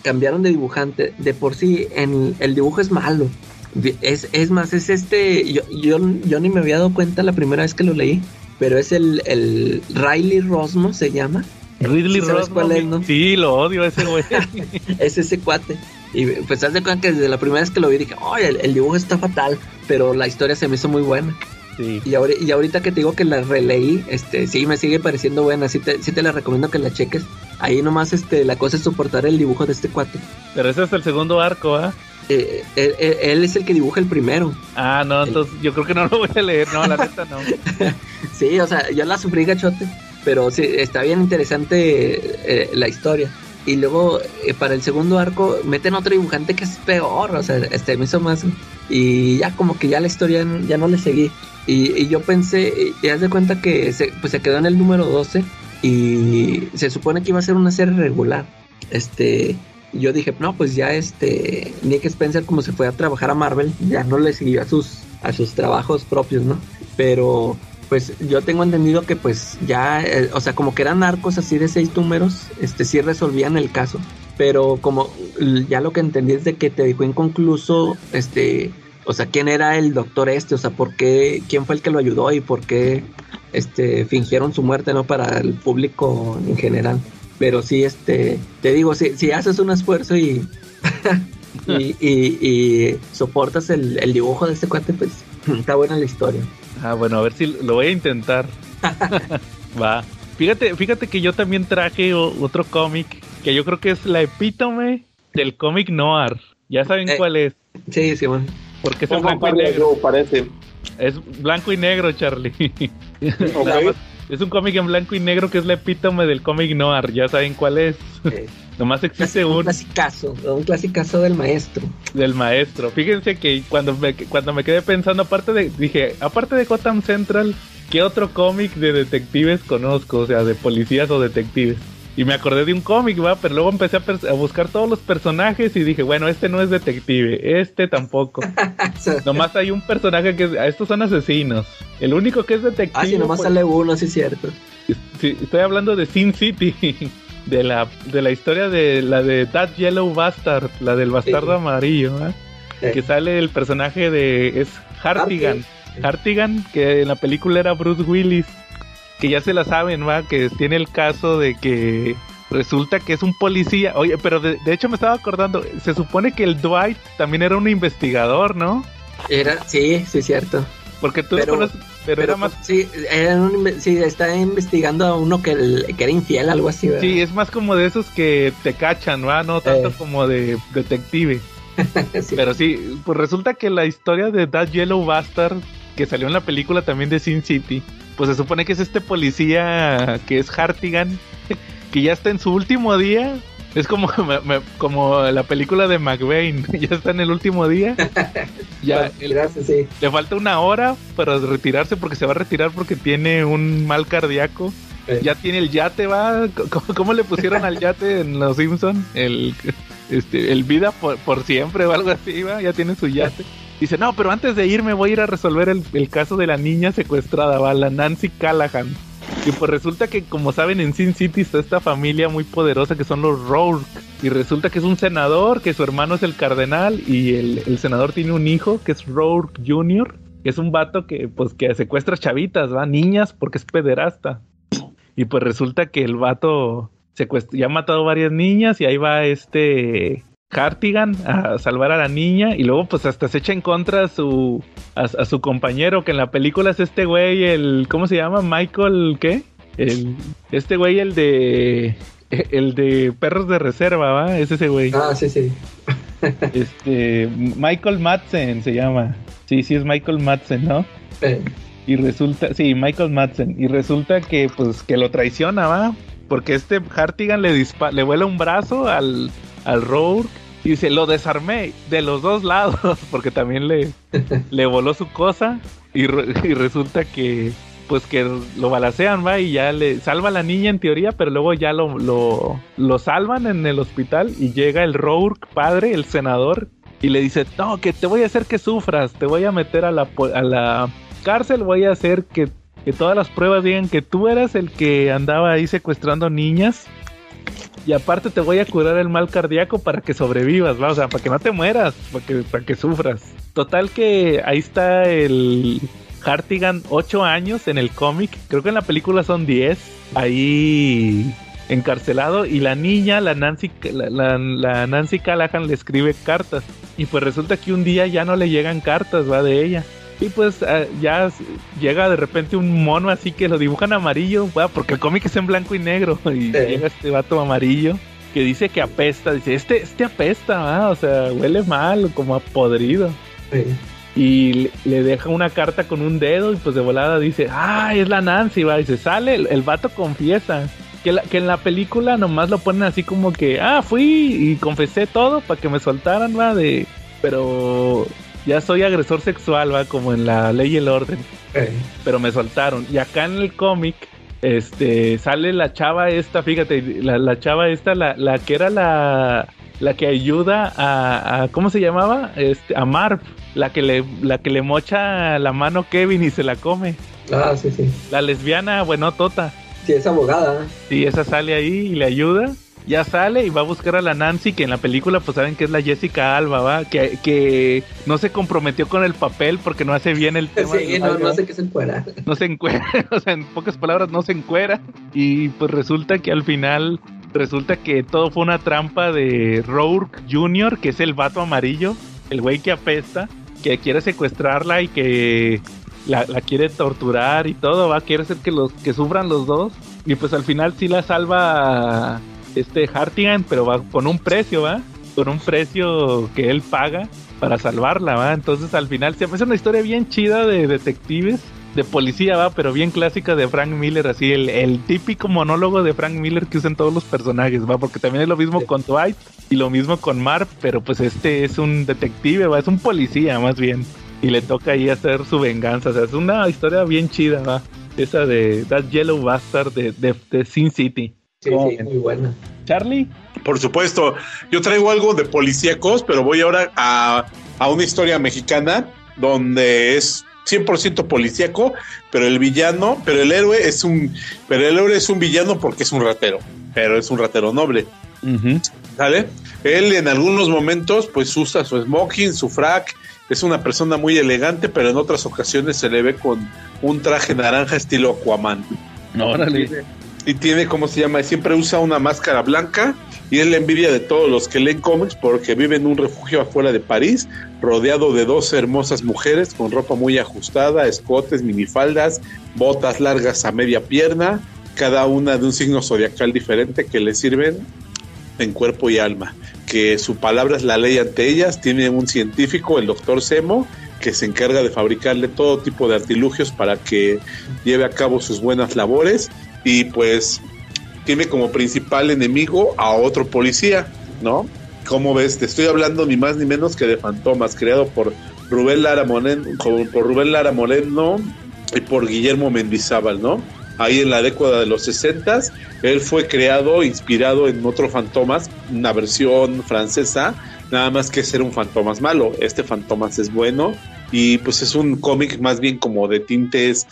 Speaker 6: cambiaron de dibujante. De por sí, en, el dibujo es malo. Es, es más, es este, yo, yo, yo ni me había dado cuenta la primera vez que lo leí, pero es el, el Riley Rosmo, se llama.
Speaker 4: Ridley
Speaker 6: ¿Sí sabes
Speaker 4: Ross,
Speaker 6: cuál es, no?
Speaker 4: Sí, lo odio ese güey.
Speaker 6: es ese cuate. Y pues haz de cuenta que desde la primera vez que lo vi dije, ay, el, el dibujo está fatal, pero la historia se me hizo muy buena.
Speaker 4: sí.
Speaker 6: Y, ahori- y ahorita que te digo que la releí, este, sí me sigue pareciendo buena, sí te, sí te la recomiendo que la cheques. Ahí nomás este, la cosa es soportar el dibujo de este cuate.
Speaker 4: Pero ese es el segundo arco, ¿ah?
Speaker 6: Eh, él, él- él es el que dibuja el primero.
Speaker 4: Ah, no, entonces yo creo que no lo voy a leer. No, la neta no.
Speaker 6: Sí, o sea, yo la sufrí gachote, pero sí, está bien interesante eh, la historia. Y luego eh, para el segundo arco meten otro dibujante que es peor, o sea, este me hizo más. Y ya como que ya la historia ya no le seguí. Y, y yo pensé, y haz de cuenta que se, pues se quedó en el número 12 y se supone que iba a ser una serie regular. Este, yo dije, no, pues ya este Nick Spencer como se fue a trabajar a Marvel, ya no le siguió a sus a sus trabajos propios, ¿no? Pero pues yo tengo entendido que pues ya, eh, o sea, como que eran arcos así de seis números, este sí resolvían el caso, pero como ya lo que entendí es de que te dejó inconcluso, este, o sea, quién era el doctor este, o sea, por qué, quién fue el que lo ayudó y por qué, este, fingieron su muerte, ¿no? Para el público en general. Pero sí, este, te digo, si, si haces un esfuerzo y- y soportas el, el dibujo de este cuate, pues está buena la historia.
Speaker 4: Ah, bueno, a ver si lo voy a intentar. Va. Fíjate, fíjate que yo también traje o- otro cómic que yo creo que es la epítome del cómic noir. Ya saben
Speaker 6: Eh.
Speaker 4: cuál es,
Speaker 6: Sí, sí, bueno.
Speaker 4: porque es blanco y negro.
Speaker 5: Parece.
Speaker 4: Es blanco y negro, Charlie.
Speaker 5: Ok.
Speaker 4: Es un cómic en blanco y negro que es la epítome del cómic noir. Ya saben cuál es.
Speaker 6: Eh,
Speaker 4: Nomás existe
Speaker 6: un
Speaker 4: un
Speaker 6: clasicazo, un clasicazo del maestro.
Speaker 4: del maestro. Fíjense que cuando me, cuando me quedé pensando, aparte de, dije, aparte de Gotham Central, ¿qué otro cómic de detectives conozco? O sea, de policías o detectives. Y me acordé de un cómic, va, pero luego empecé a, buscar todos los personajes y dije, bueno, este no es detective, este tampoco. Nomás hay un personaje que es, estos son asesinos. El único que es detective.
Speaker 6: ah, sí, nomás
Speaker 4: pues,
Speaker 6: sale uno, sí es cierto.
Speaker 4: Sí, estoy hablando de Sin City, de la, de la historia de la de That Yellow Bastard, la del bastardo
Speaker 6: Sí.
Speaker 4: amarillo.
Speaker 6: Eh.
Speaker 4: que sale el personaje de es Hartigan, Hartigan, que en la película era Bruce Willis, que ya se la saben, va, que tiene el caso de que resulta que es un policía, oye, pero de, de hecho me estaba acordando, se supone que el Dwight también era un investigador, ¿no?
Speaker 6: Era, sí, sí es cierto.
Speaker 4: Porque tú
Speaker 6: Pero-
Speaker 4: lo conoces, pero,
Speaker 6: Pero
Speaker 4: era más
Speaker 6: sí, era un sí, está investigando a uno que, el- que era infiel, algo así, ¿verdad?
Speaker 4: Sí, es más como de esos que te cachan, ¿va? No tanto
Speaker 6: Eh.
Speaker 4: como de detective.
Speaker 6: Sí.
Speaker 4: Pero sí, pues resulta que la historia de That Yellow Bastard, que salió en la película también de Sin City, pues se supone que es este policía que es Hartigan, que ya está en su último día. Es como, me- me- como la película de McVeigh, ya está en el último día. Ya
Speaker 6: Gracias, sí.
Speaker 4: le falta una hora para retirarse porque se va a retirar porque tiene un mal cardíaco. Ya tiene el yate, va. ¿Cómo, cómo le pusieron al yate en Los Simpson? El, este, el vida por, por siempre o algo así, va. Ya tiene su yate. Dice, no, pero antes de irme voy a ir a resolver el, caso de la niña secuestrada, va, la Nancy Callahan. Y pues resulta que, como saben, en Sin City está esta familia muy poderosa que son los Rourke. Y resulta que es un senador, que su hermano es el cardenal, y el, senador tiene un hijo que es Rourke Jr., que es un vato que, pues, que secuestra chavitas, va, niñas, porque es pederasta. Y pues resulta que el vato ya ha matado varias niñas y ahí va este Hartigan a salvar a la niña y luego pues hasta se echa en contra a su a, a su compañero que en la película es este güey el ¿cómo se llama? Michael ¿qué? El este güey el de el de perros de reserva, ¿va? Es ese güey.
Speaker 6: Ah, sí, sí.
Speaker 4: Este Michael Madsen se llama. Sí, sí es Michael Madsen, ¿no? Y resulta, sí, Michael Madsen. Y resulta que, pues, que lo traiciona, ¿va? Porque este Hartigan le dispa le vuela un brazo al, al Rourke y dice, lo desarmé de los dos lados, porque también le, le voló su cosa. Y, y resulta que, pues que lo balacean, va, y ya le salva a la niña en teoría, pero luego ya lo, lo, lo salvan en el hospital y llega el Rourke padre, el senador, y le dice, no, que te voy a hacer que sufras, te voy a meter a la, a la cárcel, voy a hacer que, que todas las pruebas digan que tú eras el que andaba ahí secuestrando niñas. Y aparte te voy a curar el mal cardíaco para que sobrevivas, ¿va? O sea, para que no te mueras, para que, para que sufras. Total que ahí está el Hartigan 8 años en el cómic. Creo que en la película son 10. Ahí encarcelado. Y la niña, la Nancy, la, la- la Nancy Callahan, le escribe cartas. Y pues resulta que un día ya no le llegan cartas, va, de ella. Y pues ah, ya llega de repente un mono así que lo dibujan amarillo, porque el cómic es en blanco y negro. Y llega este vato amarillo que dice que apesta. Dice, este, este apesta, va, o sea, huele mal, como a podrido
Speaker 6: Sí.
Speaker 4: y le, le deja una carta con un dedo y pues de volada dice, ah, es la Nancy, va, y se sale, el, el vato confiesa. Que, la- que en la película nomás lo ponen así como que, ah, fui y confesé todo para que me soltaran, va, de... Pero ya soy agresor sexual, va, como en la ley y el orden pero me soltaron. Y acá en el cómic, este, sale la chava esta, fíjate, la, la chava esta, la, la que era la, la que ayuda a, a- ¿cómo se llamaba? Este, a Marv, la que le, la que le mocha la mano Kevin y se la come.
Speaker 6: Ah, sí, sí.
Speaker 4: La lesbiana, bueno, Tota.
Speaker 6: Sí, es abogada.
Speaker 4: Sí, esa sale ahí y le ayuda. Ya sale y va a buscar a la Nancy, que en la película pues saben que es la Jessica Alba, ¿va? Que, que no se comprometió con el papel porque no hace bien el tema.
Speaker 6: Sí, no, no sé qué se fuera.
Speaker 4: no se encuera, o sea, en pocas palabras no se encuera y pues resulta que al final resulta que todo fue una trampa de Rourke Jr., que es el vato amarillo, el güey que apesta, que quiere secuestrarla y que la, la quiere torturar y todo, va, quiere hacer que los que sufran los dos y pues al final sí la salva este Hartigan, pero va con un precio, va, con un precio que él paga para salvarla, va. Entonces al final se hace una historia bien chida de detectives, de policía, va, pero bien clásica de Frank Miller, así el, el típico monólogo de Frank Miller que usan todos los personajes, va, porque también es lo mismo con Dwight y lo mismo con Marv, pero pues este es un detective, va, es un policía más bien. Y le toca ahí hacer su venganza, o sea, es una historia bien chida, va. Esa de That Yellow Bastard de, de, de Sin City.
Speaker 6: Sí,
Speaker 4: ¿Cómo
Speaker 6: sí, muy buena.
Speaker 4: Charlie,
Speaker 5: Por supuesto, yo traigo algo de policíacos, pero voy ahora a, a una historia mexicana donde es 100% policíaco, pero el villano, pero el héroe es un, pero el héroe es un villano porque es un ratero, pero es un ratero noble, ¿sale? Él en algunos momentos pues usa su smoking, su frac, es una persona muy elegante, pero en otras ocasiones se le ve con un traje naranja estilo Aquaman.
Speaker 4: órale.
Speaker 5: Y tiene, ¿cómo se llama? Siempre usa una máscara blanca y es la envidia de todos los que leen cómics porque vive en un refugio afuera de París, rodeado de dos hermosas mujeres con ropa muy ajustada, escotes, minifaldas, botas largas a media pierna, cada una de un signo zodiacal diferente que le sirven en cuerpo y alma. Que su palabra es la ley ante ellas. Tiene un científico, el doctor Semo, que se encarga de fabricarle todo tipo de artilugios para que lleve a cabo sus buenas labores. Y pues tiene como principal enemigo a otro policía, ¿no? ¿Cómo ves? Te estoy hablando ni más ni menos que de Fantomas, creado por Rubén Lara Moreno, por Rubén Lara Moreno y por Guillermo Mendizábal, ¿no? Ahí en la década de los 60 él fue creado, inspirado en otro Fantomas, una versión francesa, nada más que ser un Fantomas malo. Este Fantomas es bueno y pues es un cómic más bien como de tintes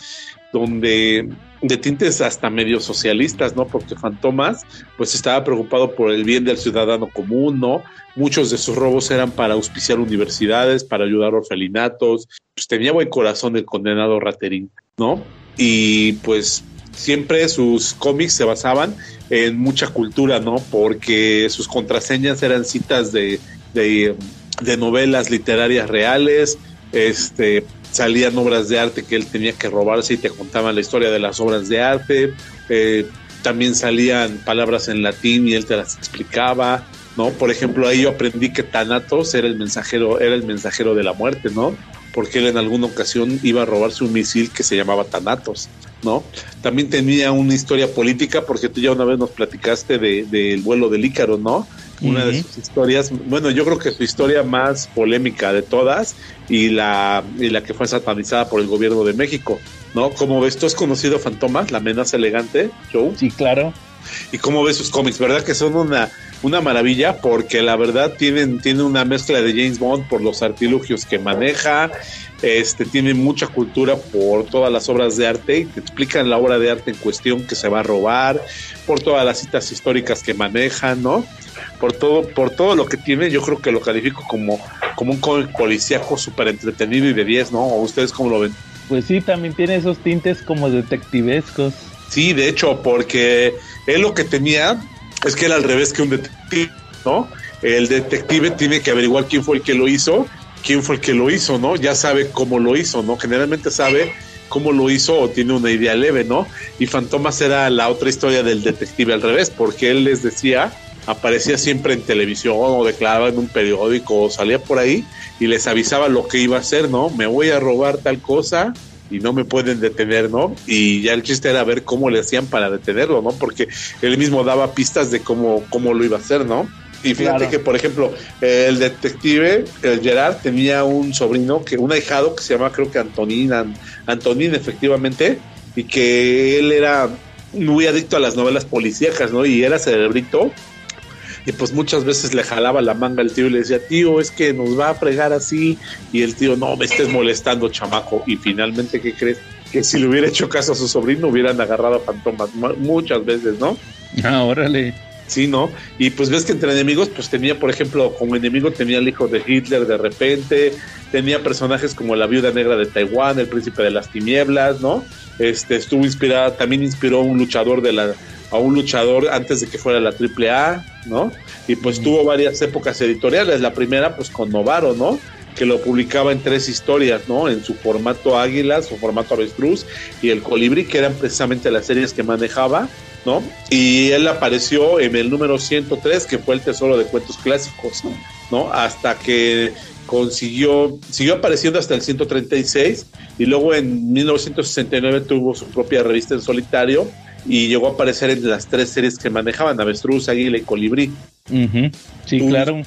Speaker 5: donde de tintes hasta medio socialistas, ¿no? Porque Fantomas, pues estaba preocupado por el bien del ciudadano común, ¿no? Muchos de sus robos eran para auspiciar universidades, para ayudar a orfelinatos, pues tenía buen corazón el condenado Raterín, ¿no? Y pues siempre sus cómics se basaban en mucha cultura, ¿no? Porque sus contraseñas eran citas de, de, de novelas literarias reales, este, salían obras de arte que él tenía que robarse y te contaban la historia de las obras de arte. Eh, también salían palabras en latín y él te las explicaba, ¿no? Por ejemplo, ahí yo aprendí que Thanatos era el mensajero, era el mensajero de la muerte, ¿no? Porque él en alguna ocasión iba a robarse un misil que se llamaba Thanatos, ¿no? También tenía una historia política, porque tú ya una vez nos platicaste del de, del vuelo del Ícaro, ¿no? Una de sus historias, bueno, yo creo que su historia más polémica de todas y la, y la que fue satanizada por el gobierno de México, ¿no? Como ves, tú has conocido Fantomas, la amenaza elegante, Joe.
Speaker 4: Sí, claro.
Speaker 5: Y cómo ves sus cómics, ¿verdad? Que son una, una maravilla porque la verdad tienen, tienen una mezcla de James Bond por los artilugios que maneja, este, tiene mucha cultura por todas las obras de arte y te explican la obra de arte en cuestión que se va a robar, por todas las citas históricas que manejan, ¿no? Por todo, por todo lo que tiene, yo creo que lo califico como, como un cómic policíaco súper entretenido y de 10, ¿no? ¿O ustedes cómo lo ven?
Speaker 4: Pues sí, también tiene esos tintes como detectivescos.
Speaker 5: Sí, de hecho, porque él lo que tenía es que era al revés que un detective, ¿no? El detective tiene que averiguar quién fue el que lo hizo, quién fue el que lo hizo, ¿no? Ya sabe cómo lo hizo, ¿no? Generalmente sabe cómo lo hizo o tiene una idea leve, ¿no? Y Fantomas era la otra historia del detective al revés, porque él les decía, aparecía siempre en televisión o declaraba en un periódico o salía por ahí y les avisaba lo que iba a hacer, ¿no? Me voy a robar tal cosa y no me pueden detener, ¿no? Y ya el chiste era ver cómo le hacían para detenerlo, ¿no? Porque él mismo daba pistas de cómo, cómo lo iba a hacer, ¿no? Y fíjate
Speaker 4: Claro.
Speaker 5: que, por ejemplo, el detective, el Gerard, tenía un sobrino, que un ahijado que se llama, creo que Antonín, An- Antonín, efectivamente, y que él era muy adicto a las novelas policíacas, ¿no? Y era cerebrito. Y pues muchas veces le jalaba la manga al tío y le decía, tío, es que nos va a fregar así. Y el tío, no, me estés molestando, chamaco. Y finalmente, ¿qué crees? Que si le hubiera hecho caso a su sobrino, hubieran agarrado a fantomas mu- muchas veces, ¿no?
Speaker 4: Ah, órale.
Speaker 5: Sí, ¿no? Y pues ves que entre enemigos, pues tenía, por ejemplo, como enemigo tenía el hijo de Hitler de repente, tenía personajes como la viuda negra de Taiwán, el príncipe de las tinieblas, ¿no? Este estuvo inspirada, también inspiró a un luchador de la, a un luchador antes de que fuera la AAA, ¿no? Y pues tuvo varias épocas editoriales. La primera, pues con Novaro, ¿no? Que lo publicaba en tres historias, ¿no? En su formato águila, su formato avestruz y el colibrí, que eran precisamente las series que manejaba. ¿no? Y él apareció en el número 103, que fue el tesoro de cuentos clásicos, ¿no? Hasta que consiguió, siguió apareciendo hasta el 136 y luego en 1969 tuvo su propia revista en solitario y llegó a aparecer en las tres series que manejaban, Avestruz, Águila y Colibrí.
Speaker 4: Sí, claro.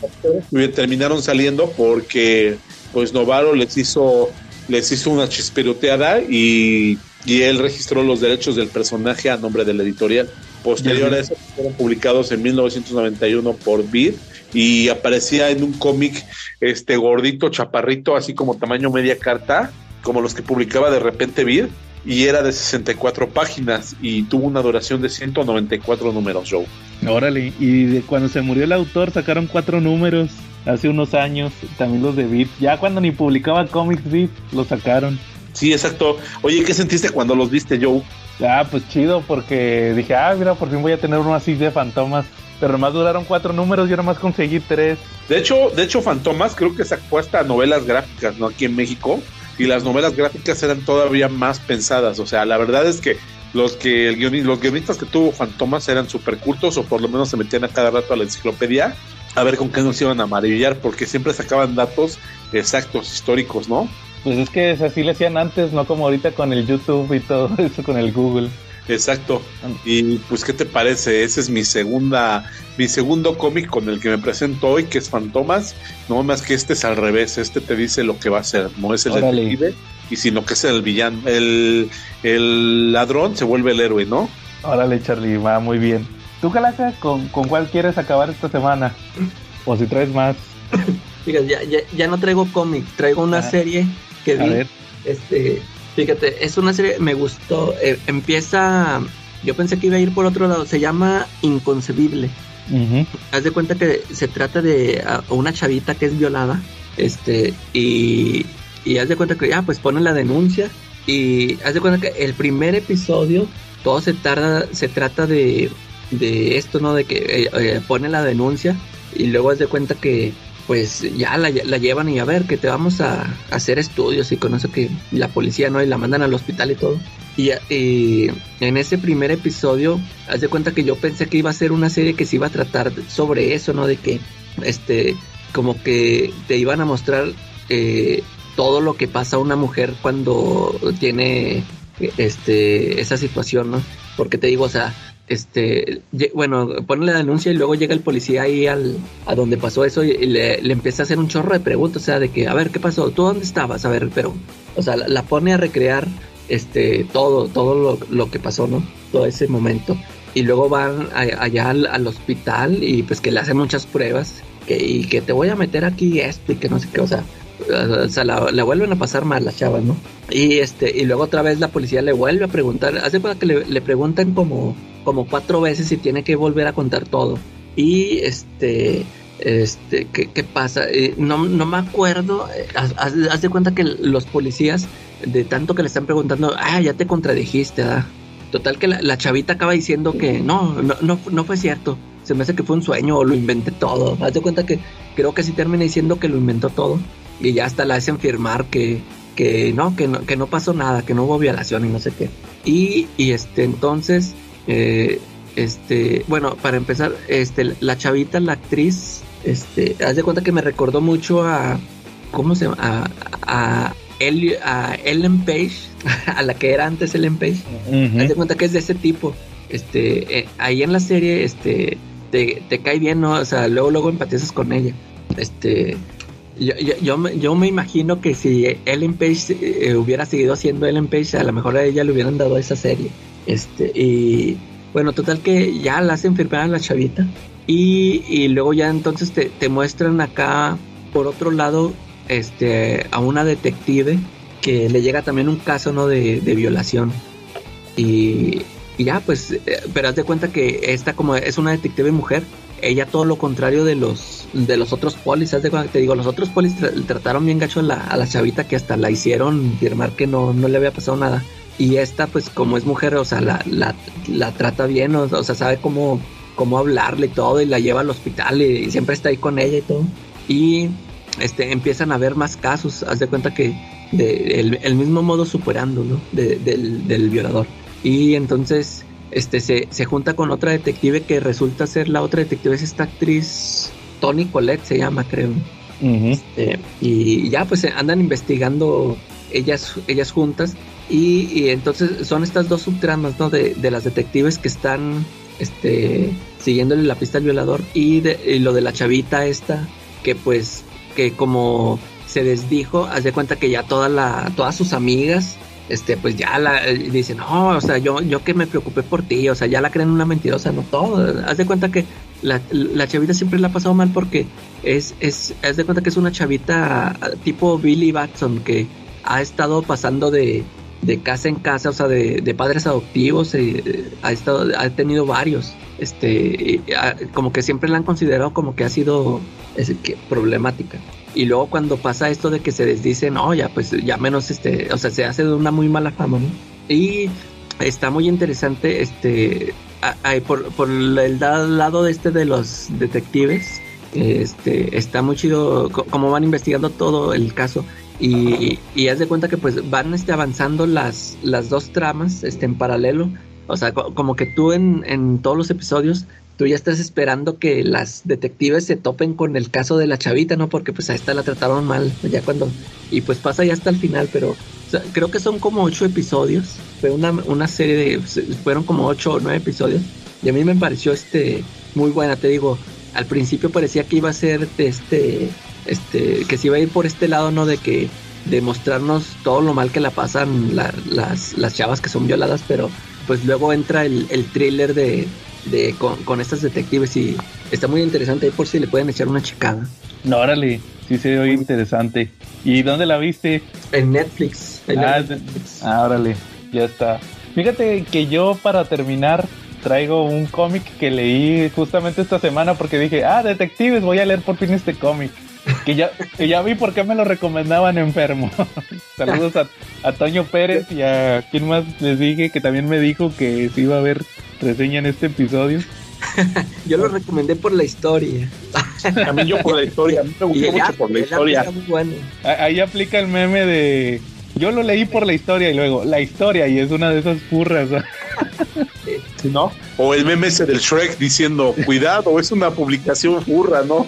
Speaker 5: terminaron saliendo porque pues Novaro les hizo les hizo una chisperoteada y, y él registró los derechos del personaje a nombre del editorial. Posterior
Speaker 4: Ya.
Speaker 5: a eso fueron publicados en 1991 por Vid y aparecía en un cómic este gordito, chaparrito, así como tamaño media carta, como los que publicaba de repente Vid y era de 64 páginas y tuvo una duración de 194 números, Joe.
Speaker 4: Órale. Y de cuando se murió el autor sacaron cuatro números hace unos años. También los de Beat. Ya cuando ni publicaba cómics Beat, los sacaron.
Speaker 5: Sí, exacto. Oye, ¿qué sentiste cuando los viste, Joe?
Speaker 4: Ah, pues chido, porque dije, ah, mira, por fin voy a tener uno así de fantomas. Pero nomás duraron cuatro números, yo nomás conseguí tres.
Speaker 5: De hecho, de hecho, Fantomas creo que sacó hasta novelas gráficas, ¿no? Aquí en México. Y las novelas gráficas eran todavía más pensadas. O sea, la verdad es que los que el guioni- los guionistas que tuvo Fantomas eran súper cultos, o por lo menos se metían a cada rato a la enciclopedia a ver con qué nos iban a maravillar, porque siempre sacaban datos exactos, históricos, ¿no?
Speaker 4: Pues es que así le hacían antes, no como ahorita con el YouTube y todo eso, con el Google.
Speaker 5: Exacto. Y pues, ¿qué te parece? Ese es mi segunda, mi segundo cómic con el que me presento hoy, que es Fantomas. No más que este es al revés. Este te dice lo que va a ser. No es el detective, y sino que es el villano. El, el ladrón se vuelve el héroe, ¿no?
Speaker 4: Órale, Charlie, va muy bien. ¿Tú, Calaca, con, con cuál quieres acabar esta semana? O si traes más.
Speaker 6: Fíjate, ya, ya, ya no traigo cómic, traigo una
Speaker 4: Ajá.
Speaker 6: serie que
Speaker 4: A
Speaker 6: vi.
Speaker 4: ver.
Speaker 6: Este, fíjate, es una serie, me gustó. eh, empieza, yo pensé que iba a ir por otro lado. Se llama Inconcebible. Haz de cuenta que se trata de ah, una chavita que es violada. Este, y, y haz de cuenta que ya, pues pone la denuncia. Y haz de cuenta que el primer episodio, todo se tarda, se trata de, de esto, ¿no? De que eh, eh, pone la denuncia. Y luego haz de cuenta que, pues ya la, la llevan y a ver, que te vamos a, hacer estudios y con eso que la policía, ¿no? Y la mandan al hospital y todo. Y, y en ese primer episodio, haz de cuenta que yo pensé que iba a ser una serie que se iba a tratar sobre eso, ¿no? De que, este, como que te iban a mostrar eh, todo lo que pasa a una mujer cuando tiene, este, esa situación, ¿no? Porque te digo, o sea, este, bueno, pone la denuncia y luego llega el policía ahí al, a donde pasó eso y, le, le empieza a hacer un chorro de preguntas, o sea, de que, a ver, ¿qué pasó? ¿Tú dónde estabas? A ver, pero, o sea, la, la pone a recrear, este, todo, todo lo, lo que pasó, ¿no? Todo ese momento. Y luego van allá al, al hospital y pues que le hacen muchas pruebas y que te voy a meter aquí esto y que no sé qué, o sea, o sea, la, la vuelven a pasar mal las chavas, ¿no? Y este, y luego otra vez la policía le vuelve a preguntar, hace cuenta que le, le preguntan como, como cuatro veces y tiene que volver a contar todo. Y este, este, ¿qué, pasa? Eh, no, no me acuerdo, eh, haz, de cuenta que los policías, de tanto que le están preguntando, ah, ya te contradijiste, ¿verdad? Total que la, chavita acaba diciendo que no, no, no, no fue cierto. Se me hace que fue un sueño o lo inventé todo. Haz de cuenta que creo que sí termina diciendo que lo inventó todo. Y ya hasta la hacen firmar que, que no, que no, que no pasó nada, que no hubo violación y no sé qué. Y, y este, entonces, eh, este, bueno, para empezar, este, la chavita, la actriz, este, haz de cuenta que me recordó mucho a, ¿cómo se llama? A, a, Eli- a Ellen Page, a la que era antes Ellen Page. Haz de cuenta que es de ese tipo. Este, eh, ahí en la serie, este, te, te cae bien, ¿no? O sea, luego, luego empatizas con ella. Este, yo, yo, yo, me, yo me imagino que si Ellen Page eh, hubiera seguido siendo Ellen Page, a lo mejor a ella le hubieran dado esa serie. Este, y bueno, total que ya la hacen firmar a la chavita. Y, y luego ya entonces te, te muestran acá, por otro lado, este, a una detective que le llega también un caso, ¿no? De, de violación. Y, y ya, pues, eh, pero haz de cuenta que esta como es una detective mujer, ella todo lo contrario de los de los otros polis, haz de cuenta que te digo, los otros polis tra- trataron bien gacho a la, a la chavita que hasta la hicieron firmar que no, no le había pasado nada. Y esta, pues, como es mujer, o sea, la, la, la trata bien, o, o sea, sabe cómo, cómo hablarle y todo, y la lleva al hospital y, y siempre está ahí con ella y todo. Y este, empiezan a ver más casos, haz de cuenta que de, el, el mismo modo superando, ¿no? De- del, del violador. Y entonces este, se, se junta con otra detective que resulta ser la otra detective, es esta actriz, Tony Colette se llama, creo. Eh, y ya pues andan investigando ellas, ellas juntas y, y entonces son estas dos subtramas ¿no? de, de las detectives que están este, siguiéndole la pista al violador y, de, y lo de la chavita esta que pues que como se desdijo, haz de cuenta que ya toda la, todas sus amigas este pues ya la eh, dicen no o sea yo yo que me preocupé por ti o sea ya la creen una mentirosa no todo haz de cuenta que la, la chavita siempre la ha pasado mal porque es, es, haz de cuenta que es una chavita tipo Billy Batson que ha estado pasando de, de casa en casa, o sea, de, de padres adoptivos, eh, ha estado, ha tenido varios, este, y, como que siempre la han considerado como que ha sido es, que, problemática. Y luego cuando pasa esto de que se desdice, no, ya pues ya menos, este, o sea, se hace de una muy mala fama, ¿no? Y está muy interesante, este, a- a- por, por el lado de este de los detectives, este, está muy chido como van investigando todo el caso y, y haz de cuenta que pues van este, avanzando las, las dos tramas este, en paralelo. O sea, co- como que tú en, en todos los episodios, tú ya estás esperando que las detectives se topen con el caso de la chavita, ¿no? Porque pues a esta la trataron mal, ya cuando... Y pues pasa ya hasta el final, pero creo que son como ocho episodios. Fue una, una serie de... Fueron como ocho o nueve episodios. Y a mí me pareció este muy buena, te digo. Al principio parecía que iba a ser este este, que se iba a ir por este lado, ¿no? De que de mostrarnos todo lo mal que la pasan la- las, las chavas que son violadas, pero pues luego entra el, el thriller de, de con, con estas detectives y está muy interesante ahí por si le pueden echar una checada.
Speaker 4: No, órale, sí se oye interesante. ¿Y dónde la viste?
Speaker 6: En Netflix.
Speaker 4: Ah,
Speaker 6: en
Speaker 4: de-
Speaker 6: Netflix.
Speaker 4: ah, órale, ya está. Fíjate que yo para terminar traigo un cómic que leí justamente esta semana porque dije, ah, detectives, voy a leer por fin este cómic. Que ya, que ya vi por qué me lo recomendaban enfermo. Saludos a, a Toño Pérez y a quien más les dije que también me dijo que se iba a ver reseña en este episodio.
Speaker 6: Yo lo recomendé por la historia.
Speaker 5: También yo por la historia, a mí me gustó mucho por la historia.
Speaker 6: bueno.
Speaker 4: Ahí aplica el meme de yo lo leí por la historia y luego la historia y es una de esas furras. ¿no?
Speaker 5: ¿no? O el meme ese del Shrek diciendo, cuidado, es una publicación furra, ¿no?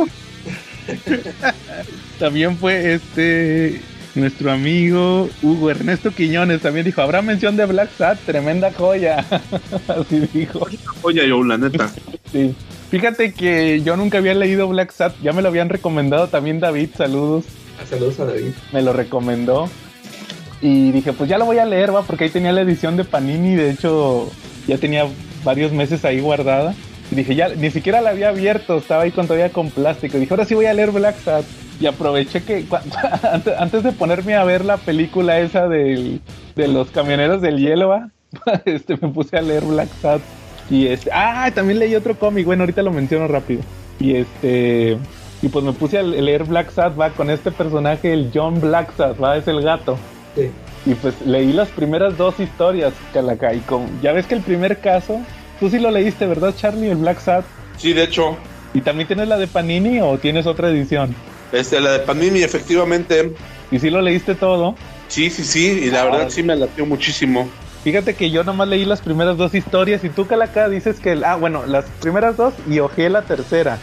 Speaker 4: También fue este Nuestro amigo Hugo Ernesto Quiñones también dijo, habrá mención de Black Sat, tremenda joya. Así dijo.
Speaker 5: Joya yo, la neta.
Speaker 4: Sí. Fíjate que yo nunca había leído Black Sat, ya me lo habían recomendado también David, saludos.
Speaker 6: Saludos a David.
Speaker 4: Me lo recomendó. Y dije, pues ya lo voy a leer, va, porque ahí tenía la edición de Panini, de hecho ya tenía varios meses ahí guardada. Y dije, ya, ni siquiera la había abierto, estaba ahí con, todavía con plástico. dije, ahora sí voy a leer Black Sat. Y aproveché que antes de ponerme a ver la película esa del, de los camioneros del hielo, ¿va? este, me puse a leer Black Sat. Y este, ah, también leí otro cómic, bueno, ahorita lo menciono rápido. Y este, y pues me puse a leer Black Sat, va, con este personaje, el John Black Sat, va, es el gato.
Speaker 6: Sí.
Speaker 4: Y pues leí las primeras dos historias, Calaca, y con, ya ves que el primer caso, tú sí lo leíste, ¿verdad, Charlie, el Black Sat?
Speaker 5: Sí, de hecho.
Speaker 4: ¿Y también tienes la de Panini o tienes otra edición?
Speaker 5: Este, la de Panini, efectivamente.
Speaker 4: ¿Y si lo leíste todo?
Speaker 5: Sí, sí, sí, y la
Speaker 4: Ah.
Speaker 5: verdad sí me latió muchísimo.
Speaker 4: Fíjate que yo nomás leí las primeras dos historias y tú, Calaca, dices que... Ah, bueno, las primeras dos y ojeé la tercera.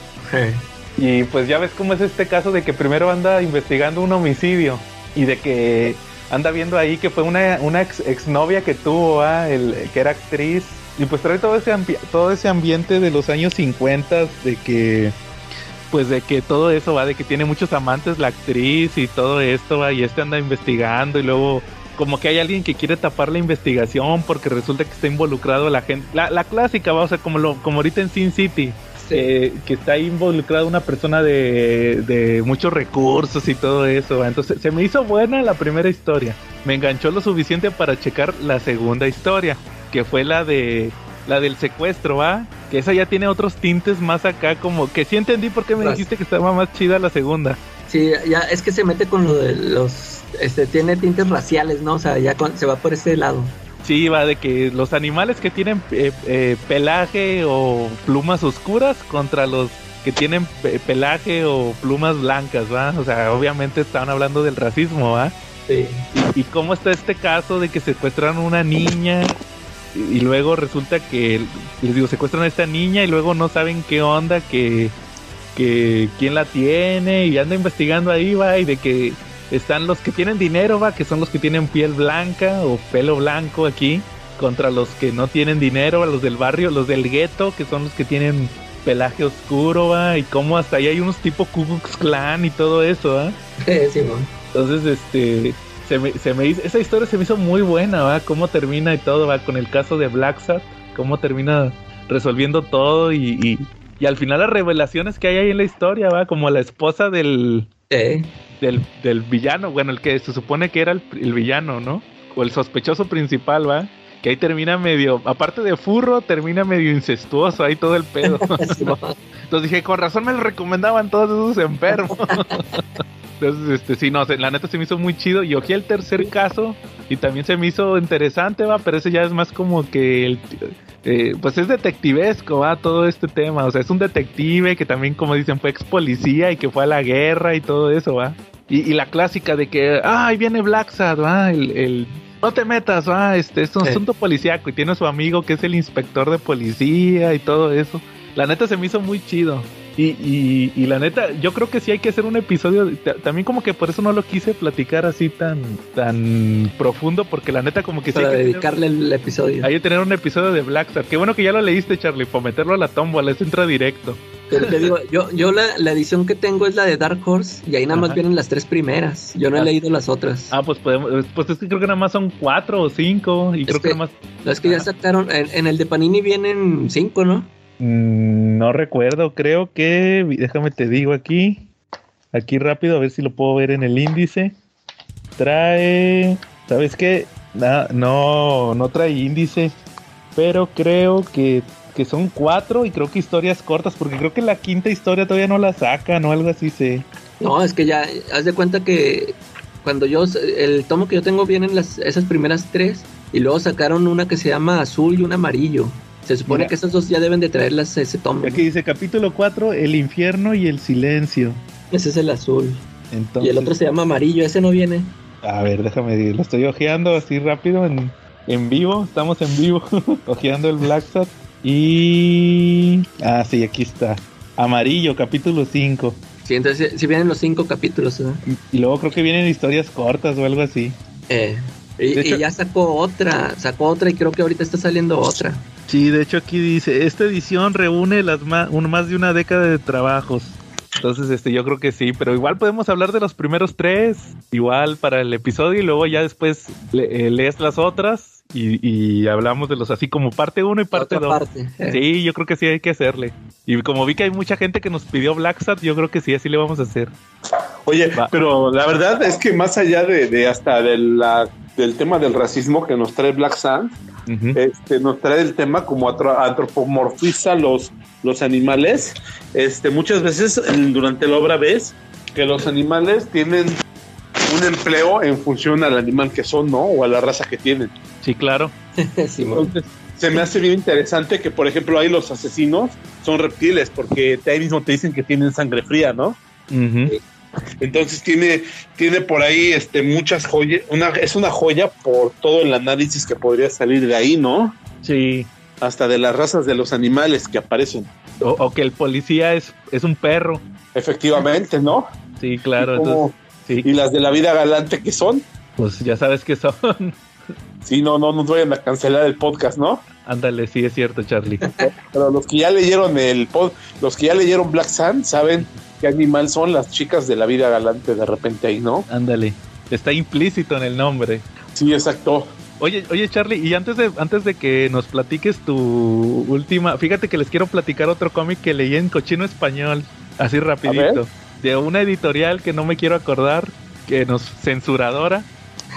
Speaker 4: Y pues ya ves cómo es este caso de que primero anda investigando un homicidio y de que anda viendo ahí que fue una, una ex, exnovia que tuvo, ¿ah? el, que era actriz. Y pues trae todo ese, todo ese ambiente de los años 50 de que pues de que todo eso va de que tiene muchos amantes la actriz y todo esto va y este anda investigando y luego como que hay alguien que quiere tapar la investigación porque resulta que está involucrado la gente la, la clásica va o sea como lo como ahorita en Sin City eh, que está involucrada una persona de, de muchos recursos y todo eso ¿va? entonces se me hizo buena la primera historia. Me enganchó lo suficiente para checar la segunda historia que fue la de la del secuestro, ¿va? Que esa ya tiene otros tintes más acá, como que sí entendí por qué me dijiste que estaba más chida la segunda.
Speaker 6: Sí, ya es que se mete con lo de los. Este, tiene tintes raciales, ¿no? O sea, ya con- se va por ese lado.
Speaker 4: Sí, va de que los animales que tienen eh, eh, pelaje o plumas oscuras contra los que tienen pe- pelaje o plumas blancas, ¿va? O sea, obviamente estaban hablando del racismo, ¿va?
Speaker 6: Sí.
Speaker 4: Y, y cómo está este caso de que secuestran a una niña y, luego resulta que, les digo, secuestran a esta niña y luego no saben qué onda, que, que quién la tiene y anda investigando ahí, va, y de que están los que tienen dinero, va, que son los que tienen piel blanca o pelo blanco aquí, contra los que no tienen dinero, los del barrio, los del gueto, que son los que tienen pelaje oscuro, va, y cómo hasta ahí hay unos tipo Ku Klux Klan y todo eso.
Speaker 6: Simón.
Speaker 4: Entonces, este, se me, se me hizo, esa historia se me hizo muy buena, ¿va? Cómo termina y todo, ¿va? Con el caso de Black Sat, cómo termina resolviendo todo y, y, y al final las revelaciones que hay ahí en la historia, ¿va? Como la esposa del,
Speaker 6: Sí.
Speaker 4: del, del villano, bueno, el que se supone que era el, el villano, ¿no? O el sospechoso principal, ¿va? Que ahí termina medio, aparte de furro, termina medio incestuoso ahí todo el pedo. Entonces dije, con razón me lo recomendaban todos esos enfermos. Entonces, este, sí, no, la neta se me hizo muy chido. Y ojé el tercer caso y también se me hizo interesante, va, pero ese ya es más como que el, eh, pues es detectivesco, va, todo este tema. O sea, es un detective que también, como dicen, fue ex policía y que fue a la guerra y todo eso, va. Y, y la clásica de que, ah, ahí viene Black Sad, va, el, el- no te metas, va, este, es un
Speaker 6: Sí.
Speaker 4: asunto policíaco y tiene a su amigo que es el inspector de policía y todo eso. La neta se me hizo muy chido. Y, y, y la neta, yo creo que sí hay que hacer un episodio. ta- También como que por eso no lo quise platicar así tan, tan profundo, porque la neta como que sí
Speaker 6: Para
Speaker 4: hay que tener-
Speaker 6: dedicarle el episodio.
Speaker 4: hay que tener un episodio de Black Star. Qué bueno que ya lo leíste, Charlie, para meterlo a la tómbola, es entra directo.
Speaker 6: Pero te digo, yo, yo la, la edición que tengo es la de Dark Horse y ahí nada más
Speaker 4: Ajá.
Speaker 6: vienen las tres primeras. Yo no he
Speaker 4: Ah.
Speaker 6: leído las otras.
Speaker 4: Ah, pues podemos, pues es que creo que nada más son cuatro o cinco, y creo que,
Speaker 6: que-
Speaker 4: nada más...
Speaker 6: No, es que ya sacaron, en, en el de Panini vienen cinco, ¿no?
Speaker 4: Mm, no recuerdo, creo que, déjame te digo aquí, aquí rápido, a ver si lo puedo ver en el índice. Trae, ¿sabes qué? No, no trae índice, pero creo que, que son cuatro y creo que historias cortas, porque creo que la quinta historia todavía no la sacan o algo así se...
Speaker 6: No, es que ya, haz de cuenta que cuando yo, el tomo que yo tengo vienen las, esas primeras tres y luego sacaron una que se llama azul y un amarillo. Se supone
Speaker 4: Mira.
Speaker 6: que esas dos ya deben de traerlas ese tomo.
Speaker 4: Aquí dice capítulo 4, el infierno y el silencio.
Speaker 6: Ese es el azul.
Speaker 4: Entonces,
Speaker 6: Y el otro se llama amarillo, ese no viene.
Speaker 4: A ver, déjame decir, lo estoy ojeando así rápido en, en vivo, estamos en vivo, ojeando el Black Sat. Y... Ah, sí, aquí está. Amarillo, capítulo 5.
Speaker 6: Sí, entonces si vienen los cinco capítulos, ¿no?
Speaker 4: Y luego creo que vienen historias cortas o algo así.
Speaker 6: Eh, y,
Speaker 4: De hecho-
Speaker 6: y ya sacó otra, sacó otra y creo que ahorita está saliendo otra.
Speaker 4: Sí, de hecho aquí dice, esta edición reúne las ma- un- más de una década de trabajos. Entonces, este, yo creo que sí, pero igual podemos hablar de los primeros tres, igual para el episodio y luego ya después le- eh, lees las otras y, y hablamos de los así como parte uno y parte
Speaker 6: otra
Speaker 4: dos.
Speaker 6: parte. eh.
Speaker 4: Sí, yo creo que sí hay que hacerle. Y como vi que hay mucha gente que nos pidió Black Sat, yo creo que sí, así le vamos a hacer.
Speaker 5: Oye,
Speaker 4: Va.
Speaker 5: pero la verdad es que más allá de, de hasta de la- del tema del racismo que nos trae Black Sun,
Speaker 4: Ujú.
Speaker 5: este, nos trae el tema como antropomorfiza los, los animales. Este, muchas veces durante la obra ves que los animales tienen un empleo en función al animal que son, ¿no? O a la raza que tienen.
Speaker 4: Sí, claro.
Speaker 5: Entonces, se me hace bien interesante que, por ejemplo, ahí los asesinos son reptiles, porque ahí mismo te dicen que tienen sangre fría, ¿no?
Speaker 4: Ujú.
Speaker 5: Entonces tiene, tiene por ahí este, muchas joyas, una, es una joya por todo el análisis que podría salir de ahí, ¿no?
Speaker 4: Sí.
Speaker 5: Hasta de las razas de los animales que aparecen.
Speaker 4: O, o que el policía es, es un perro.
Speaker 5: Efectivamente, ¿no?
Speaker 4: Sí, claro.
Speaker 5: Como-
Speaker 4: Entonces, sí,
Speaker 5: y las de la vida galante que son.
Speaker 4: pues ya sabes que son.
Speaker 5: Sí, no, no nos vayan a cancelar el podcast, ¿no?
Speaker 4: Ándale, sí es cierto, Charlie.
Speaker 5: Pero los que ya leyeron el pod, los que ya leyeron Black Sun saben qué animal son las chicas de la vida galante de repente ahí, ¿no?
Speaker 4: Ándale. Está implícito en el nombre.
Speaker 5: Sí, exacto.
Speaker 4: Oye, oye Charlie, y antes de, antes de que nos platiques tu última, fíjate que les quiero platicar otro cómic que leí en cochino español, así rapidito, de una editorial que no me quiero acordar, que nos censuradora.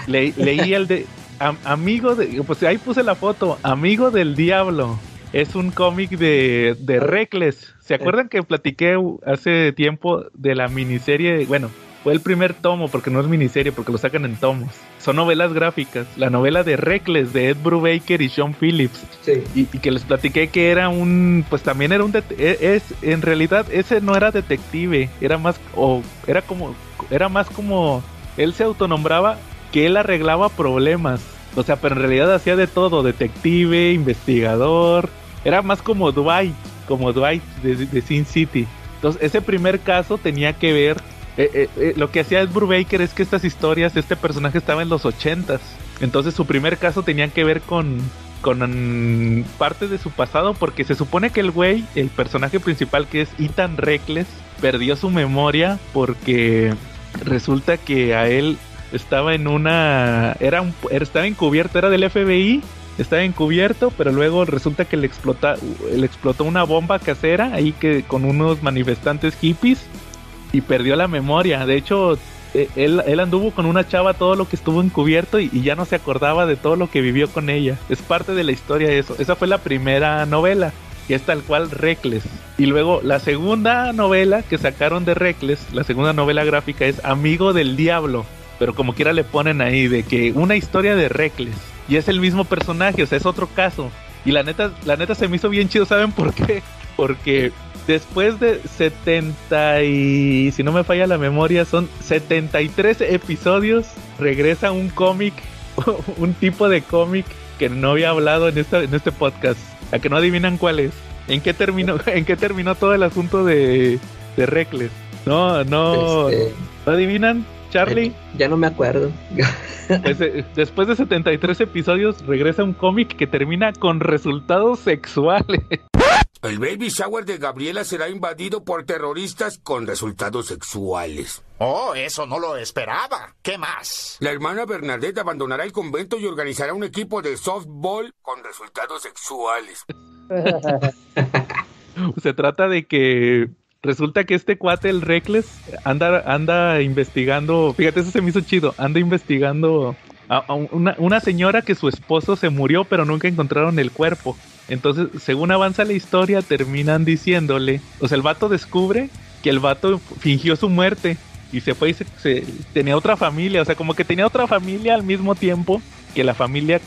Speaker 4: Le- leí el de am- Amigo de, pues ahí puse la foto, Amigo del Diablo. Es un cómic de, de Reckless. ¿Se acuerdan que platiqué hace tiempo de la miniserie? Bueno, fue el primer tomo, porque no es miniserie, porque lo sacan en tomos. Son novelas gráficas. La novela de Reckless de Ed Brubaker y Sean Phillips.
Speaker 6: Sí.
Speaker 4: Y, y que les platiqué que era un, pues también era un, e- es, en realidad ese no era detective, era más, o era como, era más como, él se autonombraba que él arreglaba problemas, o sea, pero en realidad hacía de todo, detective, investigador, era más como Dwight, como Dwight de, Sin City. Entonces ese primer caso tenía que ver, eh, eh, eh, lo que hacía Ed Brubaker es que estas historias, este personaje estaba en los ochentas, entonces su primer caso tenía que ver con, con mm, parte de su pasado porque se supone que el güey, el personaje principal que es Ethan Reckless, perdió su memoria porque resulta que a él estaba en una era un era- estaba encubierto, era del FBI, estaba encubierto, pero luego resulta que le explota le explotó una bomba casera ahí que con unos manifestantes hippies y perdió la memoria. De hecho, eh, él, anduvo con una chava todo lo que estuvo encubierto y, y ya no se acordaba de todo lo que vivió con ella. Es parte de la historia eso. Esa fue la primera novela, que es tal cual Reckless. Y luego la segunda novela que sacaron de Reckless, la segunda novela gráfica es Amigo del Diablo. Pero como quiera le ponen ahí de que una historia de Reckless. Y es el mismo personaje, o sea, es otro caso. Y la neta, la neta se me hizo bien chido, ¿saben por qué? Porque después de 70 y si no me falla la memoria son 73 episodios regresa un cómic un tipo de cómic que no había hablado en esta en este podcast a que no adivinan cuál es en qué terminó en qué terminó todo el asunto de de Reckless no no
Speaker 6: Este,
Speaker 4: ¿no adivinan Charlie
Speaker 6: ya no me acuerdo.
Speaker 4: Pues, eh, después de 73 episodios regresa un cómic que termina con resultados sexuales
Speaker 8: El baby shower de Gabriela será invadido por terroristas con resultados sexuales.
Speaker 9: Oh, eso no lo esperaba. ¿Qué más?
Speaker 8: La hermana Bernadette abandonará el convento y organizará un equipo de softball con resultados sexuales.
Speaker 4: Se trata de que resulta que este cuate, el Reckless, anda, anda investigando. Fíjate, eso se me hizo chido. Anda investigando a, una, una señora que su esposo se murió, pero nunca encontraron el cuerpo. Entonces, según avanza la historia, terminan diciéndole. O sea, el vato descubre que el vato fingió su muerte y se fue y se, tenía otra familia. O sea, como que tenía otra familia al mismo tiempo que la familia,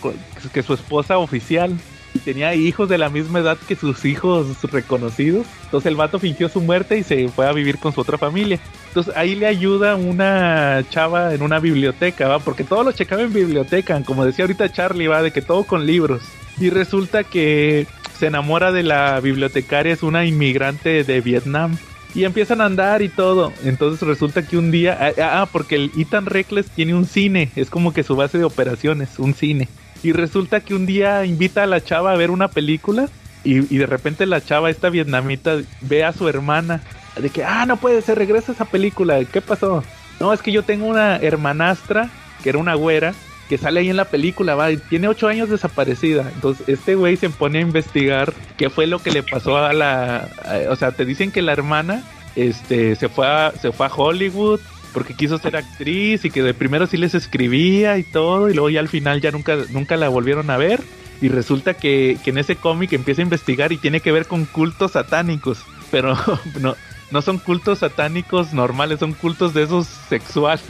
Speaker 4: que su esposa oficial tenía hijos de la misma edad que sus hijos reconocidos. Entonces el vato fingió su muerte y se fue a vivir con su otra familia. Entonces ahí le ayuda una chava en una biblioteca, ¿va? Porque todo lo checaba en biblioteca, como decía ahorita Charlie, va, de que todo con libros. Y resulta que se enamora de la bibliotecaria, es una inmigrante de Vietnam. y empiezan a andar y todo. Entonces resulta que un día, ah, ah, porque el Ethan Reckless tiene un cine, es como que su base de operaciones, un cine. Y resulta que un día invita a la chava a ver una película y, y de repente la chava, esta vietnamita, ve a su hermana de que, ah, no puede ser, regresa esa película, ¿qué pasó? No, es que yo tengo una hermanastra, que era una güera, que sale ahí en la película, va, y tiene ocho años desaparecida. Entonces, este güey se pone a investigar qué fue lo que le pasó a la, o sea, te dicen que la hermana, este, se fue a, se fue a Hollywood porque quiso ser actriz y que de primero sí les escribía y todo, y luego ya al final ya nunca, nunca la volvieron a ver. Y resulta que, que en ese cómic empieza a investigar y tiene que ver con cultos satánicos. Pero no, no son cultos satánicos normales, son cultos de esos sexuales.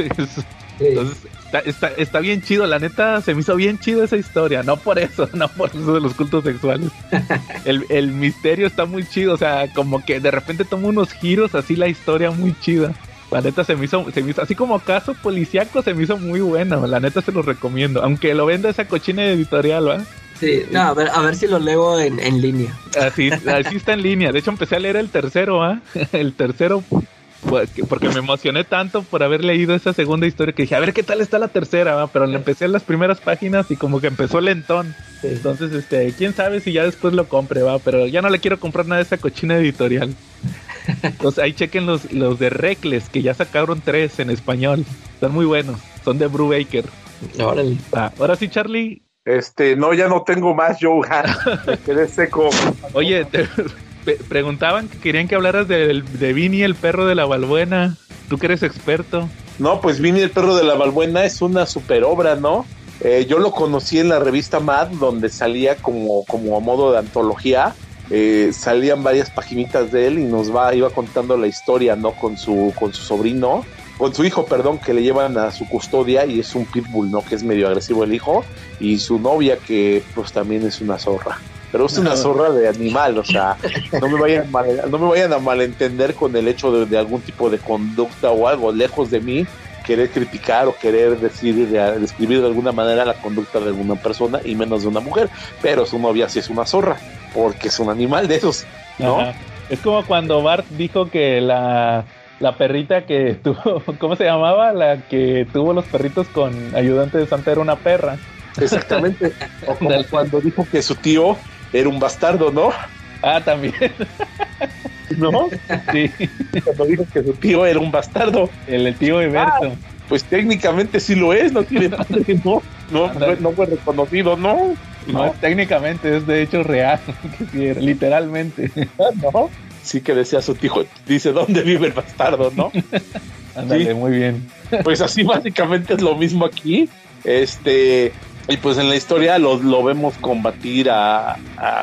Speaker 4: Entonces, está, está, está, bien chido, la neta se me hizo bien chido esa historia, no por eso, no por eso de los cultos sexuales. el, el misterio está muy chido, o sea, como que de repente toma unos giros así la historia muy chida. La neta se me hizo, se me hizo, así como caso policiaco se me hizo muy bueno, la neta se los recomiendo, aunque lo venda esa cochina editorial, ¿va?
Speaker 6: Sí, no, a ver, a ver si lo leo en, en línea.
Speaker 4: Así, así está en línea. De hecho, empecé a leer el tercero, ¿ah? El tercero, porque me emocioné tanto por haber leído esa segunda historia que dije, a ver qué tal está la tercera, ¿va? Pero le empecé en las primeras páginas y como que empezó lentón. Entonces, este, quién sabe si ya después lo compre, ¿va? Pero ya no le quiero comprar nada de esa cochina editorial. Entonces ahí chequen los, los de Reckless, que ya sacaron tres en español. Están muy buenos. Son de Brubaker.
Speaker 6: Órale.
Speaker 4: Ah, ahora sí, Charlie,
Speaker 5: este, no, ya no tengo más, Joe. Me quedé seco.
Speaker 4: Oye, te preguntaban que querían que hablaras de, de Vini, el perro de la Balbuena. Tú que eres experto.
Speaker 5: No, pues Vini, el perro de la Balbuena es una super obra, ¿no? Eh, yo lo conocí en la revista Mad, donde salía como, como a modo de antología. Eh, salían varias paginitas de él y nos va, iba contando la historia, ¿no? Con su, con su sobrino con su hijo, perdón, que le llevan a su custodia y es un pitbull, ¿no? Que es medio agresivo el hijo, y su novia que pues también es una zorra. Pero es una zorra de animal, o sea, no me vayan, no me vayan a malentender con el hecho de, algún tipo de conducta o algo lejos de mí, querer criticar o querer decir, describir de alguna manera la conducta de alguna persona y menos de una mujer, pero su novia sí es una zorra, porque es un animal de esos, ¿no?
Speaker 4: Es como cuando Bart dijo que la la perrita que tuvo, ¿cómo se llamaba? La que tuvo los perritos con ayudante de Santa era una perra.
Speaker 5: Exactamente. O como cuando dijo que su tío era un bastardo, ¿no?
Speaker 4: Ah, también.
Speaker 5: ¿No? Sí. Cuando dijo que su tío era un bastardo.
Speaker 4: El, tío Eberto.
Speaker 5: Ah, pues técnicamente sí lo es, no tiene padre, no. No, no, fue reconocido, ¿no?
Speaker 4: No, técnicamente es de hecho real, literalmente.
Speaker 5: ¿No? sí que decía su tío, dice, ¿dónde vive el bastardo, no?
Speaker 4: Ándale, muy bien.
Speaker 5: Pues así básicamente es lo mismo aquí. Este, y pues en la historia lo, lo vemos combatir a,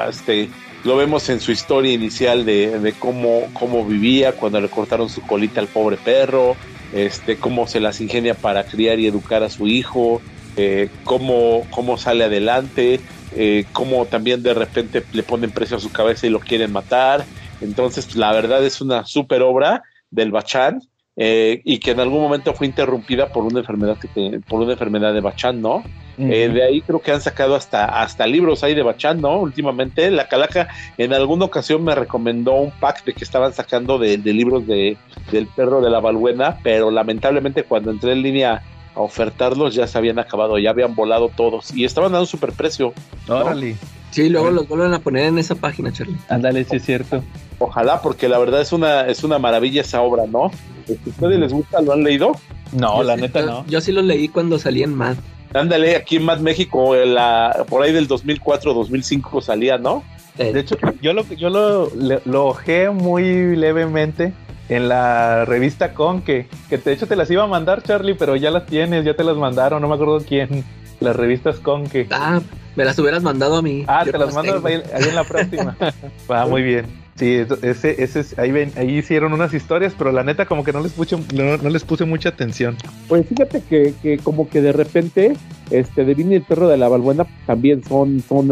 Speaker 5: este, lo vemos en su historia inicial de, de, cómo, cómo vivía cuando le cortaron su colita al pobre perro, este, cómo se las ingenia para criar y educar a su hijo, eh, cómo, cómo sale adelante, eh, cómo también de repente le ponen precio a su cabeza y lo quieren matar, entonces, la verdad es una super obra del Bachán eh, y que en algún momento fue interrumpida por una enfermedad que, por una enfermedad de Bachán, ¿no? Eh, de ahí creo que han sacado hasta, hasta libros ahí de Bachán, ¿no? Últimamente, la Calaca en alguna ocasión me recomendó un pack de que estaban sacando de, libros de, del perro de la Balbuena, pero lamentablemente cuando entré en línea a ofertarlos ya se habían acabado, ya habían volado todos y estaban dando super precio.
Speaker 4: Órale.
Speaker 6: Sí, luego los vuelven a poner en esa página, Charlie.
Speaker 4: Ándale, sí es cierto.
Speaker 5: Ojalá, porque la verdad es una, es una maravilla esa obra, ¿no? ¿A ustedes les gusta? ¿Lo han leído?
Speaker 4: No, la neta no.
Speaker 6: Yo sí lo leí cuando salí en Mad.
Speaker 5: Ándale, aquí en Mad México, la, por ahí del 2004, 2005 salía, ¿no?
Speaker 4: De hecho, yo lo yo lo, lo ojé muy levemente en la revista Conque, que de hecho te las iba a mandar, Charlie, pero ya las tienes, ya te las mandaron, no me acuerdo quién. Las revistas Conque.
Speaker 6: Ah, me las hubieras mandado a mí.
Speaker 4: Ah, te las mando ahí, en la próxima. Va, muy bien. Sí, ese, ese, ahí, ven, ahí hicieron unas historias, pero la neta como que no les puse, no, les puse mucha atención.
Speaker 10: Pues fíjate que, que como que de repente, este, de y el perro de la Balbuena también son, son,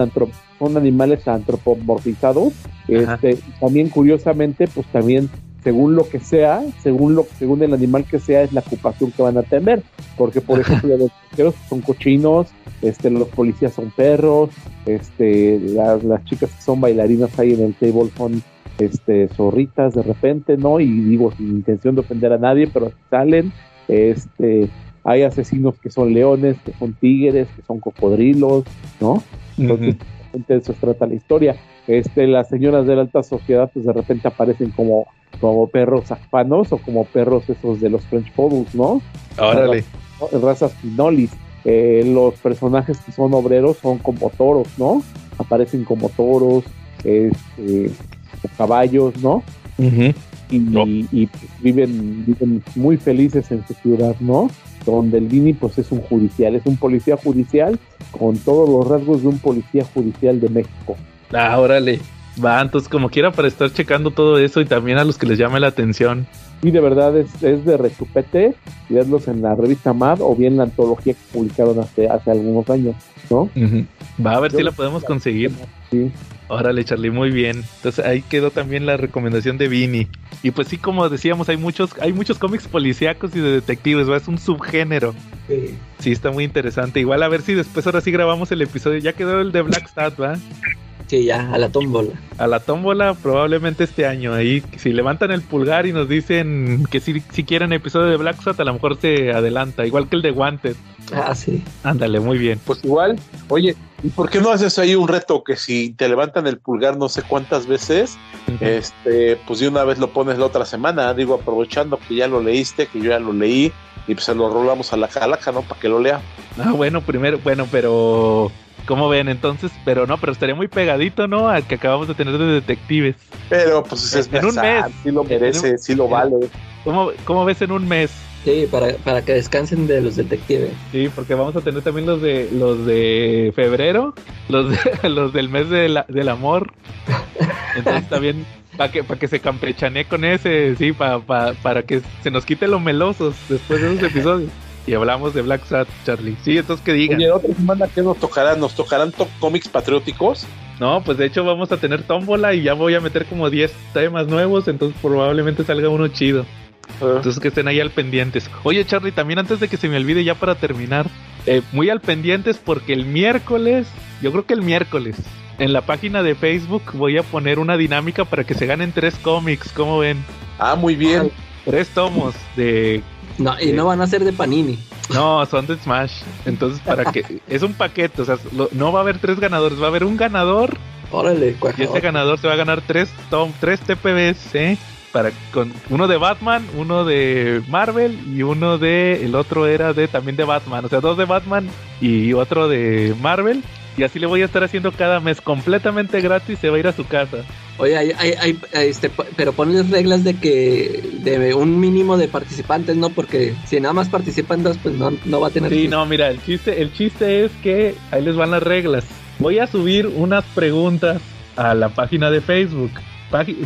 Speaker 10: son animales antropomorfizados. Este, también curiosamente, pues también según lo que sea, según lo según el animal que sea, es la ocupación que van a tener. Porque, por ejemplo, los cocheros son cochinos, este, los policías son perros, este, las, chicas que son bailarinas ahí en el table son, este, zorritas de repente, ¿no? Y digo, sin intención de ofender a nadie, pero salen, este, hay asesinos que son leones, que son tigres, que son cocodrilos, ¿no? Entonces, de eso trata la historia. Este, las señoras de la alta sociedad, pues de repente aparecen como, como perros afpanos o como perros esos de los French Poodles, ¿no?
Speaker 4: Órale.
Speaker 10: Razas pinolis. Eh, los personajes que son obreros son como toros, ¿no? Aparecen como toros, este, caballos, ¿no? y, y, pues, viven, viven muy felices en su ciudad, ¿no? Donde el Vini pues es un judicial, es un policía judicial con todos los rasgos de un policía judicial de México.
Speaker 4: Ah, órale. Va, entonces como quiera para estar checando todo eso y también a los que les llame la atención.
Speaker 10: Y de verdad es, es de rechupete verlos en la revista MAD o bien la antología que publicaron hace, hace algunos años, ¿no?
Speaker 4: Va a ver si la podemos conseguir.
Speaker 10: Sí.
Speaker 4: Órale, Charlie, muy bien. Entonces ahí quedó también la recomendación de Vini. Y pues sí, como decíamos, hay muchos, hay muchos cómics policíacos y de detectives, ¿va? es un subgénero.
Speaker 6: Sí.
Speaker 4: Sí, está muy interesante. Igual a ver si después ahora sí grabamos el episodio. Ya quedó el de Black Stat, ¿va?
Speaker 6: Ya, a la tómbola.
Speaker 4: A la tómbola probablemente este año. Ahí, si levantan el pulgar y nos dicen que si, si quieren episodio de Black Sat, a lo mejor se adelanta. Igual que el de Wanted.
Speaker 6: Ah, sí.
Speaker 4: Ándale, muy bien.
Speaker 5: Pues igual, oye, ¿y por qué no haces ahí un reto que si te levantan el pulgar no sé cuántas veces, este, pues de una vez lo pones la otra semana? Digo, aprovechando que ya lo leíste, que yo ya lo leí, y pues se lo rolamos a la calaca, ¿no? Para que lo lea.
Speaker 4: Ah, bueno, primero, bueno, pero ¿Cómo ven entonces? Pero no, pero estaría muy pegadito, ¿no? Al que acabamos de tener de detectives.
Speaker 5: Pero pues es
Speaker 4: en un mes.
Speaker 5: Sí lo merece, sí lo vale.
Speaker 4: ¿Cómo, ¿Cómo ves en un mes?
Speaker 6: Sí, para, para que descansen de los detectives.
Speaker 4: Sí, porque vamos a tener también los de los de febrero, los de, los del mes de la, del amor. Entonces también para que para que se campechanee con ese, sí, para para que se nos quite los melosos después de esos episodios. Y hablamos de Black Sat, Charlie. Sí, entonces que digan.
Speaker 5: Oye, otra semana que nos tocarán, nos tocarán top cómics patrióticos.
Speaker 4: No, pues de hecho vamos a tener tómbola y ya voy a meter como 10 temas nuevos, entonces probablemente salga uno chido. Entonces que estén ahí al pendientes. Oye Charlie, también antes de que se me olvide ya para terminar, eh, muy al pendientes porque el miércoles, yo creo que el miércoles, en la página de Facebook voy a poner una dinámica para que se ganen tres cómics, ¿cómo ven?
Speaker 5: Ah, muy bien.
Speaker 4: Tres tomos de...
Speaker 6: No, y no van a ser de Panini.
Speaker 4: No, son de Smash. Entonces, para que... es un paquete, o sea, lo, no va a haber tres ganadores, va a haber un ganador.
Speaker 6: Órale,
Speaker 4: Y ese ganador se va a ganar tres, tom, tres TPBs, ¿eh? para con uno de Batman, uno de Marvel y uno de el otro era de también de Batman, o sea, dos de Batman y otro de Marvel y así le voy a estar haciendo cada mes completamente gratis, se va a ir a su casa.
Speaker 6: Oye, hay, hay, hay, este, pero ponles reglas de que de un mínimo de participantes, ¿no? Porque si nada más participan dos, pues no, no va a tener.
Speaker 4: Sí, no, mira, el chiste, el chiste es que ahí les van las reglas. Voy a subir unas preguntas a la página de Facebook.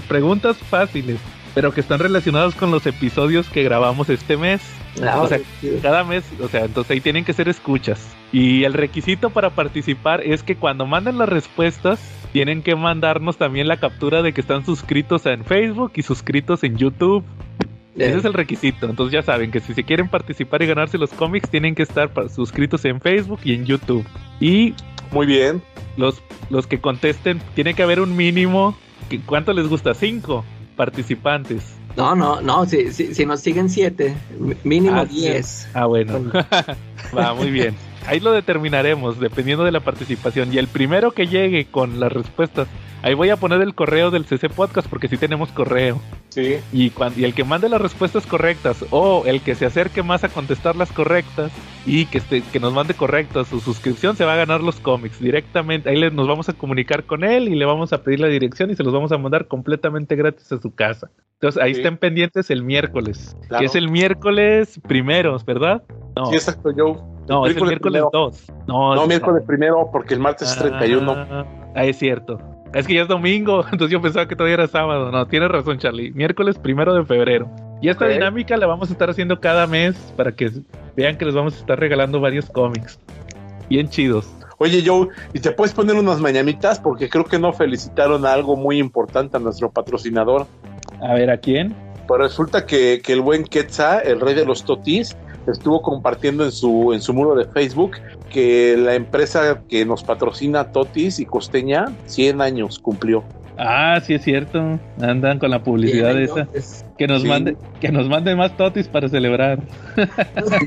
Speaker 4: preguntas fáciles pero que están relacionados con los episodios que grabamos este mes.
Speaker 6: Ah,
Speaker 4: o sea, cada mes, o sea, entonces ahí tienen que ser escuchas. Y el requisito para participar es que cuando manden las respuestas, tienen que mandarnos también la captura de que están suscritos en Facebook y suscritos en YouTube. Ese es el requisito. Entonces ya saben que si se quieren participar y ganarse los cómics, tienen que estar suscritos en Facebook y en YouTube. Y
Speaker 5: muy bien.
Speaker 4: Los, los que contesten, tiene que haber un mínimo. ¿Cuánto les gusta? ¿Cinco? Participantes.
Speaker 6: No, no, no, si, si, si nos siguen siete, mínimo 10.
Speaker 4: Ah, ah, bueno. Va, muy bien. Ahí lo determinaremos, dependiendo de la participación. Y el primero que llegue con las respuestas, ahí voy a poner el correo del CC Podcast, porque sí tenemos correo.
Speaker 5: Sí.
Speaker 4: Y, cuando, y el que mande las respuestas correctas, o el que se acerque más a contestar las correctas, y que, este, que nos mande correcto su suscripción, se va a ganar los cómics directamente. Ahí le, nos vamos a comunicar con él y le vamos a pedir la dirección y se los vamos a mandar completamente gratis a su casa. Entonces ahí estén pendientes el miércoles, que es el miércoles primero, ¿verdad?
Speaker 5: No. Sí, exacto, yo.
Speaker 4: No, es el miércoles 2.
Speaker 5: No, no miércoles primero porque el martes es 31.
Speaker 4: Ah, es cierto. Es que ya es domingo, entonces yo pensaba que todavía era sábado. No, tienes razón, Charlie. Miércoles primero de febrero. Y esta dinámica la vamos a estar haciendo cada mes para que vean que les vamos a estar regalando varios cómics. Bien chidos.
Speaker 5: Oye, Joe, ¿y te puedes poner unas mañanitas? Porque creo que no felicitaron a algo muy importante a nuestro patrocinador.
Speaker 4: A ver, ¿a quién?
Speaker 5: Pues resulta que, que el buen Quetzal, el rey de los totis, estuvo compartiendo en su, en su muro de Facebook que la empresa que nos patrocina Totis y Costeña, 100 años cumplió.
Speaker 4: Ah, sí es cierto. Andan con la publicidad
Speaker 6: Bien,
Speaker 4: esa. Que nos
Speaker 10: Sí.
Speaker 4: mande, que nos mande más totis para celebrar.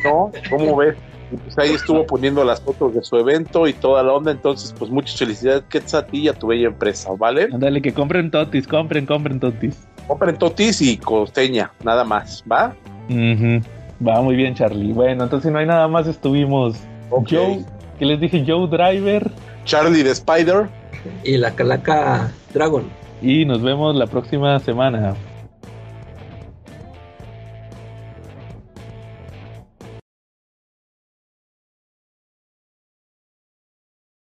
Speaker 5: ¿no? ¿Cómo ves? Pues ahí estuvo poniendo las fotos de su evento y toda la onda. Entonces, pues muchas felicidades, Quetzal, a ti y a tu bella empresa, ¿vale?
Speaker 4: Ándale, que compren totis, compren, compren totis.
Speaker 5: Compren totis y costeña, nada más, ¿va?
Speaker 4: Ujú. Va muy bien, Charlie. Bueno, entonces si no hay nada más, estuvimos
Speaker 5: Ok.
Speaker 4: Joe, que les dije Joe Driver,
Speaker 5: Charlie de Spider.
Speaker 6: Y la calaca Dragon.
Speaker 4: y nos vemos la próxima semana.